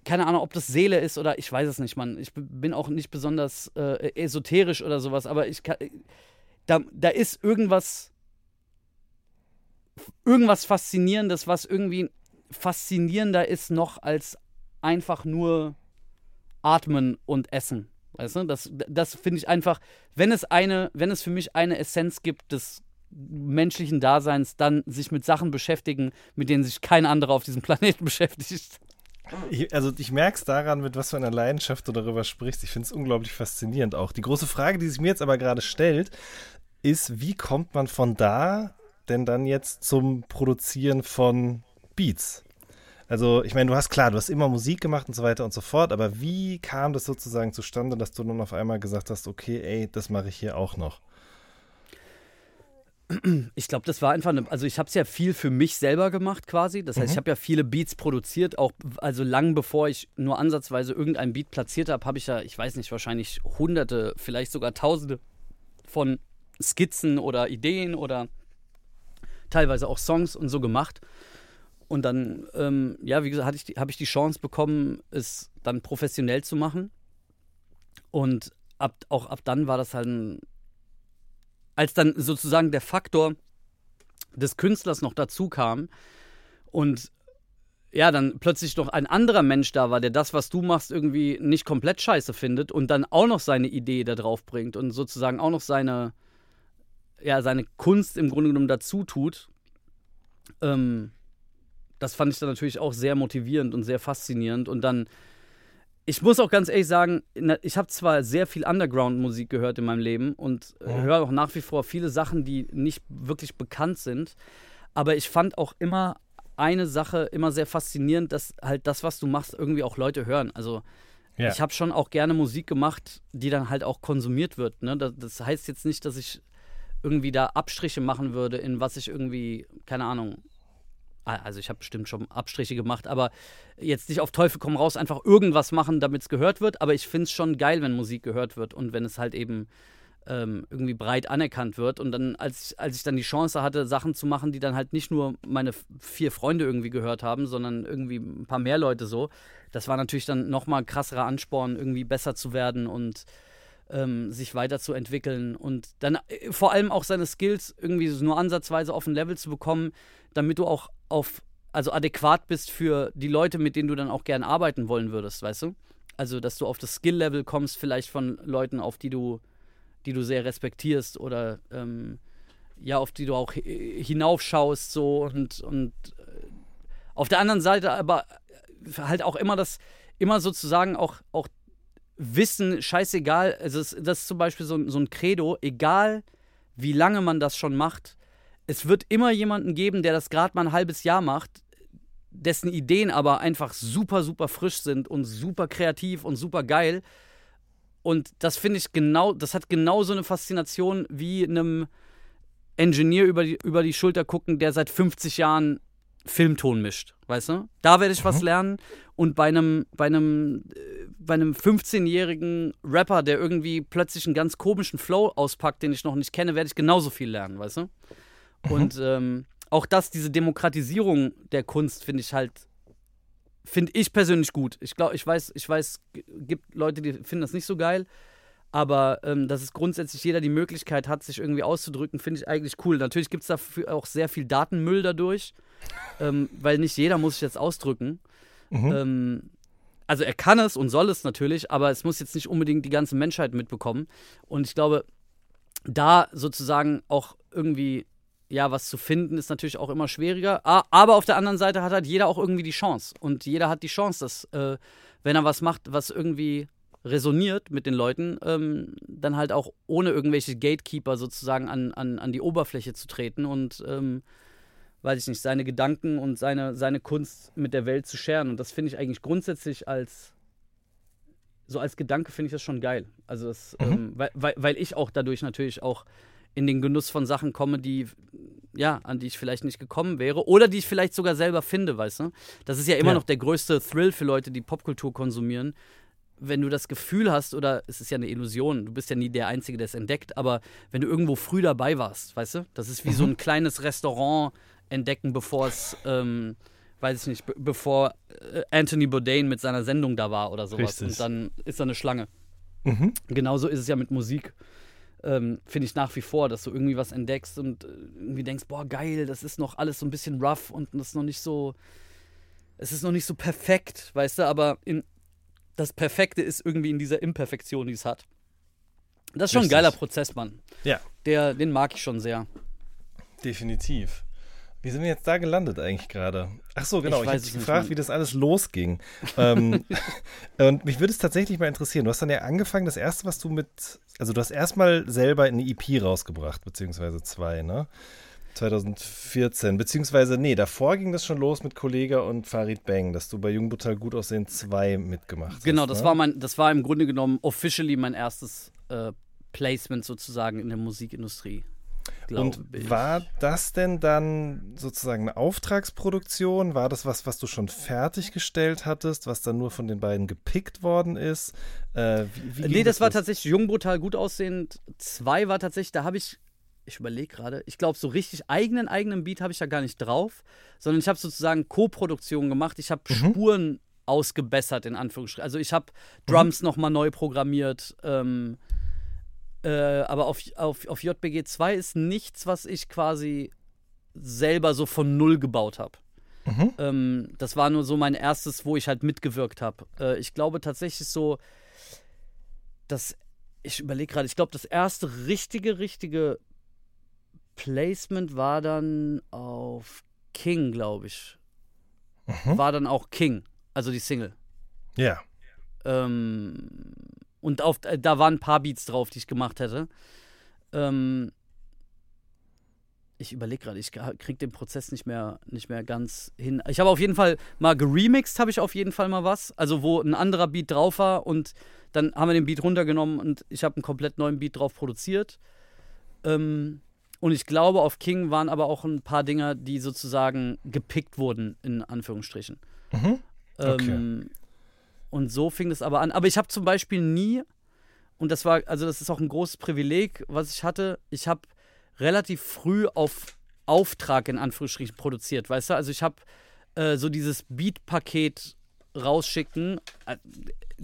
[SPEAKER 3] keine Ahnung, ob das Seele ist oder ich weiß es nicht, Mann. Ich bin auch nicht besonders äh, esoterisch oder sowas, aber ich kann, da, da ist irgendwas, irgendwas Faszinierendes, was irgendwie faszinierender ist noch als einfach nur atmen und essen. Weißt du, das, das finde ich einfach, wenn es eine, wenn es für mich eine Essenz gibt des menschlichen Daseins, dann sich mit Sachen beschäftigen, mit denen sich kein anderer auf diesem *laughs* Planeten beschäftigt.
[SPEAKER 2] Ich, also ich merke es daran, mit was für einer Leidenschaft du darüber sprichst. Ich finde es unglaublich faszinierend auch. Die große Frage, die sich mir jetzt aber gerade stellt, ist, wie kommt man von da denn dann jetzt zum Produzieren von Beats? Also, ich meine, du hast klar, du hast immer Musik gemacht und so weiter und so fort, aber wie kam das sozusagen zustande, dass du nun auf einmal gesagt hast, okay, ey, das mache ich hier auch noch?
[SPEAKER 3] Ich glaube, das war einfach eine, also ich habe es ja viel für mich selber gemacht quasi. Das heißt, mhm. ich habe ja viele Beats produziert, auch also lang bevor ich nur ansatzweise irgendein Beat platziert habe, habe ich ja, ich weiß nicht, wahrscheinlich hunderte, vielleicht sogar tausende von Skizzen oder Ideen oder teilweise auch Songs und so gemacht. Und dann, ähm, ja, wie gesagt, ich habe ich die Chance bekommen, es dann professionell zu machen. Und ab, auch ab dann war das halt ein, als dann sozusagen der Faktor des Künstlers noch dazu kam und ja, dann plötzlich noch ein anderer Mensch da war, der das, was du machst, irgendwie nicht komplett scheiße findet und dann auch noch seine Idee da drauf bringt und sozusagen auch noch seine, ja, seine Kunst im Grunde genommen dazu tut. Ähm, das fand ich dann natürlich auch sehr motivierend und sehr faszinierend. Und dann, ich muss auch ganz ehrlich sagen, ich habe zwar sehr viel Underground-Musik gehört in meinem Leben und äh, höre auch nach wie vor viele Sachen, die nicht wirklich bekannt sind. Aber ich fand auch immer eine Sache immer sehr faszinierend, dass halt das, was du machst, irgendwie auch Leute hören. Also ja. ich habe schon auch gerne Musik gemacht, die dann halt auch konsumiert wird. Ne? Das, das heißt jetzt nicht, dass ich irgendwie da Abstriche machen würde, in was ich irgendwie, keine Ahnung, Ah, also ich habe bestimmt schon Abstriche gemacht, aber jetzt nicht auf Teufel komm raus, einfach irgendwas machen, damit es gehört wird. Aber ich finde es schon geil, wenn Musik gehört wird und wenn es halt eben ähm, irgendwie breit anerkannt wird. Und dann, als, als ich dann die Chance hatte, Sachen zu machen, die dann halt nicht nur meine vier Freunde irgendwie gehört haben, sondern irgendwie ein paar mehr Leute so, das war natürlich dann nochmal krasserer Ansporn, irgendwie besser zu werden und ähm, sich weiterzuentwickeln und dann äh, vor allem auch seine Skills irgendwie nur ansatzweise auf ein Level zu bekommen, damit du auch auf, also adäquat bist für die Leute, mit denen du dann auch gern arbeiten wollen würdest, weißt du? Also, dass du auf das Skill-Level kommst, vielleicht von Leuten, auf die du, die du sehr respektierst oder ähm, ja, auf die du auch hinaufschaust, so und, und äh, auf der anderen Seite aber halt auch immer das, immer sozusagen auch, auch Wissen, scheißegal, also das ist zum Beispiel so, so ein Credo, egal wie lange man das schon macht, es wird immer jemanden geben, der das gerade mal ein halbes Jahr macht, dessen Ideen aber einfach super, super frisch sind und super kreativ und super geil. Und das finde ich genau, das hat genauso eine Faszination wie einem Engineer über die, über die Schulter gucken, der seit 50 Jahren Filmton mischt, weißt du? Da werde ich mhm. was lernen. Und bei einem, bei einem, äh, bei einem 15-jährigen Rapper, der irgendwie plötzlich einen ganz komischen Flow auspackt, den ich noch nicht kenne, werde ich genauso viel lernen, weißt du? Mhm. Und ähm, auch das, diese Demokratisierung der Kunst, finde ich halt, finde ich persönlich gut. Ich glaube, ich weiß, ich weiß, gibt Leute, die finden das nicht so geil. Aber ähm, dass es grundsätzlich jeder die Möglichkeit hat, sich irgendwie auszudrücken, finde ich eigentlich cool. Natürlich gibt es dafür auch sehr viel Datenmüll dadurch, *laughs* ähm, weil nicht jeder muss sich jetzt ausdrücken. Mhm. Ähm, also er kann es und soll es natürlich, aber es muss jetzt nicht unbedingt die ganze Menschheit mitbekommen. Und ich glaube, da sozusagen auch irgendwie ja, was zu finden ist natürlich auch immer schwieriger. Aber auf der anderen Seite hat halt jeder auch irgendwie die Chance. Und jeder hat die Chance, dass, äh, wenn er was macht, was irgendwie resoniert mit den Leuten, ähm, dann halt auch ohne irgendwelche Gatekeeper sozusagen an, an, an die Oberfläche zu treten und, ähm, weiß ich nicht, seine Gedanken und seine, seine Kunst mit der Welt zu scheren. Und das finde ich eigentlich grundsätzlich als, so als Gedanke finde ich das schon geil. Also das, mhm. ähm, weil, weil, weil ich auch dadurch natürlich auch in den Genuss von Sachen komme, die ja, an die ich vielleicht nicht gekommen wäre oder die ich vielleicht sogar selber finde, weißt du? Das ist ja immer
[SPEAKER 2] Ja.
[SPEAKER 3] noch der größte Thrill für Leute, die Popkultur konsumieren. Wenn du das Gefühl hast, oder es ist ja eine Illusion, du bist ja nie der Einzige, der es entdeckt, aber wenn du irgendwo früh dabei warst, weißt du, das ist wie so ein kleines Restaurant entdecken, bevor es, ähm, weiß ich nicht, be bevor äh, Anthony Bourdain mit seiner Sendung da war oder sowas.
[SPEAKER 2] Richtig.
[SPEAKER 3] Und dann ist da eine Schlange.
[SPEAKER 2] Mhm.
[SPEAKER 3] Genauso ist es ja mit Musik. Ähm, Finde ich nach wie vor, dass du irgendwie was entdeckst und äh, irgendwie denkst, boah, geil, das ist noch alles so ein bisschen rough und das ist noch nicht so. Es ist noch nicht so perfekt, weißt du, aber in, das Perfekte ist irgendwie in dieser Imperfektion, die es hat. Das ist schon ein
[SPEAKER 2] Richtig.
[SPEAKER 3] geiler Prozess, Mann.
[SPEAKER 2] Ja,
[SPEAKER 3] Der, den mag ich schon sehr.
[SPEAKER 2] definitiv. Wie sind wir jetzt da gelandet eigentlich gerade? Ach so, genau.
[SPEAKER 3] Ich
[SPEAKER 2] Ich, habe dich gefragt, wie das alles losging. ähm, *laughs* und mich würde es tatsächlich mal interessieren. Du hast dann ja angefangen, das erste, was du mit, also du hast erstmal selber eine EP rausgebracht, beziehungsweise zwei, ne? 2014, beziehungsweise, nee, davor ging das schon los mit Kollega und Farid Bang, dass du bei Jungbutter gut aussehen 2 mitgemacht
[SPEAKER 3] Genau,
[SPEAKER 2] hast.
[SPEAKER 3] das
[SPEAKER 2] ne?
[SPEAKER 3] war mein, das war im Grunde genommen officially mein erstes äh, Placement sozusagen in der Musikindustrie.
[SPEAKER 2] Und
[SPEAKER 3] glaub ich.
[SPEAKER 2] war das denn dann sozusagen eine Auftragsproduktion? War das was, was du schon fertiggestellt hattest, was dann nur von den beiden gepickt worden ist? Äh, wie, wie
[SPEAKER 3] Nee,
[SPEAKER 2] ging
[SPEAKER 3] das war tatsächlich jung, brutal, gut aussehend. Zwei war tatsächlich, da habe ich, ich überlege gerade, ich glaube, so richtig eigenen, eigenen Beat habe ich da gar nicht drauf, sondern ich habe sozusagen Co-Produktion gemacht. Ich habe Spuren ausgebessert, in Anführungsstrichen. Also ich habe Drums nochmal neu programmiert. Ähm, äh, aber auf, auf, auf JBG 2 ist nichts, was ich quasi selber so von Null gebaut habe.
[SPEAKER 2] Mhm.
[SPEAKER 3] Ähm, das war nur so mein erstes, wo ich halt mitgewirkt habe. Äh, ich glaube tatsächlich so, dass ich überlege gerade, ich glaube, das erste richtige, richtige Placement war dann auf King, glaube ich.
[SPEAKER 2] Mhm.
[SPEAKER 3] War dann auch King, also die Single.
[SPEAKER 2] Ja.
[SPEAKER 3] Ähm, und auf, äh, da waren ein paar Beats drauf, die ich gemacht hätte. Ähm, ich überlege gerade, ich krieg den Prozess nicht mehr, nicht mehr ganz hin. Ich habe auf jeden Fall mal geremixed, habe ich auf jeden Fall mal was. Also wo ein anderer Beat drauf war und dann haben wir den Beat runtergenommen und ich habe einen komplett neuen Beat drauf produziert. Ähm, und ich glaube, auf King waren aber auch ein paar Dinger, die sozusagen gepickt wurden, in Anführungsstrichen.
[SPEAKER 2] Mhm. Okay.
[SPEAKER 3] Ähm, und so fing es aber an. Aber ich habe zum Beispiel nie, und das war, also das ist auch ein großes Privileg, was ich hatte, ich habe relativ früh auf Auftrag in Anführungsstrichen produziert, weißt du? Also ich habe äh, so dieses Beat-Paket rausschicken, äh,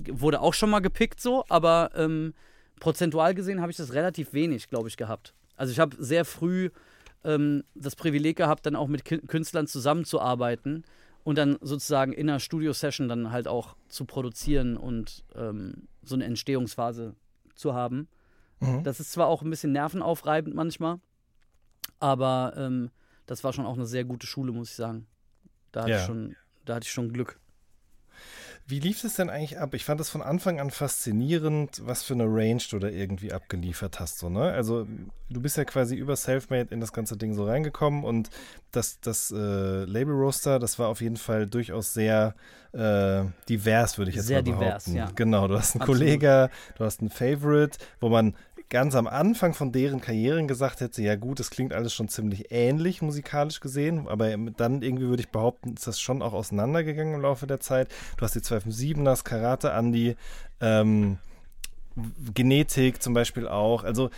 [SPEAKER 3] wurde auch schon mal gepickt so, aber ähm, prozentual gesehen habe ich das relativ wenig, glaube ich, gehabt. Also ich habe sehr früh ähm, das Privileg gehabt, dann auch mit Künstlern zusammenzuarbeiten und dann sozusagen in einer Studio-Session dann halt auch zu produzieren und ähm, so eine Entstehungsphase zu haben.
[SPEAKER 2] Mhm.
[SPEAKER 3] Das ist zwar auch ein bisschen nervenaufreibend manchmal, aber ähm, das war schon auch eine sehr gute Schule, muss ich sagen. Da hatte,
[SPEAKER 2] Ja.
[SPEAKER 3] ich, schon, da hatte ich schon Glück.
[SPEAKER 2] Wie lief es denn eigentlich ab? Ich fand es von Anfang an faszinierend, was für eine Range du da irgendwie abgeliefert hast. So, ne? Also du bist ja quasi über Selfmade in das ganze Ding so reingekommen und das, das äh, Label Roaster, das war auf jeden Fall durchaus sehr äh, divers, würde ich jetzt
[SPEAKER 3] Sehr
[SPEAKER 2] mal behaupten.
[SPEAKER 3] divers, ja.
[SPEAKER 2] Genau, du hast einen. Kollegen, du hast einen Favorite, wo man ganz am Anfang von deren Karrieren gesagt hätte, ja gut, das klingt alles schon ziemlich ähnlich musikalisch gesehen, aber dann irgendwie würde ich behaupten, ist das schon auch auseinandergegangen im Laufe der Zeit. Du hast die 257ers, Karate Andy, ähm, Genetik zum Beispiel auch. Also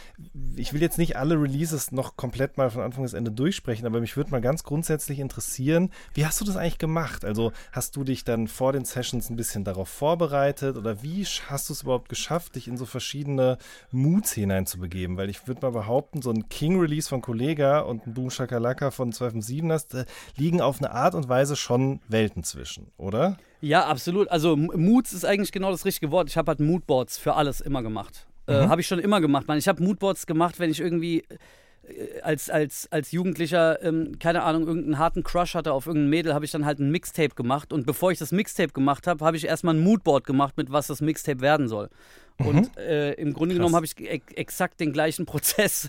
[SPEAKER 2] ich will jetzt nicht alle Releases noch komplett mal von Anfang bis Ende durchsprechen, aber mich würde mal ganz grundsätzlich interessieren, wie hast du das eigentlich gemacht? Also hast du dich dann vor den Sessions ein bisschen darauf vorbereitet oder wie hast du es überhaupt geschafft, dich in so verschiedene Moods hineinzubegeben? Weil ich würde mal behaupten, so ein King-Release von Kollega und ein Boom Shakalaka von 257ers, da liegen auf eine Art und Weise schon Welten zwischen, oder?
[SPEAKER 3] Ja, absolut. Also Moods ist eigentlich genau das richtige Wort. Ich habe halt Moodboards für alles immer gemacht. Äh,
[SPEAKER 2] Mhm.
[SPEAKER 3] habe ich schon immer gemacht. Man, ich habe Moodboards gemacht, wenn ich irgendwie äh, als, als, als Jugendlicher, ähm, keine Ahnung, irgendeinen harten Crush hatte auf irgendein Mädel, habe ich dann halt ein Mixtape gemacht. Und bevor ich das Mixtape gemacht habe, habe ich erstmal ein Moodboard gemacht, mit was das Mixtape werden soll. Und äh, im Grunde
[SPEAKER 2] Krass.
[SPEAKER 3] genommen habe ich ex exakt den gleichen *laughs* Prozess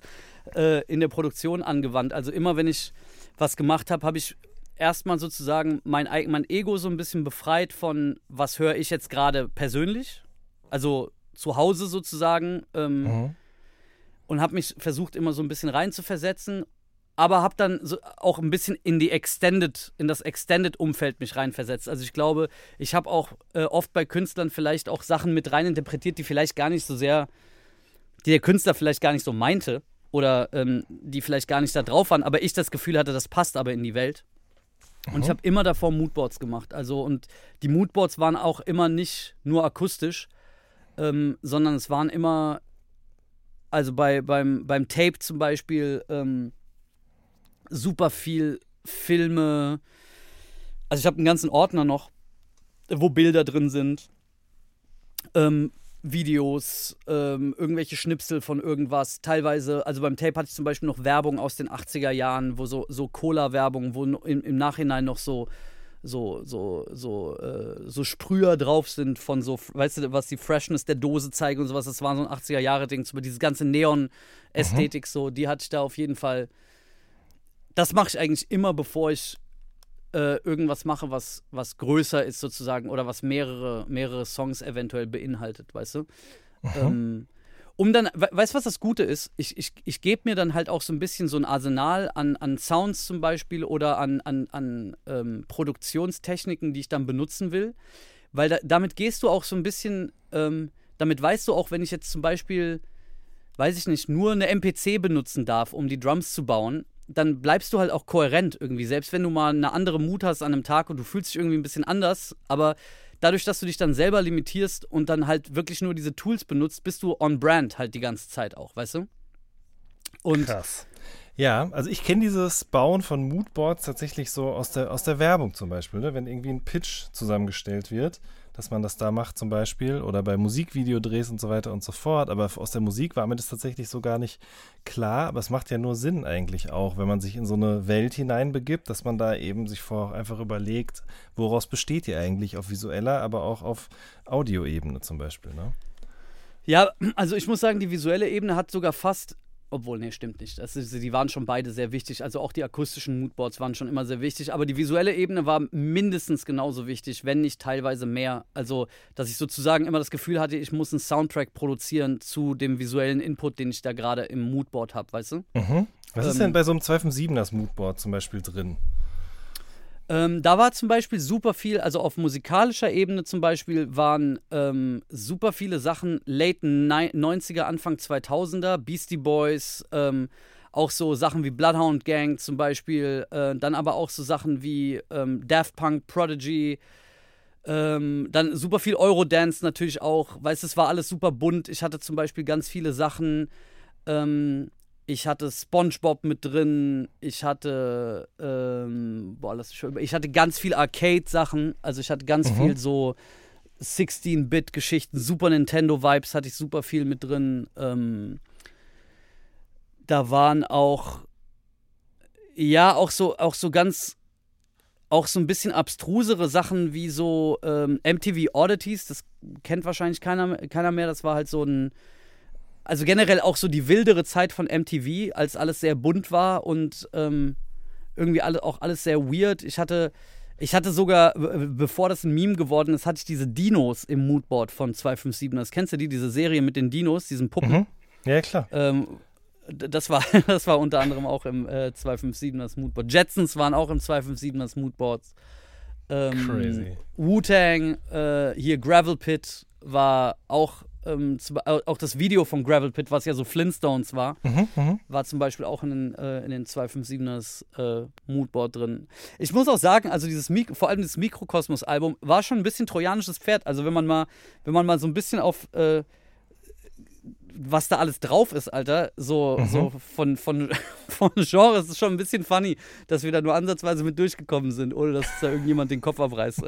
[SPEAKER 3] äh, in der Produktion angewandt. Also immer wenn ich was gemacht habe, habe ich erstmal sozusagen mein, mein Ego so ein bisschen befreit von, was höre ich jetzt gerade persönlich, also zu Hause sozusagen. Ähm,
[SPEAKER 2] Mhm.
[SPEAKER 3] und habe mich versucht, immer so ein bisschen reinzuversetzen, aber habe dann so auch ein bisschen in die Extended, in das Extended-Umfeld mich reinversetzt. Also ich glaube, ich habe auch äh, oft bei Künstlern vielleicht auch Sachen mit reininterpretiert, die vielleicht gar nicht so sehr, die der Künstler vielleicht gar nicht so meinte oder ähm, die vielleicht gar nicht da drauf waren, aber ich das Gefühl hatte, das passt aber in die Welt. Und ich habe immer davor Moodboards gemacht. Also, und die Moodboards waren auch immer nicht nur akustisch, ähm, sondern es waren immer, also bei, beim, beim Tape zum Beispiel, ähm, super viel Filme. Also ich habe einen ganzen Ordner noch, wo Bilder drin sind. Ähm, Videos, ähm, irgendwelche Schnipsel von irgendwas. Teilweise, also beim Tape hatte ich zum Beispiel noch Werbung aus den 80er Jahren, wo so, so Cola-Werbung, wo im, im Nachhinein noch so so, so, so, äh, so Sprüher drauf sind von so, weißt du, was die Freshness der Dose zeigen und sowas. Das war so ein 80er-Jahre-Ding, diese ganze Neon-Ästhetik, mhm. so, die hatte ich da auf jeden Fall. Das mache ich eigentlich immer, bevor ich äh, irgendwas mache, was, was größer ist sozusagen oder was mehrere, mehrere Songs eventuell beinhaltet, weißt du? Mhm. Ähm, um dann, weißt du, was das Gute ist? Ich, ich, ich gebe mir dann halt auch so ein bisschen so ein Arsenal an, an Sounds zum Beispiel oder an, an, an ähm, Produktionstechniken, die ich dann benutzen will. Weil da, damit gehst du auch so ein bisschen, ähm, damit weißt du auch, wenn ich jetzt zum Beispiel, weiß ich nicht, nur eine MPC benutzen darf, um die Drums zu bauen, dann bleibst du halt auch kohärent irgendwie. Selbst wenn du mal eine andere Mut hast an einem Tag und du fühlst dich irgendwie ein bisschen anders, aber dadurch, dass du dich dann selber limitierst und dann halt wirklich nur diese Tools benutzt, bist du on brand halt die ganze Zeit auch, weißt du?
[SPEAKER 2] Und Krass. Ja, also ich kenne dieses Bauen von Moodboards tatsächlich so aus der, aus der Werbung zum Beispiel, ne? wenn irgendwie ein Pitch zusammengestellt wird dass man das da macht zum Beispiel oder bei Musikvideodrehs und so weiter und so fort. Aber aus der Musik war mir das tatsächlich so gar nicht klar. Aber es macht ja nur Sinn eigentlich auch, wenn man sich in so eine Welt hineinbegibt, dass man da eben sich vor einfach überlegt, woraus besteht ihr eigentlich auf visueller, aber auch auf Audioebene zum Beispiel. Ne?
[SPEAKER 3] Ja, also ich muss sagen, die visuelle Ebene hat sogar fast obwohl, nee, stimmt nicht. Das ist, die waren schon beide sehr wichtig. Also auch die akustischen Moodboards waren schon immer sehr wichtig. Aber die visuelle Ebene war mindestens genauso wichtig, wenn nicht teilweise mehr. Also, dass ich sozusagen immer das Gefühl hatte, ich muss einen Soundtrack produzieren zu dem visuellen Input, den ich da gerade im Moodboard habe, weißt du?
[SPEAKER 2] Mhm. Was ähm, ist denn bei so einem 257 er Moodboard zum Beispiel drin?
[SPEAKER 3] Ähm, da war zum Beispiel super viel, also auf musikalischer Ebene zum Beispiel waren ähm, super viele Sachen late 90er, Anfang 2000er, Beastie Boys, ähm, auch so Sachen wie Bloodhound Gang zum Beispiel, äh, dann aber auch so Sachen wie ähm, Daft Punk, Prodigy, ähm, dann super viel Eurodance natürlich auch, weißt du, es war alles super bunt. Ich hatte zum Beispiel ganz viele Sachen, ähm, ich hatte SpongeBob mit drin. Ich hatte, ähm, boah, lass mich schon, ich hatte ganz viel Arcade-Sachen. Also ich hatte ganz mhm. viel so 16-Bit-Geschichten, Super Nintendo-Vibes hatte ich super viel mit drin. Ähm, da waren auch, ja, auch so, auch so ganz, auch so ein bisschen abstrusere Sachen wie so ähm, MTV Oddities. Das kennt wahrscheinlich keiner, keiner mehr. Das war halt so ein also generell auch so die wildere Zeit von MTV, als alles sehr bunt war und ähm, irgendwie alle, auch alles sehr weird. Ich hatte, ich hatte sogar, bevor das ein Meme geworden ist, hatte ich diese Dinos im Moodboard von 257. Das kennst du die, diese Serie mit den Dinos, diesen Puppen? Mhm.
[SPEAKER 2] Ja, klar.
[SPEAKER 3] Ähm, das war, *laughs* das war unter anderem auch im äh, 257ers Moodboard. Jetsons waren auch im 257ers Moodboards. Ähm, Crazy. Wu-Tang, äh, hier Gravel Pit war auch ähm, auch das Video von Gravel Pit, was ja so Flintstones war, mhm, mhm. war zum Beispiel auch in den, äh, in den 257ers äh, Moodboard drin. Ich muss auch sagen, also dieses Mik vor allem das Mikrokosmos-Album war schon ein bisschen trojanisches Pferd. Also wenn man mal, wenn man mal so ein bisschen auf äh, was da alles drauf ist, Alter, so, mhm. so von, von, *laughs* von Genre ist es schon ein bisschen funny, dass wir da nur ansatzweise mit durchgekommen sind, ohne dass da irgendjemand den Kopf abreißt. *laughs*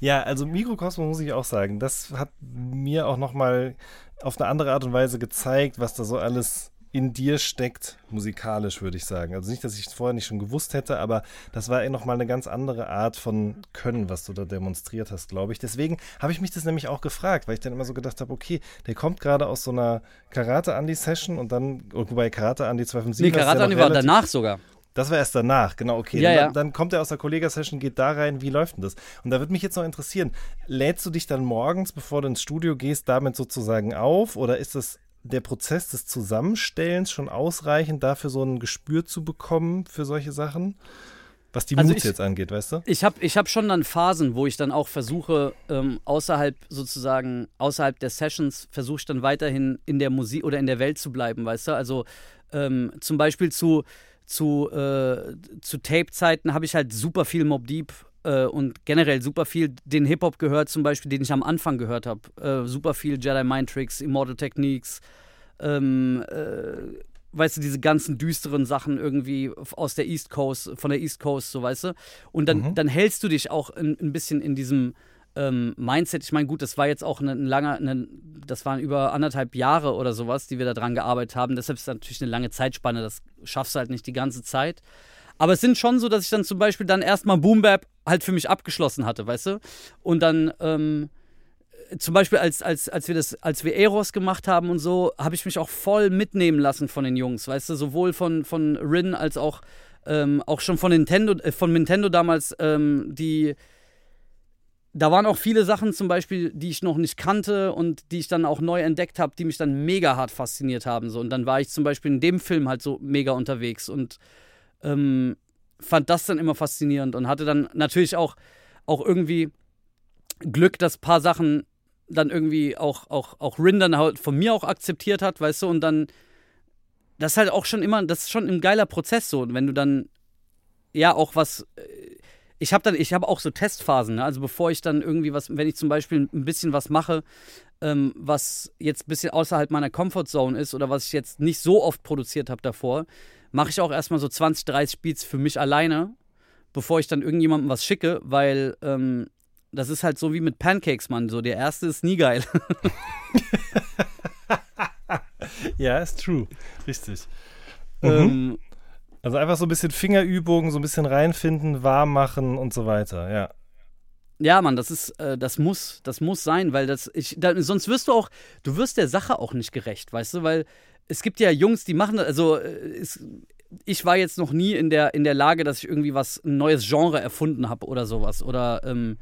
[SPEAKER 2] Ja, also Mikrokosmos muss ich auch sagen, das hat mir auch nochmal auf eine andere Art und Weise gezeigt, was da so alles in dir steckt, musikalisch, würde ich sagen. Also nicht, dass ich es vorher nicht schon gewusst hätte, aber das war eh nochmal eine ganz andere Art von Können, was du da demonstriert hast, glaube ich. Deswegen habe ich mich das nämlich auch gefragt, weil ich dann immer so gedacht habe, okay, der kommt gerade aus so einer Karate-Andi-Session und dann, wobei Karate-Andi 257
[SPEAKER 3] Nee, Karate-Andi war danach sogar.
[SPEAKER 2] Das war erst danach, genau, okay.
[SPEAKER 3] Ja,
[SPEAKER 2] dann,
[SPEAKER 3] ja.
[SPEAKER 2] dann, kommt er aus der Kollega-Session, geht da rein, wie läuft denn das? Und da würde mich jetzt noch interessieren, lädst du dich dann morgens, bevor du ins Studio gehst, damit sozusagen auf oder ist das der Prozess des Zusammenstellens schon ausreichend dafür, so ein Gespür zu bekommen für solche Sachen? Was die
[SPEAKER 3] Also
[SPEAKER 2] Moods jetzt angeht, weißt du?
[SPEAKER 3] Ich habe ich hab schon dann Phasen, wo ich dann auch versuche, ähm, außerhalb sozusagen, außerhalb der Sessions, versuche ich dann weiterhin in der Musik oder in der Welt zu bleiben, weißt du? Also ähm, zum Beispiel zu, zu, äh, zu Tape-Zeiten habe ich halt super viel Mob Deep äh, und generell super viel den Hip-Hop gehört, zum Beispiel, den ich am Anfang gehört habe. Äh, super viel Jedi Mind Tricks, Immortal Techniques, ähm, äh, weißt du, diese ganzen düsteren Sachen irgendwie aus der East Coast, von der East Coast, so weißt du. Und dann,
[SPEAKER 2] Mhm.
[SPEAKER 3] dann hältst du dich auch ein, ein bisschen in diesem ähm, Mindset. Ich meine, gut, das war jetzt auch ein, langer, ein, das waren über anderthalb Jahre oder sowas, die wir da dran gearbeitet haben. Deshalb ist das natürlich eine lange Zeitspanne, das schaffst du halt nicht die ganze Zeit. Aber es sind schon so, dass ich dann zum Beispiel dann erstmal Boom Bap halt für mich abgeschlossen hatte, weißt du? Und dann, ähm, zum Beispiel als, als, als wir das, als wir Eros gemacht haben und so, habe ich mich auch voll mitnehmen lassen von den Jungs, weißt du, sowohl von, von Rin als auch, ähm, auch schon von Nintendo, äh, von Nintendo damals, ähm, die da waren auch viele Sachen zum Beispiel, die ich noch nicht kannte und die ich dann auch neu entdeckt habe, die mich dann mega hart fasziniert haben. So. Und dann war ich zum Beispiel in dem Film halt so mega unterwegs und ähm, fand das dann immer faszinierend und hatte dann natürlich auch, auch irgendwie Glück, dass ein paar Sachen dann irgendwie auch, auch, auch Rin dann halt von mir auch akzeptiert hat, weißt du, und dann, das ist halt auch schon immer, das ist schon ein geiler Prozess so, und wenn du dann, ja, auch was, äh, ich habe dann, ich habe auch so Testphasen, ne? also bevor ich dann irgendwie was, wenn ich zum Beispiel ein bisschen was mache, ähm, was jetzt ein bisschen außerhalb meiner Comfortzone ist oder was ich jetzt nicht so oft produziert habe davor, mache ich auch erstmal so 20, 30 Beats für mich alleine, bevor ich dann irgendjemandem was schicke, weil ähm, das ist halt so wie mit Pancakes, Mann. So, der erste ist nie geil. *laughs*
[SPEAKER 2] Ja, ist true. Richtig.
[SPEAKER 3] ähm,
[SPEAKER 2] Also einfach so ein bisschen Fingerübungen, so ein bisschen reinfinden, warm machen und so weiter, ja.
[SPEAKER 3] ja, Mann, das ist, äh, das muss, das muss sein, weil das, ich, da, sonst wirst du auch, du wirst der Sache auch nicht gerecht, weißt du, weil es gibt ja Jungs, die machen, das- also äh, es, ich war jetzt noch nie in der, in der Lage, dass ich irgendwie was, ein neues Genre erfunden habe oder sowas. Oder, ähm,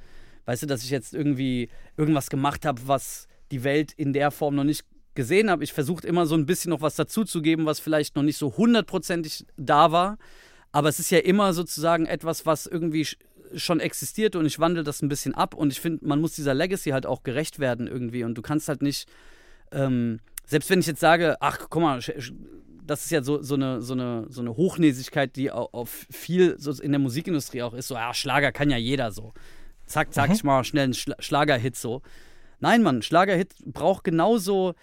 [SPEAKER 3] weißt du, dass ich jetzt irgendwie irgendwas gemacht habe, was die Welt in der Form noch nicht gesehen habe. Ich versuche immer so ein bisschen noch was dazuzugeben, was vielleicht noch nicht so hundertprozentig da war. Aber es ist ja immer sozusagen etwas, was irgendwie sch- schon existiert und ich wandle das ein bisschen ab. Und ich finde, man muss dieser Legacy halt auch gerecht werden irgendwie. Und du kannst halt nicht, ähm, selbst wenn ich jetzt sage, ach, guck mal, das ist ja so, so, eine, so, eine, so eine Hochnäsigkeit, die au- auf viel so in der Musikindustrie auch ist. So, ja, Schlager kann ja jeder so. Zack, zack, ich mal schnell einen Schla Schlagerhit so. Nein, Mann, Schlagerhit braucht genauso.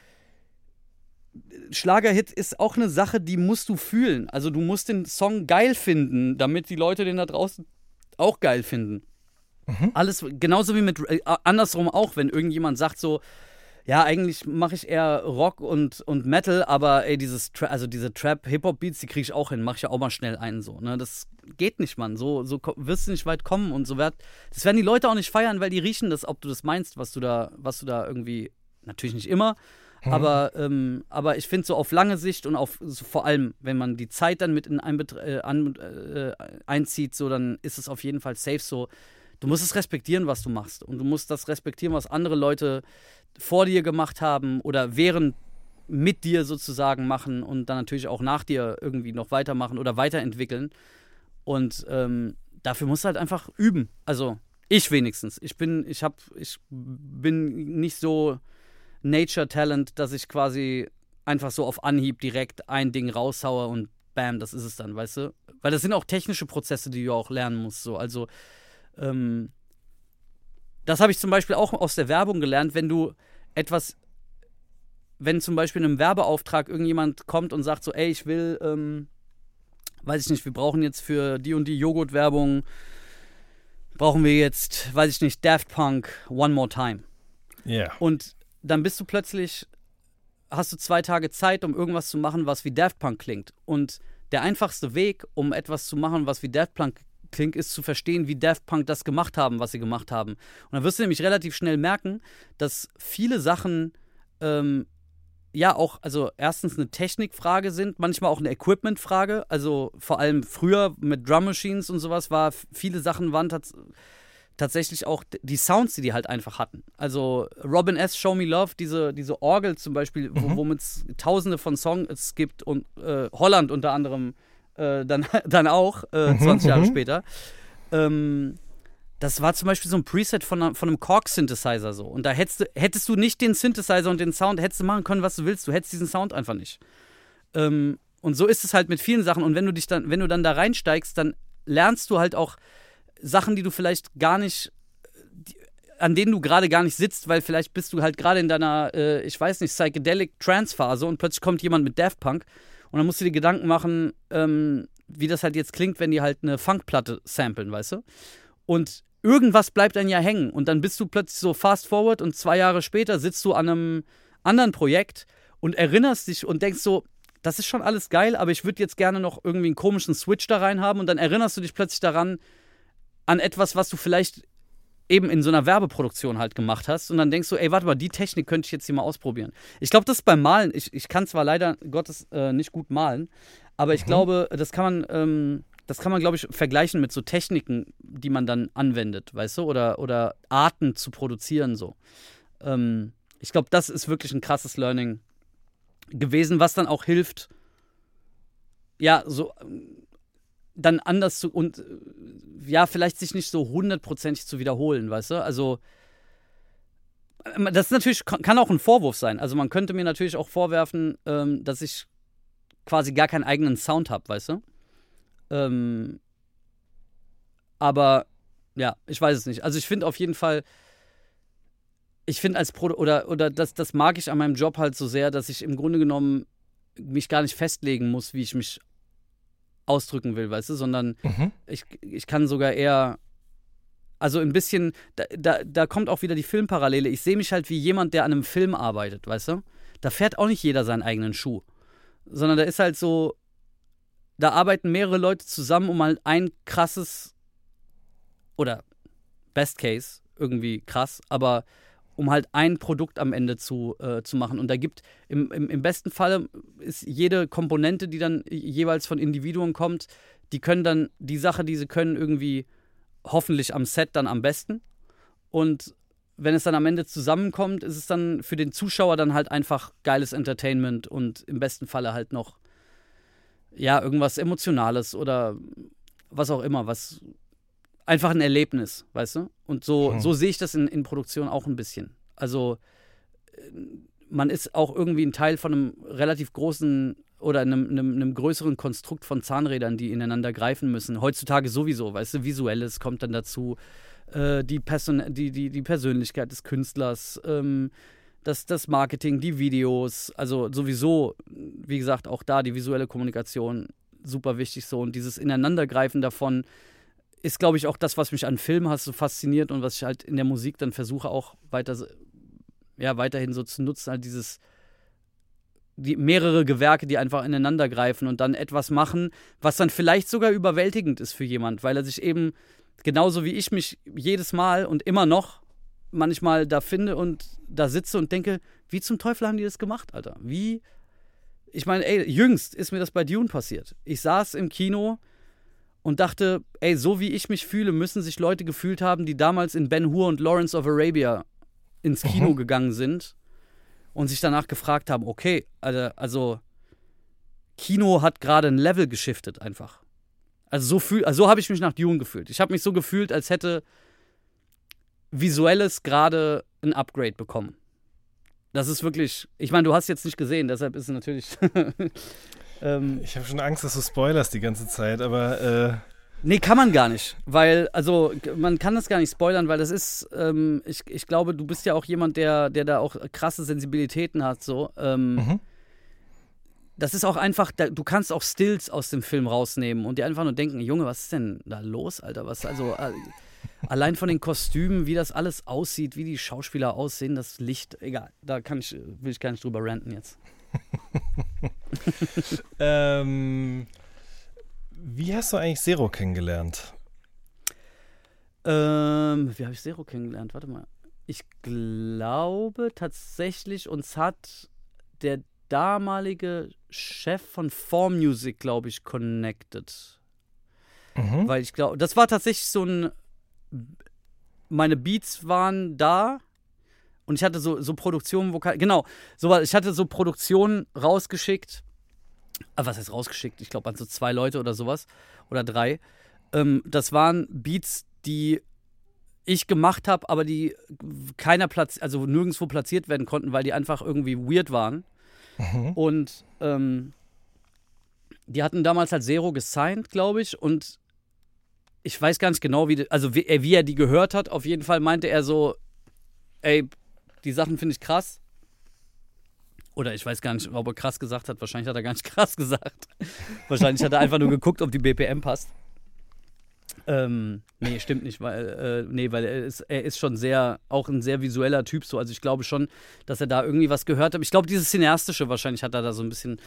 [SPEAKER 3] Schlagerhit ist auch eine Sache, die musst du fühlen. Also du musst den Song geil finden, damit die Leute den da draußen auch geil finden. Alles genauso wie mit äh, andersrum auch, wenn irgendjemand sagt so, ja, eigentlich mache ich eher Rock und, und Metal, aber ey, dieses Tra also diese Trap-Hip-Hop-Beats, die kriege ich auch hin, mache ich ja auch mal schnell einen so. Ne? Das geht nicht, Mann. So, so wirst du nicht weit kommen und so werd, das werden die Leute auch nicht feiern, weil die riechen das, ob du das meinst, was du da, was du da irgendwie, natürlich nicht immer, aber, ähm, aber ich finde so auf lange Sicht und auf so vor allem, wenn man die Zeit dann mit in Einbet äh, an, äh, einzieht, so dann ist es auf jeden Fall safe so. Du musst es respektieren, was du machst. Und du musst das respektieren, was andere Leute vor dir gemacht haben oder während mit dir sozusagen machen und dann natürlich auch nach dir irgendwie noch weitermachen oder weiterentwickeln. Und ähm, dafür musst du halt einfach üben. Also ich wenigstens. Ich bin, ich hab, ich bin nicht so Nature Talent, dass ich quasi einfach so auf Anhieb direkt ein Ding raushaue und bam, das ist es dann, weißt du? Weil das sind auch technische Prozesse, die du auch lernen musst. So. Also ähm, das habe ich zum Beispiel auch aus der Werbung gelernt, wenn du etwas, wenn zum Beispiel in einem Werbeauftrag irgendjemand kommt und sagt so, ey, ich will, ähm, weiß ich nicht, wir brauchen jetzt für die und die Joghurt-Werbung, brauchen wir jetzt, weiß ich nicht, Daft Punk One More Time.
[SPEAKER 2] Ja.
[SPEAKER 3] Und dann bist du plötzlich, hast du zwei Tage Zeit, um irgendwas zu machen, was wie Daft Punk klingt. Und der einfachste Weg, um etwas zu machen, was wie Daft Punk klingt, ist zu verstehen, wie Daft Punk das gemacht haben, was sie gemacht haben. Und dann wirst du nämlich relativ schnell merken, dass viele Sachen ähm, ja auch, also erstens eine Technikfrage sind, manchmal auch eine Equipmentfrage. Also vor allem früher mit Drum Machines und sowas war, viele Sachen waren tats tatsächlich auch die Sounds, die die halt einfach hatten. Also Robin S. Show Me Love, diese, diese Orgel zum Beispiel, wo, womit es tausende von Songs gibt und äh, Holland unter anderem äh, dann, *laughs* dann auch, äh, 20 Jahre später. Ähm, das war zum Beispiel so ein Preset von, von einem Korg-Synthesizer so. Und da hättest du, hättest du nicht den Synthesizer und den Sound, hättest du machen können, was du willst. Du hättest diesen Sound einfach nicht. Ähm, und so ist es halt mit vielen Sachen. Und wenn du dich dann, wenn du dann da reinsteigst, dann lernst du halt auch Sachen, die du vielleicht gar nicht, die, an denen du gerade gar nicht sitzt, weil vielleicht bist du halt gerade in deiner, äh, ich weiß nicht, Psychedelic Trance Phase und plötzlich kommt jemand mit Daft Punk und dann musst du dir Gedanken machen, ähm, wie das halt jetzt klingt, wenn die halt eine Funkplatte samplen, weißt du? Und irgendwas bleibt dann ja hängen und dann bist du plötzlich so fast forward und zwei Jahre später sitzt du an einem anderen Projekt und erinnerst dich und denkst so, das ist schon alles geil, aber ich würde jetzt gerne noch irgendwie einen komischen Switch da rein haben und dann erinnerst du dich plötzlich daran, an etwas, was du vielleicht eben in so einer Werbeproduktion halt gemacht hast und dann denkst du, ey, warte mal, die Technik könnte ich jetzt hier mal ausprobieren. Ich glaube, das ist beim Malen, ich, ich kann zwar leider Gottes äh, nicht gut malen, aber ich glaube, das kann man, ähm, das kann man, glaube ich, vergleichen mit so Techniken, die man dann anwendet, weißt du, oder, oder Arten zu produzieren so. Ähm, ich glaube, das ist wirklich ein krasses Learning gewesen, was dann auch hilft, ja, so dann anders zu und äh, ja, vielleicht sich nicht so hundertprozentig zu wiederholen, weißt du? Also das ist natürlich kann auch ein Vorwurf sein. Also man könnte mir natürlich auch vorwerfen, ähm, dass ich quasi gar keinen eigenen Sound habe, weißt du? Ähm, aber ja, ich weiß es nicht. Also ich finde auf jeden Fall, ich finde als Pro oder oder das das mag ich an meinem Job halt so sehr, dass ich im Grunde genommen mich gar nicht festlegen muss, wie ich mich ausdrücken will, weißt du, sondern
[SPEAKER 2] Mhm.
[SPEAKER 3] ich, ich kann sogar eher, also ein bisschen, da, da, da kommt auch wieder die Filmparallele. Ich sehe mich halt wie jemand, der an einem Film arbeitet, weißt du? Da fährt auch nicht jeder seinen eigenen Schuh, sondern da ist halt so, da arbeiten mehrere Leute zusammen, um halt ein krasses oder Best Case, irgendwie krass, aber um halt ein Produkt am Ende zu, äh, zu machen. Und da gibt im, im, im besten Falle ist jede Komponente, die dann jeweils von Individuen kommt, die können dann die Sache, die sie können, irgendwie hoffentlich am Set dann am besten. Und wenn es dann am Ende zusammenkommt, ist es dann für den Zuschauer dann halt einfach geiles Entertainment und im besten Falle halt noch ja irgendwas Emotionales oder was auch immer, was einfach ein Erlebnis, weißt du? Und so,
[SPEAKER 2] Hm.
[SPEAKER 3] so sehe ich das in, in Produktion auch ein bisschen. Also äh, man ist auch irgendwie ein Teil von einem relativ großen oder einem, einem, einem größeren Konstrukt von Zahnrädern, die ineinander greifen müssen. Heutzutage sowieso, weißt du, visuelles kommt dann dazu, äh, die, Person die, die, die Persönlichkeit des Künstlers, ähm, das, das Marketing, die Videos, also sowieso, wie gesagt, auch da die visuelle Kommunikation super wichtig so und dieses Ineinandergreifen davon ist, glaube ich, auch das, was mich an Filmen hast so fasziniert und was ich halt in der Musik dann versuche auch weiter, ja, weiterhin so zu nutzen, halt dieses die mehrere Gewerke, die einfach ineinander greifen und dann etwas machen, was dann vielleicht sogar überwältigend ist für jemand, weil er sich eben genauso wie ich mich jedes Mal und immer noch manchmal da finde und da sitze und denke, wie zum Teufel haben die das gemacht, Alter? Wie ich meine, ey, jüngst ist mir das bei Dune passiert. Ich saß im Kino und dachte, ey, so wie ich mich fühle, müssen sich Leute gefühlt haben, die damals in Ben Hur und Lawrence of Arabia ins Kino gegangen sind und sich danach gefragt haben, okay, also, also Kino hat gerade ein Level geschiftet einfach. Also so, fühl, also so habe ich mich nach Dune gefühlt. Ich habe mich so gefühlt, als hätte Visuelles gerade ein Upgrade bekommen. Das ist wirklich, ich meine, du hast jetzt nicht gesehen, deshalb ist es natürlich. *laughs* ähm,
[SPEAKER 2] Ich habe schon Angst, dass du spoilerst die ganze Zeit, aber äh,
[SPEAKER 3] Nee, kann man gar nicht, weil, also man kann das gar nicht spoilern, weil das ist, ähm, ich, ich glaube, du bist ja auch jemand, der, der da auch krasse Sensibilitäten hat, so. Ähm,
[SPEAKER 2] Mhm.
[SPEAKER 3] Das ist auch einfach, da, du kannst auch Stills aus dem Film rausnehmen und dir einfach nur denken, Junge, was ist denn da los, Alter? Was, also, äh, allein von den Kostümen, wie das alles aussieht, wie die Schauspieler aussehen, das Licht, egal, da kann ich, will ich gar nicht drüber ranten jetzt. *laughs*
[SPEAKER 2] ähm, wie hast du eigentlich Zero kennengelernt?
[SPEAKER 3] Ähm, wie habe ich Zero kennengelernt? Warte mal. Ich glaube tatsächlich, uns hat der damalige Chef von Form Music, glaube ich, connected.
[SPEAKER 2] Mhm.
[SPEAKER 3] Weil ich glaube, das war tatsächlich so ein meine Beats waren da und ich hatte so, so Produktionen, Vokal, genau, so was, ich hatte so Produktionen rausgeschickt. Ah, was heißt rausgeschickt? Ich glaube an so zwei Leute oder sowas oder drei. Ähm, das waren Beats, die ich gemacht habe, aber die keiner Platz, also nirgendwo platziert werden konnten, weil die einfach irgendwie weird waren. Und ähm, die hatten damals halt Zero gesigned, glaube ich, und ich weiß ganz genau, wie, also wie, äh, wie er die gehört hat. Auf jeden Fall meinte er so, ey, die Sachen finde ich krass. Oder ich weiß gar nicht, ob er krass gesagt hat. Wahrscheinlich hat er gar nicht *laughs* krass gesagt. Wahrscheinlich hat er einfach nur geguckt, ob die BPM passt. Ähm, nee, stimmt nicht, weil, äh, nee, weil er ist, er ist schon sehr, auch ein sehr visueller Typ so. Also ich glaube schon, dass er da irgendwie was gehört hat. Ich glaube, dieses Cineastische wahrscheinlich hat er da so ein bisschen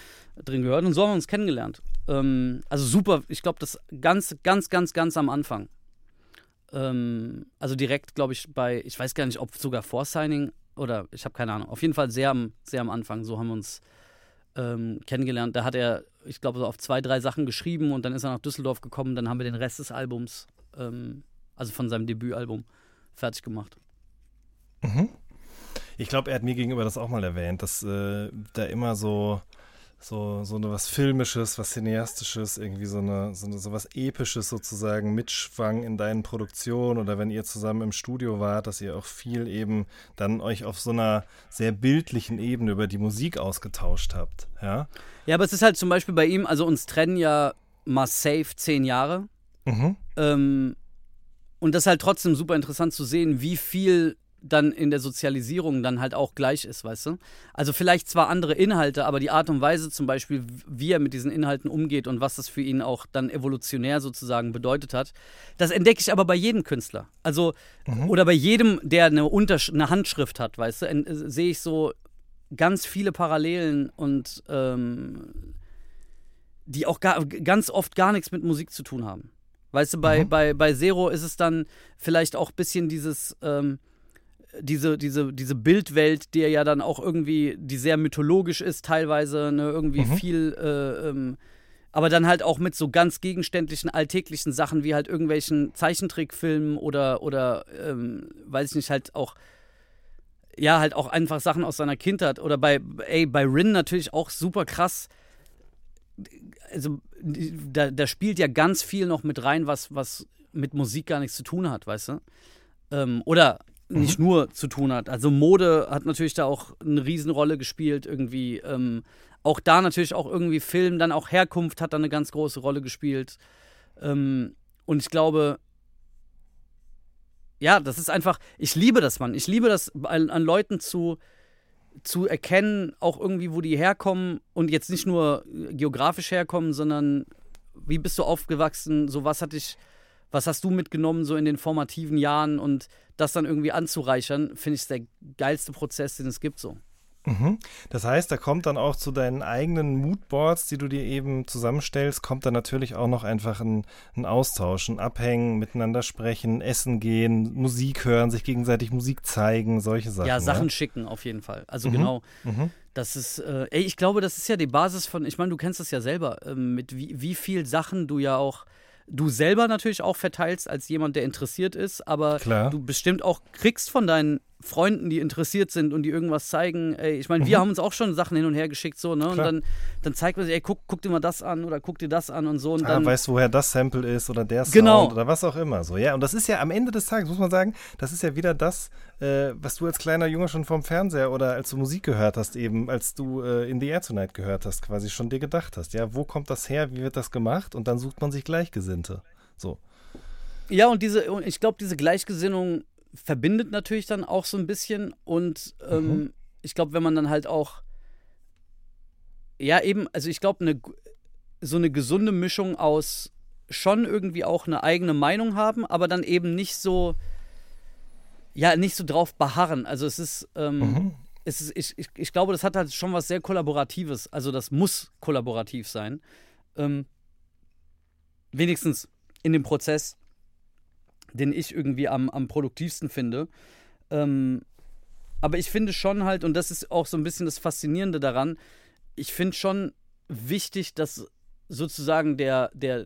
[SPEAKER 3] drin gehört. Und so haben wir uns kennengelernt. Ähm, also super, ich glaube, das ganz, ganz, ganz, ganz am Anfang. Ähm, also direkt, glaube ich, bei, ich weiß gar nicht, ob sogar vor Signing oder ich habe keine Ahnung. Auf jeden Fall sehr am, sehr am Anfang. So haben wir uns ähm, kennengelernt. Da hat er, ich glaube, so auf zwei, drei Sachen geschrieben und dann ist er nach Düsseldorf gekommen. Dann haben wir den Rest des Albums, ähm, also von seinem Debütalbum, fertig gemacht.
[SPEAKER 2] Ich glaube, er hat mir gegenüber das auch mal erwähnt, dass äh, da immer so, so, so eine was Filmisches, was Cineastisches, irgendwie so eine, so eine so was Episches sozusagen mitschwang in deinen Produktionen oder wenn ihr zusammen im Studio wart, dass ihr auch viel eben dann euch auf so einer sehr bildlichen Ebene über die Musik ausgetauscht habt. Ja.
[SPEAKER 3] Ja, aber es ist halt zum Beispiel bei ihm, also uns trennen ja mal safe zehn Jahre.
[SPEAKER 2] Mhm.
[SPEAKER 3] Ähm, und das ist halt trotzdem super interessant zu sehen, wie viel dann in der Sozialisierung dann halt auch gleich ist, weißt du? Also vielleicht zwar andere Inhalte, aber die Art und Weise zum Beispiel, wie er mit diesen Inhalten umgeht und was das für ihn auch dann evolutionär sozusagen bedeutet hat, das entdecke ich aber bei jedem Künstler. Also, oder bei jedem, der eine, Untersch eine Handschrift hat, weißt du, äh, sehe ich so ganz viele Parallelen und ähm, die auch gar, ganz oft gar nichts mit Musik zu tun haben. Weißt du, bei, bei, bei Zero ist es dann vielleicht auch ein bisschen dieses, ähm, diese, diese, diese Bildwelt, die ja dann auch irgendwie, die sehr mythologisch ist, teilweise, ne, irgendwie viel, äh, ähm, aber dann halt auch mit so ganz gegenständlichen, alltäglichen Sachen wie halt irgendwelchen Zeichentrickfilmen oder, oder ähm, weiß ich nicht, halt auch ja, halt auch einfach Sachen aus seiner Kindheit. Oder bei, ey, bei Rin natürlich auch super krass. Also, da, da spielt ja ganz viel noch mit rein, was, was mit Musik gar nichts zu tun hat, weißt du? Ähm, oder nicht nur zu tun hat. Also Mode hat natürlich da auch eine Riesenrolle gespielt, irgendwie. Ähm, auch da natürlich auch irgendwie Film, dann auch Herkunft hat da eine ganz große Rolle gespielt. Ähm, und ich glaube, ja, das ist einfach, ich liebe das, Mann. Ich liebe das, an, an Leuten zu, zu erkennen, auch irgendwie, wo die herkommen und jetzt nicht nur geografisch herkommen, sondern wie bist du aufgewachsen, so was hat dich, was hast du mitgenommen, so in den formativen Jahren und das dann irgendwie anzureichern, finde ich der geilste Prozess, den es gibt, so.
[SPEAKER 2] Mhm. Das heißt, da kommt dann auch zu deinen eigenen Moodboards, die du dir eben zusammenstellst, kommt dann natürlich auch noch einfach ein, ein Austausch, ein Abhängen, miteinander sprechen, essen gehen, Musik hören, sich gegenseitig Musik zeigen, solche Sachen.
[SPEAKER 3] Ja, Sachen schicken auf jeden Fall. Also genau.
[SPEAKER 2] Mhm.
[SPEAKER 3] Das ist, äh, ey, ich glaube, das ist ja die Basis von, ich meine, du kennst das ja selber, ähm, mit wie, wie viel Sachen du ja auch, du selber natürlich auch verteilst als jemand, der interessiert ist, aber
[SPEAKER 2] Klar.
[SPEAKER 3] du bestimmt auch kriegst von deinen Freunden, die interessiert sind und die irgendwas zeigen. Ey, ich meine, wir haben uns auch schon Sachen hin und her geschickt, so, ne? Und
[SPEAKER 2] Mhm. Klar.
[SPEAKER 3] dann, dann zeigt man sich, ey, guck, guck dir mal das an oder guck dir das an und so. Und
[SPEAKER 2] Ah,
[SPEAKER 3] dann,
[SPEAKER 2] weißt du, woher das Sample ist oder der Sound
[SPEAKER 3] Genau.
[SPEAKER 2] oder was auch immer. So, ja, und das ist ja am Ende des Tages, muss man sagen, das ist ja wieder das, äh, was du als kleiner Junge schon vom Fernseher oder als du Musik gehört hast, eben als du äh, In the Air Tonight gehört hast, quasi schon dir gedacht hast. Ja, wo kommt das her, wie wird das gemacht? Und dann sucht man sich Gleichgesinnte. So.
[SPEAKER 3] Ja, und diese, und ich glaube, diese Gleichgesinnung verbindet natürlich dann auch so ein bisschen. Und ähm, ich glaube, wenn man dann halt auch, ja, eben, also ich glaube, eine, so eine gesunde Mischung aus schon irgendwie auch eine eigene Meinung haben, aber dann eben nicht so, ja, nicht so drauf beharren. Also es ist, ähm, es ist ich, ich, ich glaube, das hat halt schon was sehr Kollaboratives. Also das muss kollaborativ sein. Ähm, wenigstens in dem Prozess, den ich irgendwie am, am produktivsten finde. Ähm, aber ich finde schon halt, und das ist auch so ein bisschen das Faszinierende daran, ich finde schon wichtig, dass sozusagen der, der,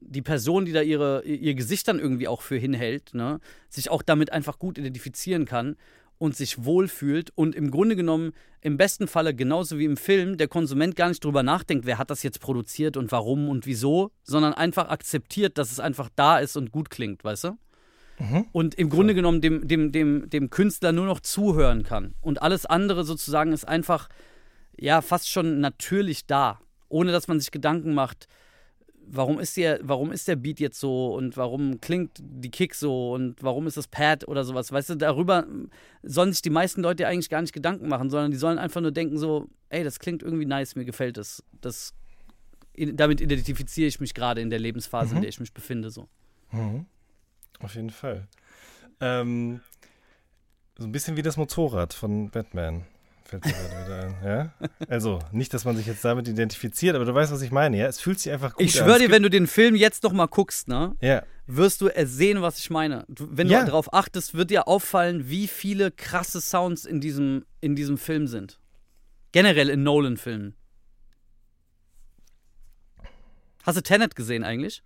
[SPEAKER 3] die Person, die da ihre, ihr Gesicht dann irgendwie auch für hinhält, ne, sich auch damit einfach gut identifizieren kann und sich wohlfühlt und im Grunde genommen im besten Falle genauso wie im Film der Konsument gar nicht drüber nachdenkt, wer hat das jetzt produziert und warum und wieso, sondern einfach akzeptiert, dass es einfach da ist und gut klingt, weißt du? Und im Grunde genommen dem, dem, dem, dem Künstler nur noch zuhören kann. Und alles andere sozusagen ist einfach, ja, fast schon natürlich da, ohne dass man sich Gedanken macht, warum ist der, warum ist der Beat jetzt so und warum klingt die Kick so und warum ist das Pad oder sowas. Weißt du, darüber sollen sich die meisten Leute eigentlich gar nicht Gedanken machen, sondern die sollen einfach nur denken so, ey, das klingt irgendwie nice, mir gefällt es. Das, damit identifiziere ich mich gerade in der Lebensphase, in der ich mich befinde. So.
[SPEAKER 2] Mhm. Auf jeden Fall. Ähm, so ein bisschen wie das Motorrad von Batman. Fällt mir gerade wieder ein. Ja? Also, nicht, dass man sich jetzt damit identifiziert, aber du weißt, was ich meine, ja? Es fühlt sich einfach gut
[SPEAKER 3] Ich
[SPEAKER 2] an.
[SPEAKER 3] schwöre
[SPEAKER 2] Es
[SPEAKER 3] dir, wenn du den Film jetzt noch mal guckst, ne,
[SPEAKER 2] Ja,
[SPEAKER 3] wirst du sehen, was ich meine. Du, wenn
[SPEAKER 2] Ja.
[SPEAKER 3] du darauf achtest, wird dir auffallen, wie viele krasse Sounds in diesem, in diesem Film sind. Generell in Nolan-Filmen. Hast du Tenet gesehen eigentlich?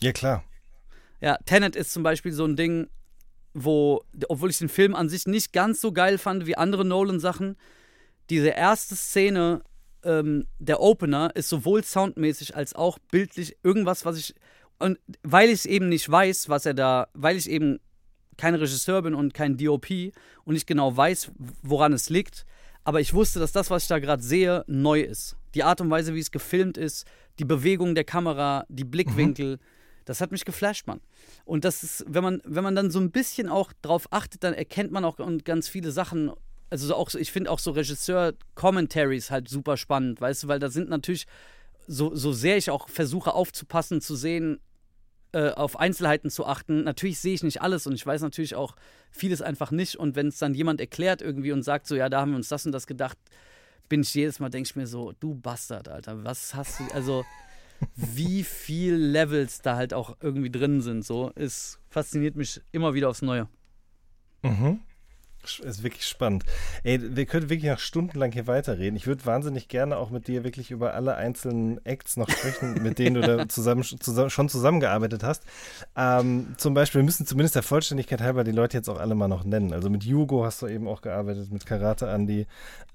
[SPEAKER 2] ja klar.
[SPEAKER 3] Ja, Tenet ist zum Beispiel so ein Ding, wo, obwohl ich den Film an sich nicht ganz so geil fand wie andere Nolan-Sachen, diese erste Szene, ähm, der Opener, ist sowohl soundmäßig als auch bildlich irgendwas, was ich. Und weil ich eben nicht weiß, was er da, weil ich eben kein Regisseur bin und kein DOP und nicht genau weiß, woran es liegt, aber ich wusste, dass das, was ich da gerade sehe, neu ist. Die Art und Weise, wie es gefilmt ist, die Bewegung der Kamera, die Blickwinkel, das hat mich geflasht, Mann. Und das ist, wenn man, wenn man dann so ein bisschen auch drauf achtet, dann erkennt man auch ganz viele Sachen. Also so auch, ich finde auch so Regisseur-Commentaries halt super spannend, weißt du, weil da sind natürlich, so, so sehr ich auch versuche aufzupassen, zu sehen, äh, auf Einzelheiten zu achten. Natürlich sehe ich nicht alles und ich weiß natürlich auch vieles einfach nicht. Und wenn es dann jemand erklärt irgendwie und sagt so, ja, da haben wir uns das und das gedacht, bin ich jedes Mal, denke ich mir so, du Bastard, Alter, was hast du, also wie viel Levels da halt auch irgendwie drin sind, so, es fasziniert mich immer wieder aufs Neue.
[SPEAKER 2] Mhm. Ist wirklich spannend. Ey, wir können wirklich noch stundenlang hier weiterreden. Ich würde wahnsinnig gerne auch mit dir wirklich über alle einzelnen Acts noch sprechen, mit denen du da *laughs* zusammen, zusammen, schon zusammengearbeitet hast. Ähm, zum Beispiel, wir müssen zumindest der Vollständigkeit halber die Leute jetzt auch alle mal noch nennen. Also mit Hugo hast du eben auch gearbeitet, mit Karate Andy,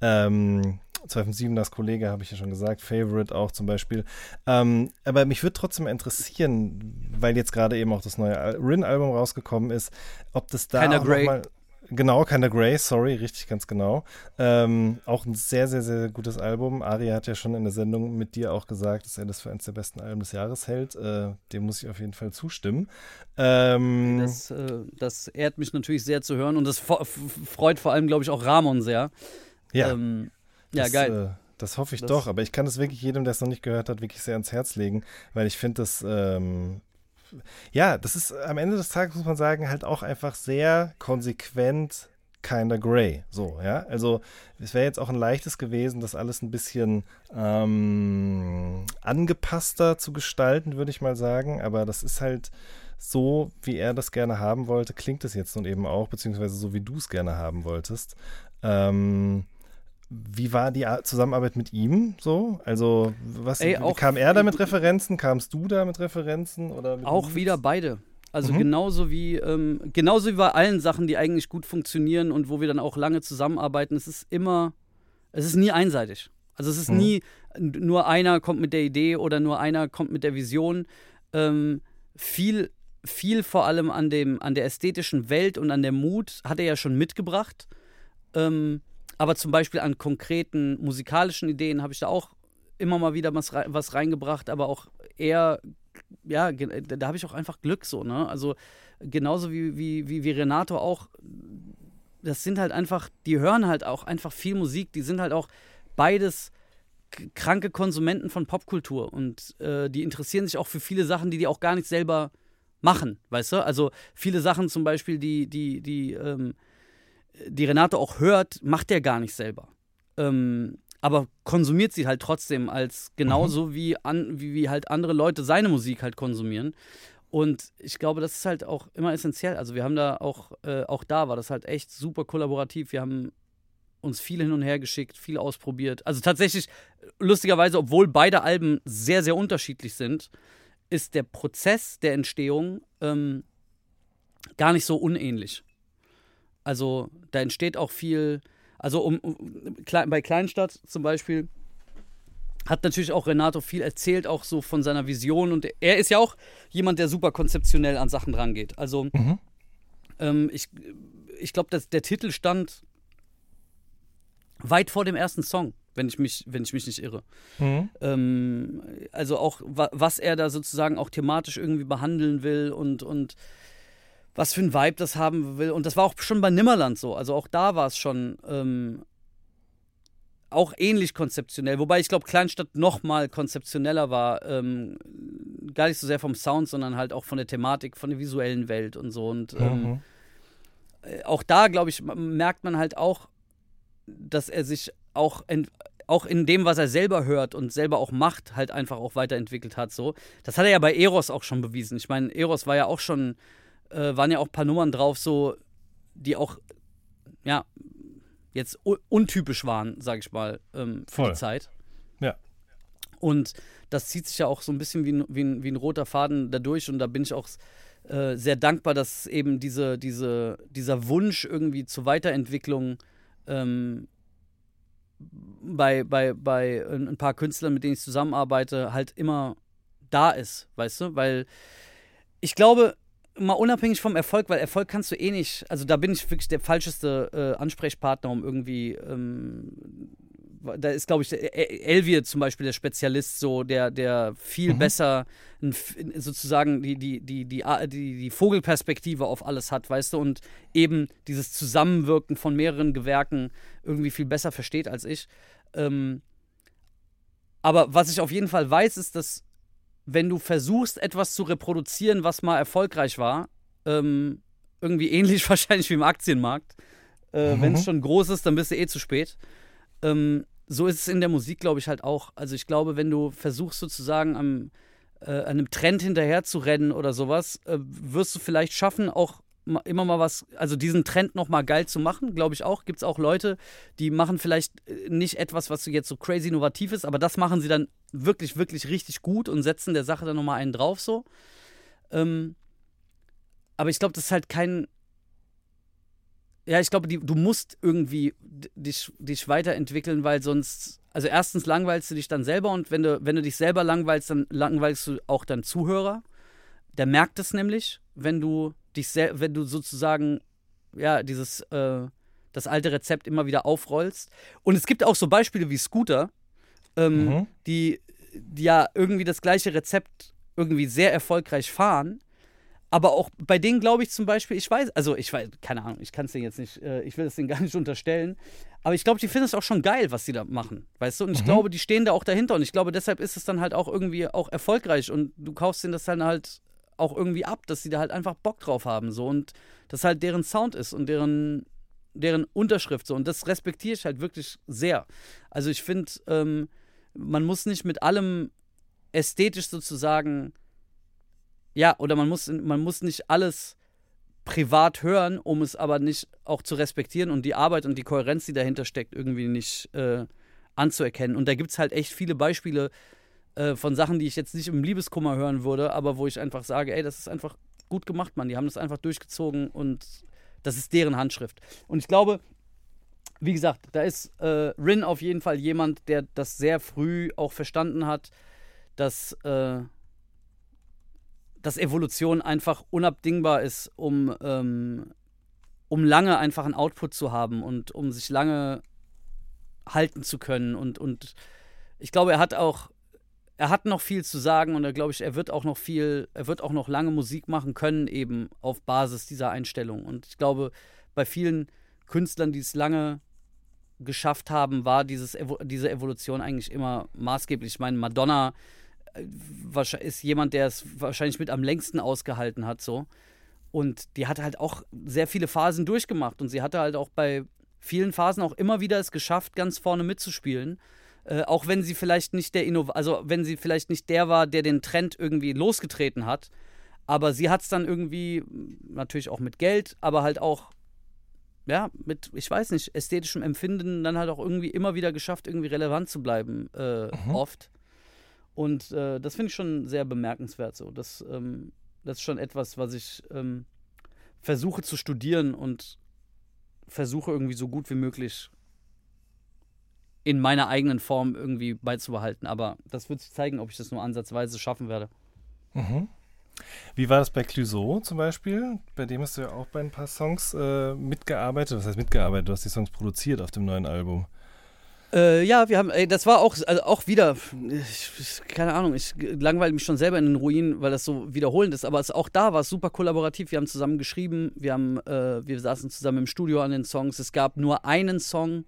[SPEAKER 2] ähm, 257 das Kollege, habe ich ja schon gesagt, Favorite auch zum Beispiel. Ähm, aber mich würde trotzdem interessieren, weil jetzt gerade eben auch das neue Al- Rin-Album rausgekommen ist, ob das da auch
[SPEAKER 3] Grey.
[SPEAKER 2] mal Genau, Kinda Grey, sorry, richtig, ganz genau. Ähm, auch ein sehr, sehr, sehr gutes Album. Ari hat ja schon in der Sendung mit dir auch gesagt, dass er das für eines der besten Alben des Jahres hält. Äh, dem muss ich auf jeden Fall zustimmen. Ähm,
[SPEAKER 3] Das, äh, das ehrt mich natürlich sehr zu hören und das freut vor allem, glaube ich, auch Ramon sehr.
[SPEAKER 2] ja,
[SPEAKER 3] Ähm, ja,
[SPEAKER 2] das,
[SPEAKER 3] geil.
[SPEAKER 2] Äh, das hoffe ich
[SPEAKER 3] Das-
[SPEAKER 2] doch, aber ich kann es wirklich jedem, der es noch nicht gehört hat, wirklich sehr ans Herz legen, weil ich finde das, ähm, ja, das ist am Ende des Tages, muss man sagen, halt auch einfach sehr konsequent kinda grey. So, ja. Also es wäre jetzt auch ein leichtes gewesen, das alles ein bisschen ähm, angepasster zu gestalten, würde ich mal sagen. Aber das ist halt so, wie er das gerne haben wollte, klingt es jetzt nun eben auch, beziehungsweise so, wie du es gerne haben wolltest. Ähm, wie war die Ar- Zusammenarbeit mit ihm so? Also, was
[SPEAKER 3] Ey,
[SPEAKER 2] kam er da mit Referenzen? Kamst du da mit Referenzen? Oder mit
[SPEAKER 3] Auch
[SPEAKER 2] Leads?
[SPEAKER 3] wieder beide. Also
[SPEAKER 2] Mhm.
[SPEAKER 3] genauso wie ähm, genauso wie bei allen Sachen, die eigentlich gut funktionieren und wo wir dann auch lange zusammenarbeiten, es ist immer, es ist nie einseitig. Also es ist
[SPEAKER 2] Mhm.
[SPEAKER 3] nie nur einer kommt mit der Idee oder nur einer kommt mit der Vision. Ähm, viel, viel vor allem an dem, an der ästhetischen Welt und an der Mut hat er ja schon mitgebracht. Ähm, aber zum Beispiel an konkreten musikalischen Ideen habe ich da auch immer mal wieder was, was reingebracht, aber auch eher ja, da habe ich auch einfach Glück so, ne? Also genauso wie, wie, wie, wie Renato auch, das sind halt einfach, die hören halt auch einfach viel Musik, die sind halt auch beides kranke Konsumenten von Popkultur und äh, die interessieren sich auch für viele Sachen, die die auch gar nicht selber machen, weißt du? Also viele Sachen zum Beispiel, die, die, die, ähm, die Renato auch hört, macht er gar nicht selber. Ähm, aber konsumiert sie halt trotzdem als genauso wie, an, wie, wie halt andere Leute seine Musik halt konsumieren. Und ich glaube, das ist halt auch immer essentiell. Also wir haben da auch, äh, auch da war das halt echt super kollaborativ. Wir haben uns viel hin und her geschickt, viel ausprobiert. Also tatsächlich, lustigerweise, obwohl beide Alben sehr, sehr unterschiedlich sind, ist der Prozess der Entstehung ähm, gar nicht so unähnlich. Also da entsteht auch viel, also um, um bei Kleinstadt zum Beispiel hat natürlich auch Renato viel erzählt, auch so von seiner Vision. Und er ist ja auch jemand, der super konzeptionell an Sachen rangeht. Also mhm. ähm, ich, ich glaube, dass der Titel stand weit vor dem ersten Song, wenn ich mich, wenn ich mich nicht irre. Mhm. Ähm, also auch, was er da sozusagen auch thematisch irgendwie behandeln will und, und was für ein Vibe das haben will. Und das war auch schon bei Nimmerland so. Also auch da war es schon ähm, auch ähnlich konzeptionell. Wobei ich glaube, Kleinstadt noch mal konzeptioneller war. Ähm, gar nicht so sehr vom Sound, sondern halt auch von der Thematik, von der visuellen Welt und so. Und ähm, mhm. äh, auch da, glaube ich, merkt man halt auch, dass er sich auch auch in dem, was er selber hört und selber auch macht, halt einfach auch weiterentwickelt hat. So, das hat er ja bei Eros auch schon bewiesen. Ich meine, Eros war ja auch schon äh, waren ja auch ein paar Nummern drauf, so, die auch, ja, jetzt untypisch waren, sag ich mal, ähm, für Voll. die Zeit.
[SPEAKER 2] Ja.
[SPEAKER 3] Und das zieht sich ja auch so ein bisschen wie ein, wie ein, wie ein roter Faden dadurch und da bin ich auch äh, sehr dankbar, dass eben diese, diese, dieser Wunsch irgendwie zur Weiterentwicklung ähm, bei, bei, bei ein paar Künstlern, mit denen ich zusammenarbeite, halt immer da ist, weißt du? Weil ich glaube, mal unabhängig vom Erfolg, weil Erfolg kannst du eh nicht, also da bin ich wirklich der falscheste äh, Ansprechpartner, um irgendwie, ähm, da ist, glaube ich, Elvier zum Beispiel der Spezialist, so, der, der viel mhm. besser sozusagen die, die, die, die, die, die Vogelperspektive auf alles hat, weißt du, und eben dieses Zusammenwirken von mehreren Gewerken irgendwie viel besser versteht als ich. Ähm, aber was ich auf jeden Fall weiß, ist, dass wenn du versuchst, etwas zu reproduzieren, was mal erfolgreich war, ähm, irgendwie ähnlich *laughs* wahrscheinlich wie im Aktienmarkt, äh, mhm. wenn es schon groß ist, dann bist du eh zu spät. Ähm, so ist es in der Musik, glaube ich, halt auch. Also ich glaube, wenn du versuchst sozusagen am, äh, einem Trend hinterher zu rennen oder sowas, äh, wirst du vielleicht schaffen, auch immer mal was, also diesen Trend nochmal geil zu machen, glaube ich auch. Gibt es auch Leute, die machen vielleicht äh, nicht etwas, was jetzt so crazy innovativ ist, aber das machen sie dann wirklich, wirklich richtig gut und setzen der Sache dann nochmal einen drauf so. Ähm, aber ich glaube, das ist halt kein. Ja, ich glaube, du musst irgendwie dich, dich weiterentwickeln, weil sonst. Also erstens langweilst du dich dann selber und wenn du, wenn du dich selber langweilst, dann langweilst du auch deinen Zuhörer. Der merkt es nämlich, wenn du dich sehr, wenn du sozusagen, ja, dieses, äh, das alte Rezept immer wieder aufrollst. Und es gibt auch so Beispiele wie Scooter, ähm, mhm. die, die ja irgendwie das gleiche Rezept irgendwie sehr erfolgreich fahren. Aber auch bei denen glaube ich zum Beispiel, ich weiß, also ich weiß, keine Ahnung, ich kann es denen jetzt nicht, äh, ich will es denen *laughs* gar nicht unterstellen, aber ich glaube, die finden es auch schon geil, was sie da machen, weißt du? Und ich mhm. glaube, die stehen da auch dahinter und ich glaube, deshalb ist es dann halt auch irgendwie auch erfolgreich und du kaufst denen das dann halt auch irgendwie ab, dass sie da halt einfach Bock drauf haben so und das halt deren Sound ist und deren deren Unterschrift so und das respektiere ich halt wirklich sehr. Also ich finde, ähm, man muss nicht mit allem ästhetisch sozusagen ja oder man muss man muss nicht alles privat hören, um es aber nicht auch zu respektieren und die Arbeit und die Kohärenz, die dahinter steckt, irgendwie nicht äh, anzuerkennen. Und da gibt es halt echt viele Beispiele, äh, von Sachen, die ich jetzt nicht im Liebeskummer hören würde, aber wo ich einfach sage, ey, das ist einfach gut gemacht, Mann. Die haben das einfach durchgezogen und das ist deren Handschrift. Und ich glaube, wie gesagt, da ist äh, Rin auf jeden Fall jemand, der das sehr früh auch verstanden hat, dass, äh, dass Evolution einfach unabdingbar ist, um, ähm, um lange einfach einen Output zu haben und um sich lange halten zu können. Und, und ich glaube, er hat auch er hat noch viel zu sagen und er glaube ich, er wird auch noch viel, er wird auch noch lange Musik machen können, eben auf Basis dieser Einstellung. Und ich glaube, bei vielen Künstlern, die es lange geschafft haben, war dieses, diese Evolution eigentlich immer maßgeblich. Ich meine, Madonna äh, ist jemand, der es wahrscheinlich mit am längsten ausgehalten hat, so. Und die hat halt auch sehr viele Phasen durchgemacht und sie hatte halt auch bei vielen Phasen auch immer wieder es geschafft, ganz vorne mitzuspielen. Äh, auch wenn sie vielleicht nicht der Innov also wenn sie vielleicht nicht der war, der den Trend irgendwie losgetreten hat, aber sie hat es dann irgendwie natürlich auch mit Geld, aber halt auch ja mit ich weiß nicht ästhetischem Empfinden dann halt auch irgendwie immer wieder geschafft, irgendwie relevant zu bleiben äh, mhm. oft. Und äh, das finde ich schon sehr bemerkenswert so. Das, ähm, das ist schon etwas, was ich ähm, versuche zu studieren und versuche irgendwie so gut wie möglich in meiner eigenen Form irgendwie beizubehalten. Aber das wird sich zeigen, ob ich das nur ansatzweise schaffen werde.
[SPEAKER 2] Mhm. Wie war das bei Clouseau zum Beispiel? Bei dem hast du ja auch bei ein paar Songs äh, mitgearbeitet. Was heißt mitgearbeitet? Du hast die Songs produziert auf dem neuen Album.
[SPEAKER 3] Äh, ja, wir haben, ey, das war auch, also auch wieder, ich, keine Ahnung, ich langweile mich schon selber in den Ruinen, weil das so wiederholend ist, aber es, auch da war es super kollaborativ. Wir haben zusammen geschrieben, wir, haben, äh, wir saßen zusammen im Studio an den Songs. Es gab nur einen Song,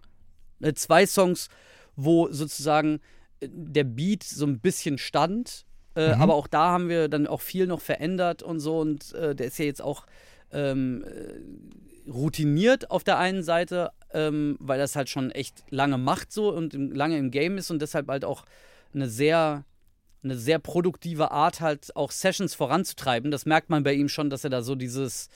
[SPEAKER 3] äh, zwei Songs, wo sozusagen äh, der Beat so ein bisschen stand, äh,
[SPEAKER 2] Mhm.
[SPEAKER 3] aber auch da haben wir dann auch viel noch verändert und so und äh, der ist ja jetzt auch ähm, äh, routiniert auf der einen Seite, ähm, weil das halt schon echt lange macht so und im, lange im Game ist und deshalb halt auch eine sehr eine sehr produktive Art halt auch Sessions voranzutreiben. Das merkt man bei ihm schon, dass er da so dieses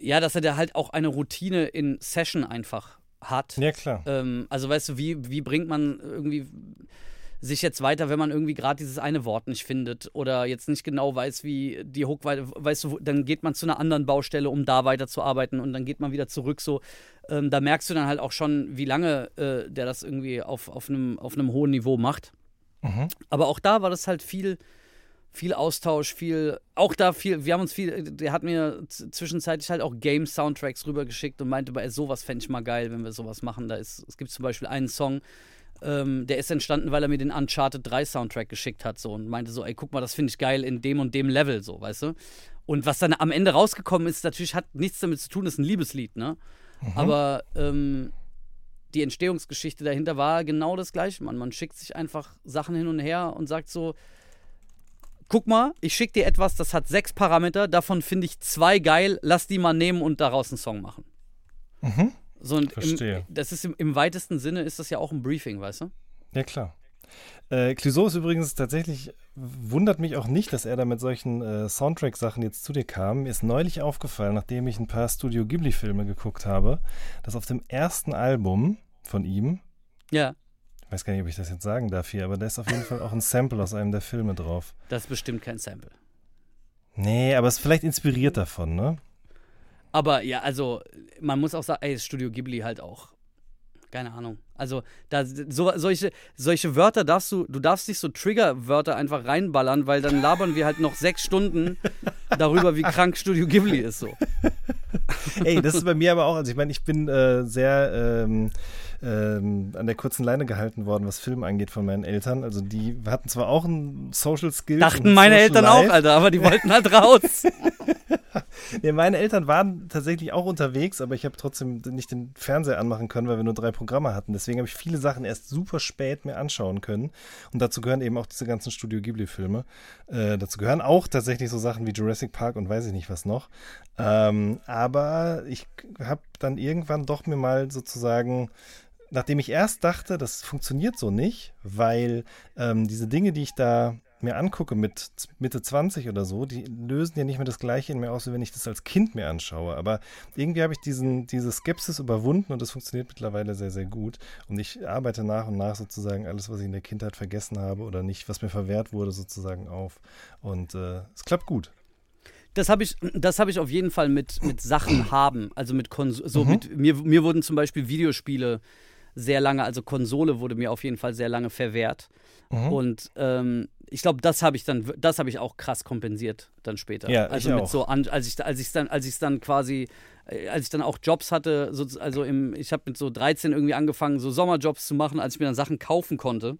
[SPEAKER 3] ja, dass er da halt auch eine Routine in Session einfach hat.
[SPEAKER 2] Ja, klar.
[SPEAKER 3] Ähm, also weißt du, wie, wie bringt man irgendwie sich jetzt weiter, wenn man irgendwie gerade dieses eine Wort nicht findet oder jetzt nicht genau weiß, wie die Hook weiter, weißt du, dann geht man zu einer anderen Baustelle, um da weiterzuarbeiten und dann geht man wieder zurück so. Ähm, da merkst du dann halt auch schon, wie lange äh, der das irgendwie auf, auf, einem, auf einem hohen Niveau macht.
[SPEAKER 2] Mhm.
[SPEAKER 3] Aber auch da war das halt viel, viel Austausch, viel, auch da viel, wir haben uns viel, der hat mir zwischenzeitlich halt auch Game-Soundtracks rübergeschickt und meinte, bei sowas fände ich mal geil, wenn wir sowas machen. Da ist, es gibt zum Beispiel einen Song, ähm, der ist entstanden, weil er mir den Uncharted 3 Soundtrack geschickt hat so und meinte so, ey, guck mal, das finde ich geil in dem und dem Level, so, weißt du? Und was dann am Ende rausgekommen ist, natürlich hat nichts damit zu tun, ist ein Liebeslied, ne? Aber ähm, die Entstehungsgeschichte dahinter war genau das gleiche, man. Man schickt sich einfach Sachen hin und her und sagt so, guck mal, ich schicke dir etwas, das hat sechs Parameter, davon finde ich zwei geil, lass die mal nehmen und daraus einen Song machen.
[SPEAKER 2] Mhm.
[SPEAKER 3] So, und
[SPEAKER 2] Verstehe.
[SPEAKER 3] Im, das ist im, im weitesten Sinne ist das ja auch ein Briefing, weißt du?
[SPEAKER 2] Ja, klar. Äh, Clouseau ist übrigens tatsächlich, wundert mich auch nicht, dass er da mit solchen äh, Soundtrack-Sachen jetzt zu dir kam. Mir ist neulich aufgefallen, nachdem ich ein paar Studio Ghibli-Filme geguckt habe, dass auf dem ersten Album von ihm,
[SPEAKER 3] Ja,
[SPEAKER 2] ich weiß gar nicht, ob ich das jetzt sagen darf hier, aber da ist auf jeden Fall auch ein Sample aus einem der Filme drauf.
[SPEAKER 3] das ist bestimmt kein Sample.
[SPEAKER 2] Nee, aber es ist vielleicht inspiriert davon, ne?
[SPEAKER 3] Aber ja, also man muss auch sagen, ey, Studio Ghibli halt auch. Keine Ahnung. Also da so, solche, solche Wörter darfst du, du darfst nicht so Trigger-Wörter einfach reinballern, weil dann labern wir halt noch sechs Stunden darüber, wie krank Studio Ghibli ist so. *laughs*
[SPEAKER 2] Ey, das ist bei mir aber auch, also ich meine, ich bin äh, sehr ähm, ähm, an der kurzen Leine gehalten worden, was Film angeht von meinen Eltern. Also die hatten zwar auch ein Social Skill.
[SPEAKER 3] Dachten meine Eltern auch, Alter, aber die wollten halt *laughs* raus.
[SPEAKER 2] Nee, meine Eltern waren tatsächlich auch unterwegs, aber ich habe trotzdem nicht den Fernseher anmachen können, weil wir nur drei Programme hatten. Deswegen habe ich viele Sachen erst super spät mir anschauen können. Und dazu gehören eben auch diese ganzen Studio Ghibli-Filme. Äh, dazu gehören auch tatsächlich so Sachen wie Jurassic Park und weiß ich nicht was noch. Ähm, aber ich habe dann irgendwann doch mir mal sozusagen nachdem ich erst dachte, das funktioniert so nicht, weil ähm, diese Dinge, die ich da mir angucke mit Mitte 20 oder so, die lösen ja nicht mehr das Gleiche in mir aus, wie wenn ich das als Kind mir anschaue. Aber irgendwie habe ich diesen, diese Skepsis überwunden und das funktioniert mittlerweile sehr, sehr gut. Und ich arbeite nach und nach sozusagen alles, was ich in der Kindheit vergessen habe oder nicht, was mir verwehrt wurde, sozusagen auf. Und äh, es klappt gut.
[SPEAKER 3] Das habe ich, das hab ich auf jeden Fall mit, mit Sachen haben. Also mit Kons so
[SPEAKER 2] Mhm.
[SPEAKER 3] mit mir, mir wurden zum Beispiel Videospiele sehr lange, also Konsole wurde mir auf jeden Fall sehr lange verwehrt.
[SPEAKER 2] Mhm.
[SPEAKER 3] Und ähm, ich glaube, das habe ich dann, das habe ich auch krass kompensiert dann später.
[SPEAKER 2] Ja,
[SPEAKER 3] also
[SPEAKER 2] ich
[SPEAKER 3] mit
[SPEAKER 2] auch.
[SPEAKER 3] so an, als ich, als ich dann, als ich dann quasi, äh, als ich dann auch Jobs hatte, so, also im, ich habe mit so 13 irgendwie angefangen, so Sommerjobs zu machen, als ich mir dann Sachen kaufen konnte.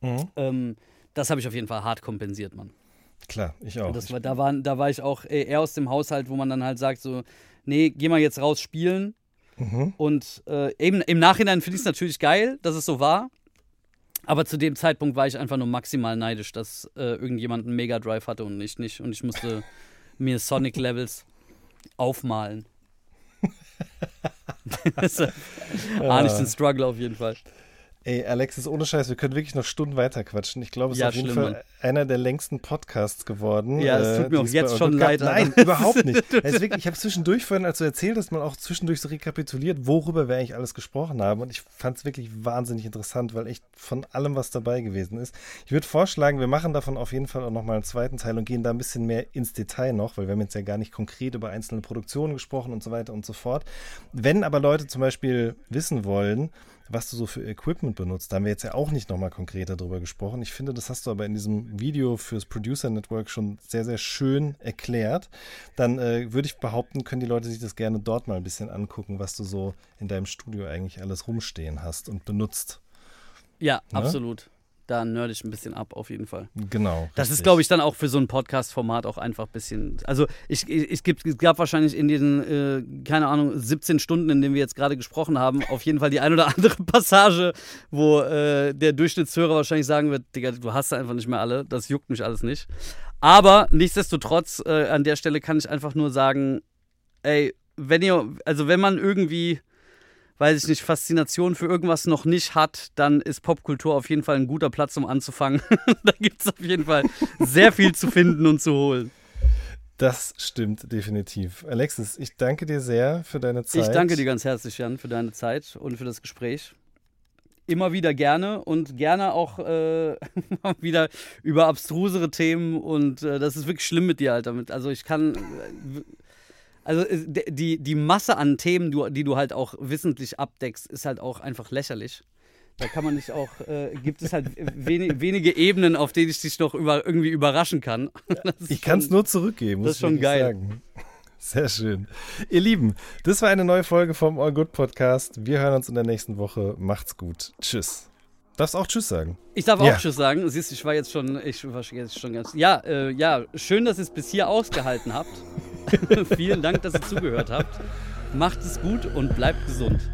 [SPEAKER 2] Mhm.
[SPEAKER 3] Ähm, das habe ich auf jeden Fall hart kompensiert, Mann.
[SPEAKER 2] Klar, ich auch.
[SPEAKER 3] Das war, da, war, da war ich auch äh, eher aus dem Haushalt, wo man dann halt sagt, so, nee, geh mal jetzt raus spielen.
[SPEAKER 2] Mhm.
[SPEAKER 3] Und äh, eben im Nachhinein finde ich es natürlich geil, dass es so war. Aber zu dem Zeitpunkt war ich einfach nur maximal neidisch, dass äh, irgendjemand einen Mega Drive hatte und ich nicht. Und ich musste *laughs* mir Sonic Levels aufmalen. *laughs* das war ah, nicht den Struggle auf jeden Fall.
[SPEAKER 2] Ey, Alexis, ohne Scheiß, wir können wirklich noch Stunden weiter quatschen. Ich glaube, es
[SPEAKER 3] Ja,
[SPEAKER 2] ist auf jeden Fall
[SPEAKER 3] Mann.
[SPEAKER 2] einer der längsten Podcasts geworden.
[SPEAKER 3] Ja, es tut mir auch jetzt schon leid,
[SPEAKER 2] Nein, überhaupt nicht. *laughs* Ist wirklich, ich habe zwischendurch vorhin, als du erzählt hast, mal auch zwischendurch so rekapituliert, worüber wir eigentlich alles gesprochen haben. Und ich fand es wirklich wahnsinnig interessant, weil echt von allem was dabei gewesen ist. Ich würde vorschlagen, wir machen davon auf jeden Fall auch nochmal einen zweiten Teil und gehen da ein bisschen mehr ins Detail noch, weil wir haben jetzt ja gar nicht konkret über einzelne Produktionen gesprochen und so weiter und so fort. Wenn aber Leute zum Beispiel wissen wollen, was du so für Equipment benutzt. Da haben wir jetzt ja auch nicht nochmal konkreter drüber gesprochen. Ich finde, das hast du aber in diesem Video fürs Producer Network schon sehr, sehr schön erklärt. Dann äh, würde ich behaupten, können die Leute sich das gerne dort mal ein bisschen angucken, was du so in deinem Studio eigentlich alles rumstehen hast und benutzt.
[SPEAKER 3] Ja,
[SPEAKER 2] Ne?
[SPEAKER 3] absolut. Da nerd ich ein bisschen ab, auf jeden Fall.
[SPEAKER 2] Genau.
[SPEAKER 3] Das ist,
[SPEAKER 2] richtig.
[SPEAKER 3] glaube ich, dann auch für so ein Podcast-Format auch einfach ein bisschen. Also, ich, ich, es, gibt, es gab wahrscheinlich in diesen, äh, keine Ahnung, 17 Stunden, in denen wir jetzt gerade gesprochen haben, auf jeden Fall die ein oder andere *laughs* Passage, wo äh, der Durchschnittshörer wahrscheinlich sagen wird: Digga, du hast einfach nicht mehr alle, das juckt mich alles nicht. Aber nichtsdestotrotz, äh, an der Stelle kann ich einfach nur sagen: Ey, wenn ihr, also wenn man irgendwie weiß ich nicht, Faszination für irgendwas noch nicht hat, dann ist Popkultur auf jeden Fall ein guter Platz, um anzufangen. *laughs* da gibt es auf jeden Fall sehr viel zu finden und zu holen.
[SPEAKER 2] Das stimmt definitiv. Alexis, ich danke dir sehr für deine Zeit.
[SPEAKER 3] Ich danke dir ganz herzlich, Jan, für deine Zeit und für das Gespräch. Immer wieder gerne und gerne auch äh, *laughs* wieder über abstrusere Themen und äh, das ist wirklich schlimm mit dir, Alter. Also ich kann, äh, also äh, die, die Masse an Themen, die du halt auch wissentlich abdeckst, ist halt auch einfach lächerlich. Da kann man nicht auch, äh, gibt es halt wenig, wenige Ebenen, auf denen ich dich noch über, irgendwie überraschen kann. *laughs*
[SPEAKER 2] Ich kann es nur zurückgeben.
[SPEAKER 3] das
[SPEAKER 2] muss
[SPEAKER 3] ist schon geil.
[SPEAKER 2] Sagen. Sehr schön. Ihr Lieben, das war eine neue Folge vom All Good Podcast. Wir hören uns in der nächsten Woche. Macht's gut. Tschüss. Darfst auch Tschüss sagen?
[SPEAKER 3] Ich darf auch
[SPEAKER 2] Ja.
[SPEAKER 3] Tschüss sagen. Siehst du, ich war jetzt schon, ich war jetzt schon ganz. Ja, äh, ja, schön, dass ihr es bis hier ausgehalten habt. *laughs* Vielen Dank, dass ihr zugehört habt. Macht es gut und bleibt gesund.